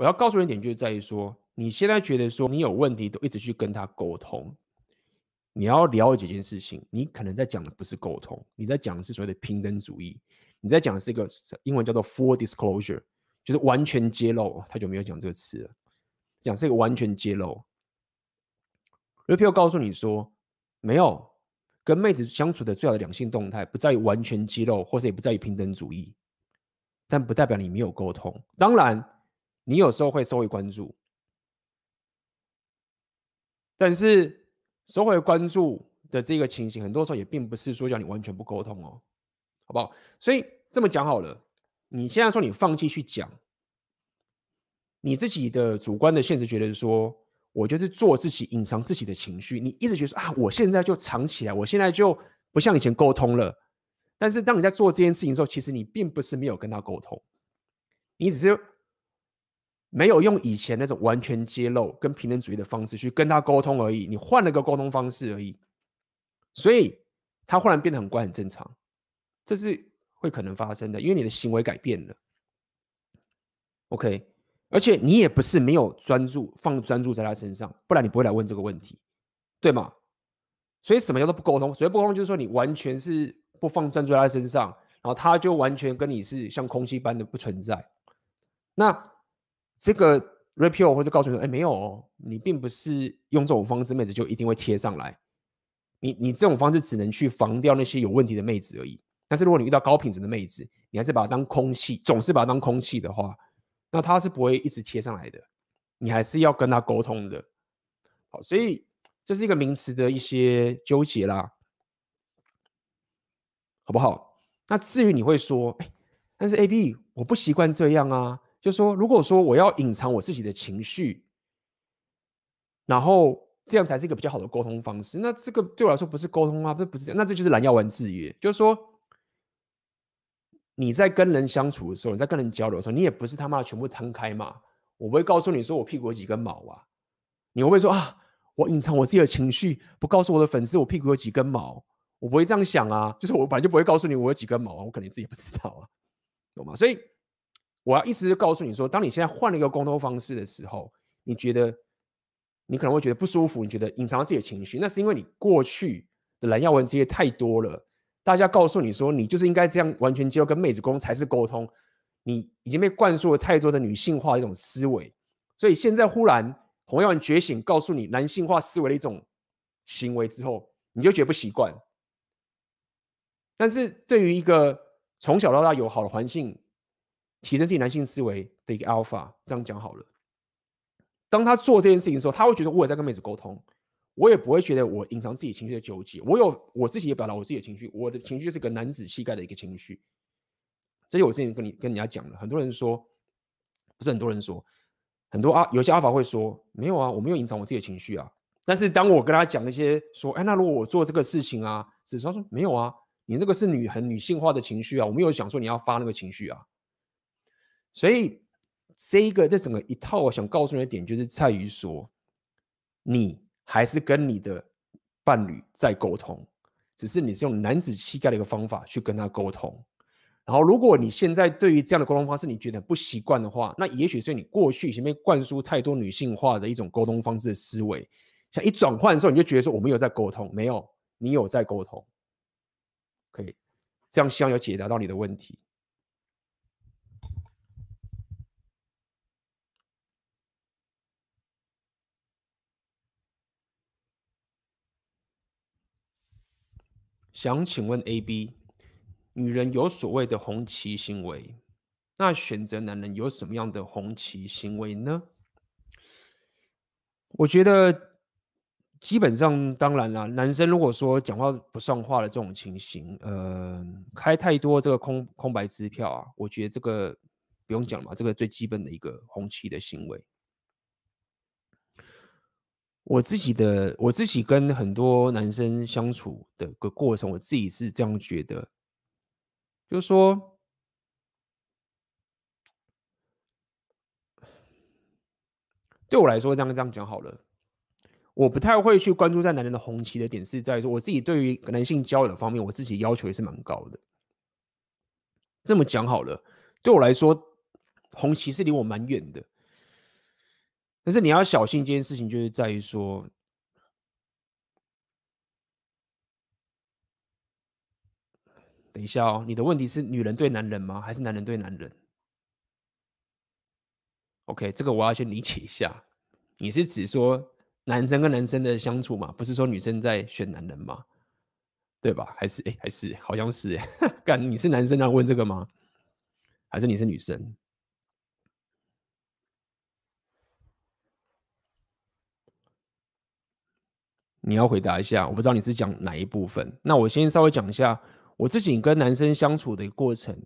我要告诉你一点，就是在于说，你现在觉得说你有问题，都一直去跟他沟通。你要了解这件事情，你可能在讲的不是沟通，你在讲的是所谓的平等主义，你在讲的是一个英文叫做 full disclosure，就是完全揭露。太久没有讲这个词了，讲是一个完全揭露。Rapio 告诉你说，没有跟妹子相处的最好的两性动态，不在于完全揭露，或者也不在于平等主义，但不代表你没有沟通。当然。你有时候会收回关注，但是收回关注的这个情形，很多时候也并不是说叫你完全不沟通哦，好不好？所以这么讲好了，你现在说你放弃去讲，你自己的主观的现实觉得说，我就是做自己，隐藏自己的情绪，你一直觉得说啊，我现在就藏起来，我现在就不像以前沟通了。但是当你在做这件事情的时候，其实你并不是没有跟他沟通，你只是。没有用以前那种完全揭露跟平等主义的方式去跟他沟通而已，你换了个沟通方式而已，所以他忽然变得很乖很正常，这是会可能发生的，因为你的行为改变了。OK，而且你也不是没有专注放专注在他身上，不然你不会来问这个问题，对吗？所以什么叫做不沟通？所谓不沟通就是说你完全是不放专注在他身上，然后他就完全跟你是像空气般的不存在，那。这个 repeal 或者告诉你说，哎，没有哦，你并不是用这种方式，妹子就一定会贴上来。你你这种方式只能去防掉那些有问题的妹子而已。但是如果你遇到高品质的妹子，你还是把它当空气，总是把它当空气的话，那它是不会一直贴上来的。你还是要跟她沟通的。好，所以这是一个名词的一些纠结啦，好不好？那至于你会说，哎，但是 AB 我不习惯这样啊。就是说，如果说我要隐藏我自己的情绪，然后这样才是一个比较好的沟通方式，那这个对我来说不是沟通啊，不不是，那这就是蓝药丸制约。就是说，你在跟人相处的时候，你在跟人交流的时候，你也不是他妈的全部摊开嘛。我不会告诉你说我屁股有几根毛啊，你会不会说啊，我隐藏我自己的情绪，不告诉我的粉丝我屁股有几根毛？我不会这样想啊，就是我本来就不会告诉你我有几根毛啊，我可能自己不知道啊，懂吗？所以。我要一直告诉你说，当你现在换了一个沟通方式的时候，你觉得你可能会觉得不舒服，你觉得隐藏自己的情绪，那是因为你过去的蓝药丸这些太多了。大家告诉你说，你就是应该这样完全接受跟妹子沟通才是沟通，你已经被灌输了太多的女性化的一种思维，所以现在忽然红药丸觉醒，告诉你男性化思维的一种行为之后，你就觉得不习惯。但是对于一个从小到大有好的环境。提升自己男性思维的一个 alpha，这样讲好了。当他做这件事情的时候，他会觉得我也在跟妹子沟通，我也不会觉得我隐藏自己情绪的纠结。我有我自己也表达我自己的情绪，我的情绪就是个男子气概的一个情绪。这是我之前跟你跟人家讲的，很多人说，不是很多人说，很多啊，有些阿法会说，没有啊，我没有隐藏我自己的情绪啊。但是当我跟他讲一些说，哎，那如果我做这个事情啊，子超说没有啊，你这个是女很女性化的情绪啊，我没有想说你要发那个情绪啊，所以。这一个这整个一套，我想告诉你的点就是在于说，你还是跟你的伴侣在沟通，只是你是用男子气概的一个方法去跟他沟通。然后，如果你现在对于这样的沟通方式你觉得不习惯的话，那也许是你过去前面灌输太多女性化的一种沟通方式的思维，像一转换的时候，你就觉得说我们有在沟通，没有，你有在沟通。可以，这样希望有解答到你的问题。想请问 AB，女人有所谓的红旗行为，那选择男人有什么样的红旗行为呢？我觉得基本上，当然啦，男生如果说讲话不算话的这种情形，呃，开太多这个空空白支票啊，我觉得这个不用讲嘛，这个最基本的一个红旗的行为。我自己的，我自己跟很多男生相处的个过程，我自己是这样觉得，就是说，对我来说，这样这样讲好了，我不太会去关注在男人的红旗的点，是在于说，我自己对于男性交友方面，我自己要求也是蛮高的。这么讲好了，对我来说，红旗是离我蛮远的。但是你要小心，这件事情就是在于说，等一下哦，你的问题是女人对男人吗？还是男人对男人？OK，这个我要先理解一下。你是指说男生跟男生的相处吗？不是说女生在选男人吗？对吧？还是哎，还是好像是哎，干，你是男生要问这个吗？还是你是女生？你要回答一下，我不知道你是讲哪一部分。那我先稍微讲一下我自己跟男生相处的一个过程。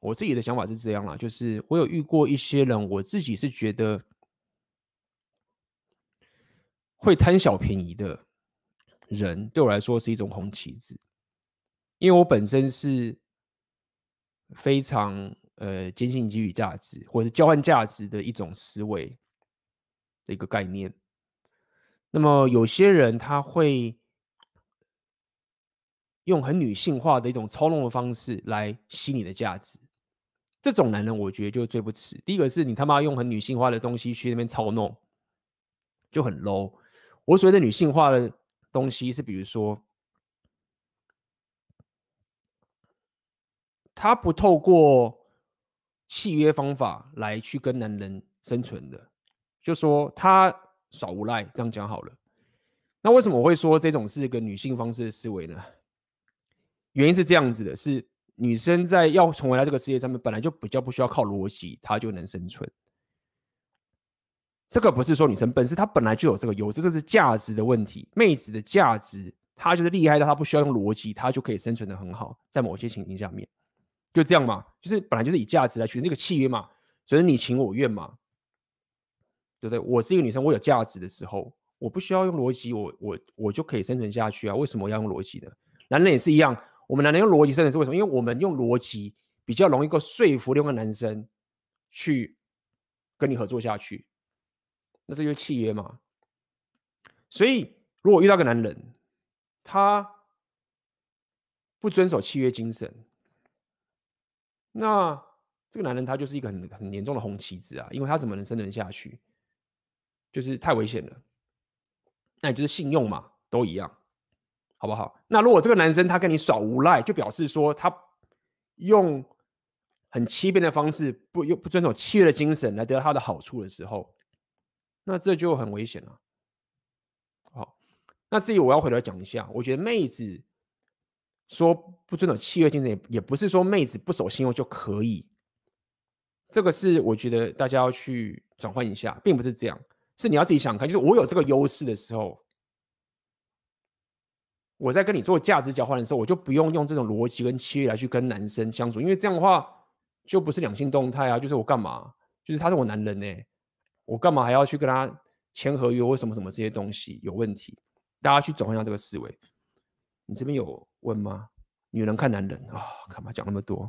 我自己的想法是这样啦，就是我有遇过一些人，我自己是觉得会贪小便宜的人，对我来说是一种红旗子，因为我本身是非常呃坚信给予价值或者是交换价值的一种思维的一个概念。那么有些人他会用很女性化的一种操弄的方式来吸你的价值，这种男人我觉得就最不耻。第一个是你他妈用很女性化的东西去那边操弄，就很 low。我所谓的女性化的东西是，比如说他不透过契约方法来去跟男人生存的，就说他。耍无赖，这样讲好了。那为什么我会说这种是一个女性方式的思维呢？原因是这样子的：是女生在要成为在这个世界上面，本来就比较不需要靠逻辑，她就能生存。这个不是说女生本身她本来就有这个优势，这是价值的问题。妹子的价值，她就是厉害到她不需要用逻辑，她就可以生存得很好。在某些情形下面，就这样嘛，就是本来就是以价值来取这个契约嘛，所以你情我愿嘛。对不对？我是一个女生，我有价值的时候，我不需要用逻辑，我我我就可以生存下去啊？为什么要用逻辑呢？男人也是一样，我们男人用逻辑生存是为什么？因为我们用逻辑比较容易够说服另外男生去跟你合作下去，那是因为契约嘛。所以如果遇到个男人，他不遵守契约精神，那这个男人他就是一个很很严重的红旗子啊，因为他怎么能生存下去？就是太危险了，那你就是信用嘛，都一样，好不好？那如果这个男生他跟你耍无赖，就表示说他用很欺骗的方式，不又不遵守契约的精神来得到他的好处的时候，那这就很危险了。好，那至于我要回来讲一下，我觉得妹子说不遵守契约精神，也不是说妹子不守信用就可以这个是我觉得大家要去转换一下，并不是这样，是你要自己想看，就是我有这个优势的时候，我在跟你做价值交换的时候，我就不用用这种逻辑跟契约来去跟男生相处，因为这样的话就不是两性动态啊，就是我干嘛？就是他是我男人呢、我干嘛还要去跟他签合约或什么什么这些东西有问题？大家去转换一下这个思维。你这边有问吗？女人看男人啊，干嘛讲那么多？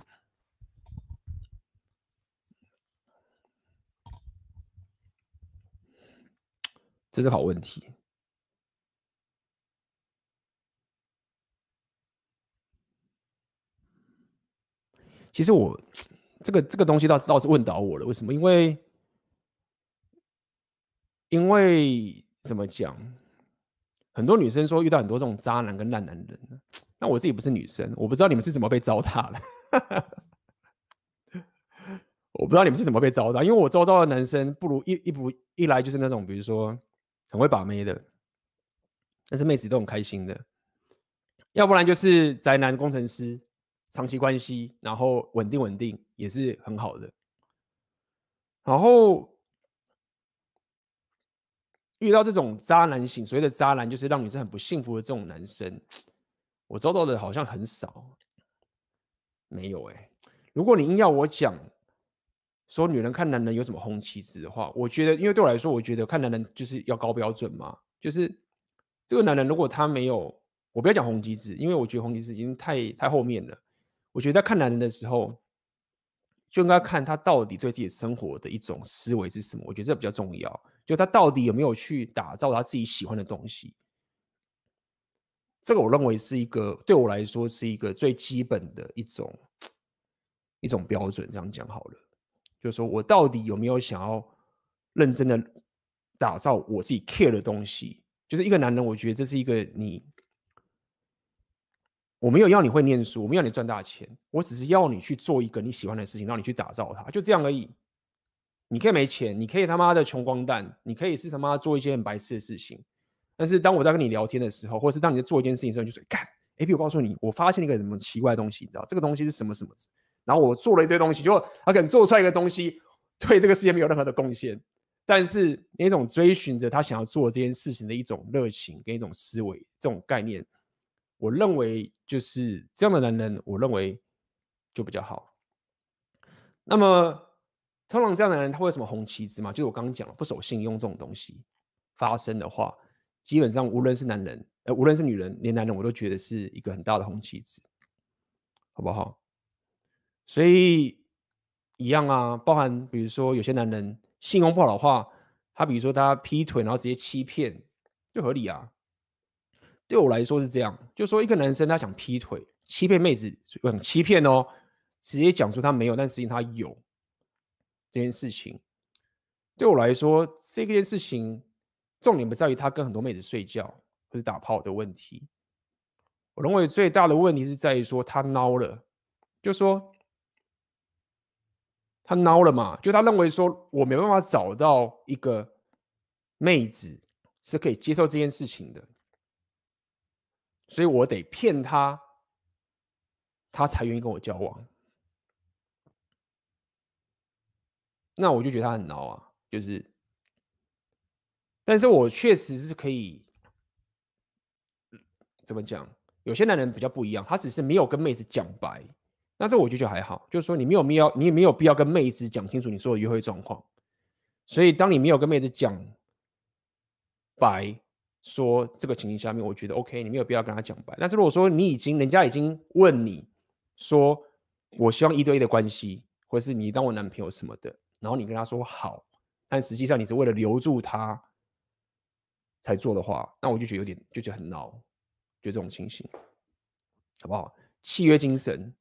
这是好问题。其实我这个这个东西倒倒是问倒我了，为什么？因为因为怎么讲？很多女生说遇到很多这种渣男跟烂男人，那我自己不是女生，我不知道你们是怎么被糟蹋的。我不知道你们是怎么被糟蹋，因为我周遭的男生不如一一不一来就是那种，比如说很会把妹的，但是妹子都很开心的；要不然就是宅男工程师，长期关系，然后稳定稳定也是很好的。然后。遇到这种渣男型，所谓的渣男就是让女生很不幸福的这种男生，我遭到的好像很少，没有哎、如果你硬要我讲说女人看男人有什么红旗子的话，我觉得，因为对我来说，我觉得看男人就是要高标准嘛。就是这个男人如果他没有，我不要讲红旗子，因为我觉得红旗子已经太太后面了。我觉得在看男人的时候，就应该看他到底对自己生活的一种思维是什么。我觉得这比较重要。就他到底有没有去打造他自己喜欢的东西？这个我认为是一个对我来说是一个最基本的一种 一种标准。这样讲好了，就是说我到底有没有想要认真的打造我自己 care 的东西？就是一个男人，我觉得这是一个你，我没有要你会念书，我没有要你赚大钱，我只是要你去做一个你喜欢的事情，让你去打造它，就这样而已。你可以没钱，你可以他妈的穷光蛋，你可以是他妈做一些很白痴的事情。但是当我在跟你聊天的时候，或者是当你在做一件事情的时候，就说：“干，A B，我告诉你，我发现一个什么奇怪的东西，你知道这个东西是什么什么？然后我做了一堆东西，就他可能做出来一个东西，对这个世界没有任何的贡献。但是那种追寻着他想要做这件事情的一种热情跟一种思维，这种概念，我认为就是这样的男人，我认为就比较好。那么。通常这样的人，他会有什么红旗子嘛？就是我刚刚讲了，不守信用这种东西发生的话，基本上无论是男人，呃，无论是女人，连男人我都觉得是一个很大的红旗子，好不好？所以一样啊，包含比如说有些男人信用不好的话，他比如说他劈腿，然后直接欺骗，就合理啊。对我来说是这样，就说一个男生他想劈腿，欺骗妹子，嗯，欺骗哦，直接讲出他没有，但实际他有。这件事情对我来说，这件事情重点不在于他跟很多妹子睡觉或者打炮的问题。我认为最大的问题是在于说他孬了，就说他孬了嘛，就他认为说我没办法找到一个妹子是可以接受这件事情的，所以我得骗他，他才愿意跟我交往。那我就觉得他很孬啊，就是，但是我确实是可以，怎么讲？有些男人比较不一样，他只是没有跟妹子讲白，那这我就觉得还好，就是说你没有必要，你也没有必要跟妹子讲清楚你说的约会状况。所以当你没有跟妹子讲白，说这个情形下面，我觉得 OK，你没有必要跟他讲白。但是如果说你已经，人家已经问你说，我希望一对一的关系，或者是你当我男朋友什么的。然后你跟他说好，但实际上你是为了留住他才做的话，那我就觉得有点就觉得很闹，就这种情形，好不好？契约精神，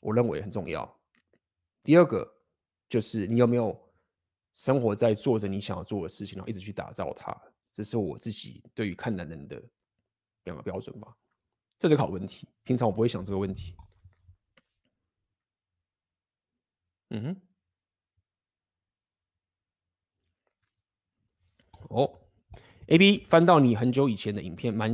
我认为很重要。第二个就是你有没有生活在做着你想要做的事情，然后一直去打造它，这是我自己对于看男人的两个标准吧。这是个好问题，平常我不会想这个问题。嗯哼。哦，A B 翻到你很久以前的影片，蛮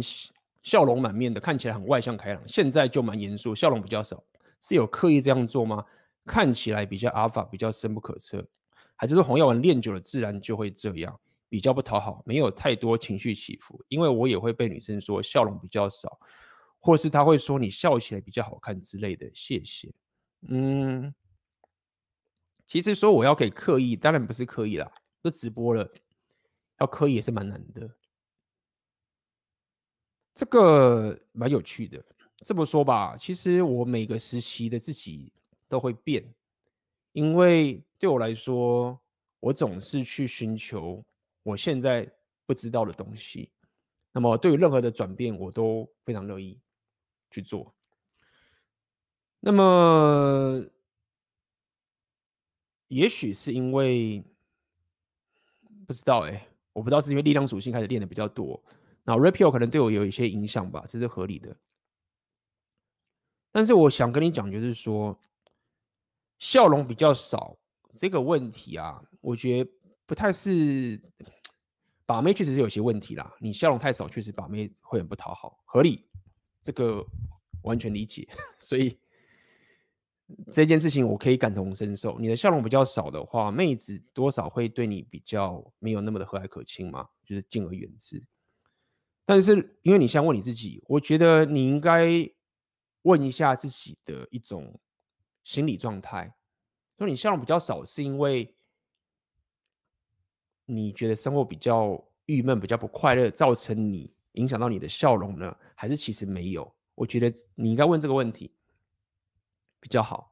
笑容满面的，看起来很外向开朗。现在就蛮严肃，笑容比较少，是有刻意这样做吗？看起来比较阿尔法，比较深不可测，还是说红药丸练久了自然就会这样，比较不讨好，没有太多情绪起伏？因为我也会被女生说笑容比较少，或是她会说你笑起来比较好看之类的。谢谢。嗯，其实说我要给刻意，当然不是刻意啦，都直播了，要刻意也是蛮难的。这个蛮有趣的。这么说吧，其实我每个时期的自己都会变，因为对我来说，我总是去寻求我现在不知道的东西。那么，对于任何的转变，我都非常乐意去做。那么，也许是因为不知道哎，我不知道是因为力量属性开始练的比较多，那 Rapio 可能对我有一些影响吧，这是合理的。但是我想跟你讲，就是说，笑容比较少这个问题啊，我觉得不太是把妹，确实是有些问题啦。你笑容太少，确实把妹会很不讨好，合理，这个完全理解。所以这件事情我可以感同身受。你的笑容比较少的话，妹子多少会对你比较没有那么的和蔼可亲嘛，就是敬而远之。但是因为你先问你自己，我觉得你应该。问一下自己的一种心理状态，说你笑容比较少，是因为你觉得生活比较郁闷、比较不快乐，造成你影响到你的笑容呢？还是其实没有？我觉得你应该问这个问题比较好。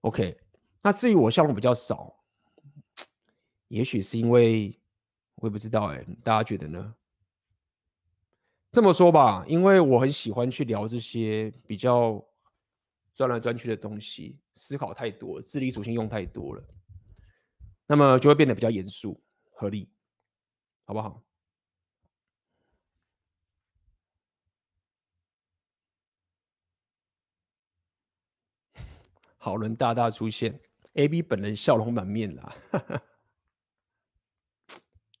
OK，那至于我笑容比较少，也许是因为我也不知道哎，大家觉得呢？这么说吧，因为我很喜欢去聊这些比较钻来钻去的东西，思考太多，智力属性用太多了，那么就会变得比较严肃、合理，好不好？好人大大出现，AB 本人笑容满面啦，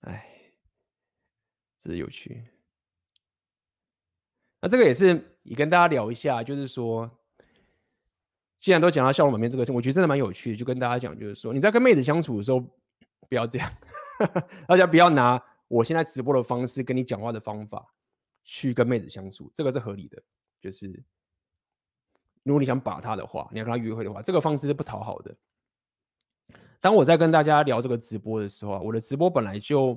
哎，这是有趣。那这个也是也跟大家聊一下，就是说，既然都讲到笑容满面这个事，我觉得真的蛮有趣的，就跟大家讲，就是说你在跟妹子相处的时候，不要这样，大家不要拿我现在直播的方式跟你讲话的方法去跟妹子相处，这个是合理的。就是如果你想把她的话，你要跟她约会的话，这个方式是不讨好的。当我在跟大家聊这个直播的时候啊，我的直播本来就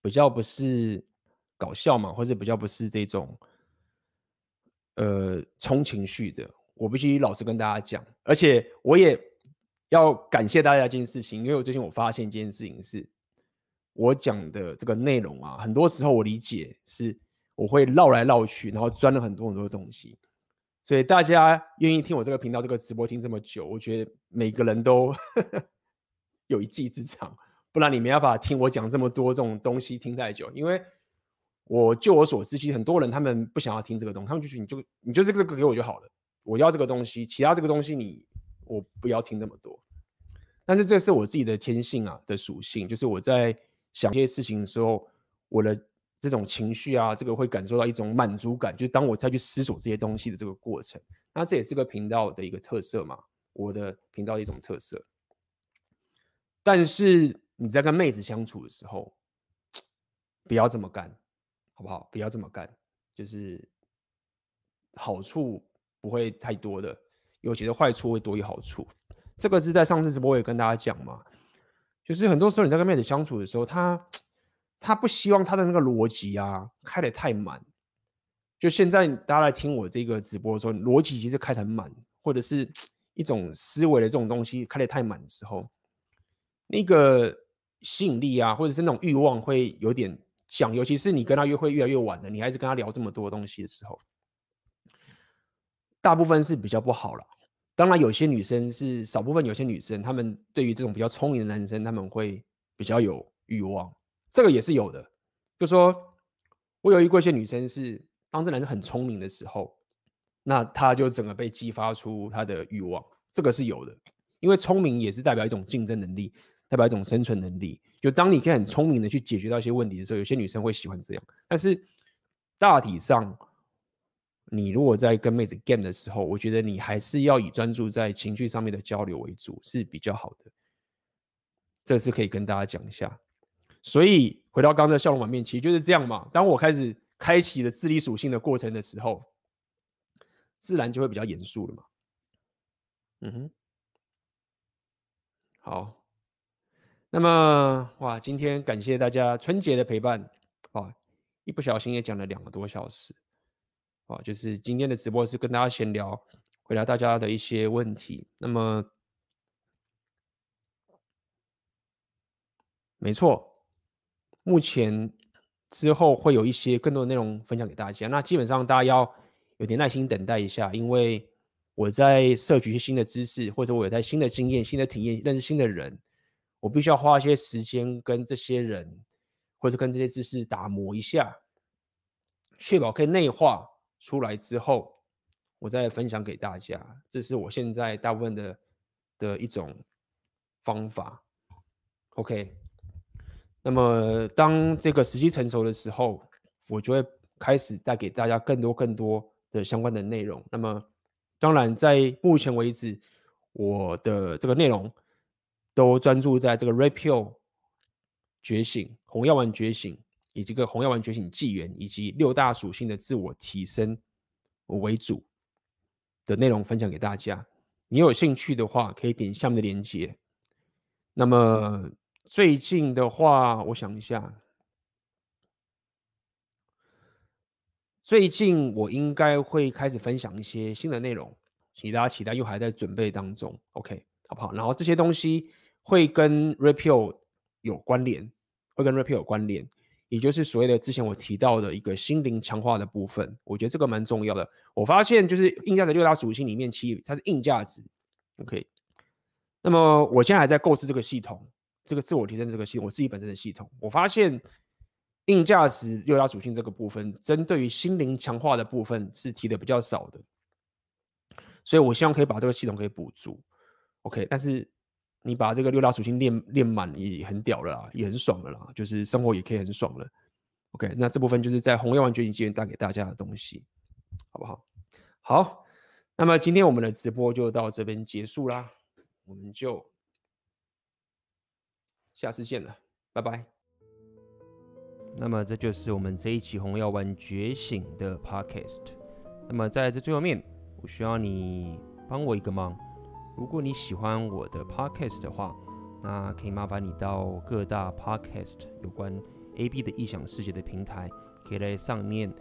比较不是搞笑嘛，或者比较不是这种。呃，冲情绪的，我必须老实跟大家讲，而且我也要感谢大家一件事情，因为我最近我发现一件事情是，我讲的这个内容啊，很多时候我理解是我会绕来绕去，然后钻了很多很多东西，所以大家愿意听我这个频道这个直播听这么久，我觉得每个人都 有一技之长，不然你没办法听我讲这么多这种东西听太久，因为。我就我所知，其实很多人他们不想要听这个东西，他们就觉得你就你就这个给我就好了，我要这个东西，其他这个东西你我不要听那么多。但是这是我自己的天性啊的属性，就是我在想这些事情的时候，我的这种情绪啊，这个会感受到一种满足感，就是当我再去思索这些东西的这个过程，那这也是个频道的一个特色嘛，我的频道的一种特色。但是你在跟妹子相处的时候，不要这么干。好不好？不要这么干，就是好处不会太多的，有些的坏处会多于好处。这个是在上次直播也跟大家讲嘛，就是很多时候你在跟妹子相处的时候，他他不希望他的那个逻辑啊开得太满。就现在大家来听我这个直播的时候，逻辑其实开得很满，或者是一种思维的这种东西开得太满的时候，那个吸引力啊，或者是那种欲望会有点。讲，尤其是你跟他约会越来越晚了，你还是跟他聊这么多东西的时候，大部分是比较不好了。当然，有些女生是少部分，有些女生她们对于这种比较聪明的男生，他们会比较有欲望，这个也是有的。就说我有遇过一些女生是，当这男生很聪明的时候，那他就整个被激发出他的欲望，这个是有的，因为聪明也是代表一种竞争能力。代表一种生存能力，就当你可以很聪明的去解决到一些问题的时候，有些女生会喜欢这样。但是大体上，你如果在跟妹子 game 的时候，我觉得你还是要以专注在情绪上面的交流为主，是比较好的。这是可以跟大家讲一下。所以回到刚刚的笑容满面，其实就是这样嘛。当我开始开启了智力属性的过程的时候，自然就会比较严肃了嘛。嗯哼，好。那么哇，今天感谢大家春节的陪伴啊，一不小心也讲了两个多小时啊。就是今天的直播是跟大家闲聊，回答大家的一些问题。那么，没错，目前之后会有一些更多的内容分享给大家。那基本上大家要有点耐心等待一下，因为我在摄取一些新的知识，或者我有在新的经验、新的体验、认识新的人。我必须要花一些时间跟这些人，或者跟这些知识打磨一下，确保可以内化出来之后，我再分享给大家。这是我现在大部分的的一种方法。OK，那么当这个时机成熟的时候，我就会开始带给大家更多更多的相关的内容。那么，当然在目前为止，我的这个内容。都专注在这个 Red Pill 觉醒、红药丸觉醒，以及这个红药丸觉醒纪元，以及六大属性的自我提升为主的内容分享给大家。你有兴趣的话，可以点下面的链接。那么最近的话，我想一下，最近我应该会开始分享一些新的内容，请大家期待，又还在准备当中。OK，好不好？然后这些东西。会跟 Repeal 有关联，会跟 Repeal 有关联，也就是所谓的之前我提到的一个心灵强化的部分，我觉得这个蛮重要的。我发现就是硬价值六大属性里面，其实它是硬价值，OK。那么我现在还在构思这个系统，这个自我提升这个系统，我自己本身的系统。我发现硬价值六大属性这个部分，针对于心灵强化的部分是提的比较少的，所以我希望可以把这个系统可以补足，OK。但是。你把这个六大属性练练满也很屌了啦，也很爽了啦，就是生活也可以很爽了。OK，那这部分就是在红药丸觉醒纪元带给大家的东西，好不好？好，那么今天我们的直播就到这边结束啦，我们就下次见了，拜拜。那么这就是我们这一期红药丸觉醒的 Podcast。那么在这最后面，我需要你帮我一个忙。如果你喜欢我的 podcast 的话，那可以麻烦你到各大 podcast 有关 AB 的异想世界的平台，可以在上面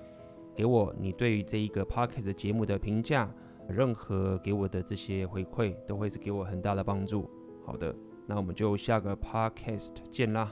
给我你对于这一个 podcast 节目的评价，任何给我的这些回馈都会是给我很大的帮助。好的，那我们就下个 podcast 见啦。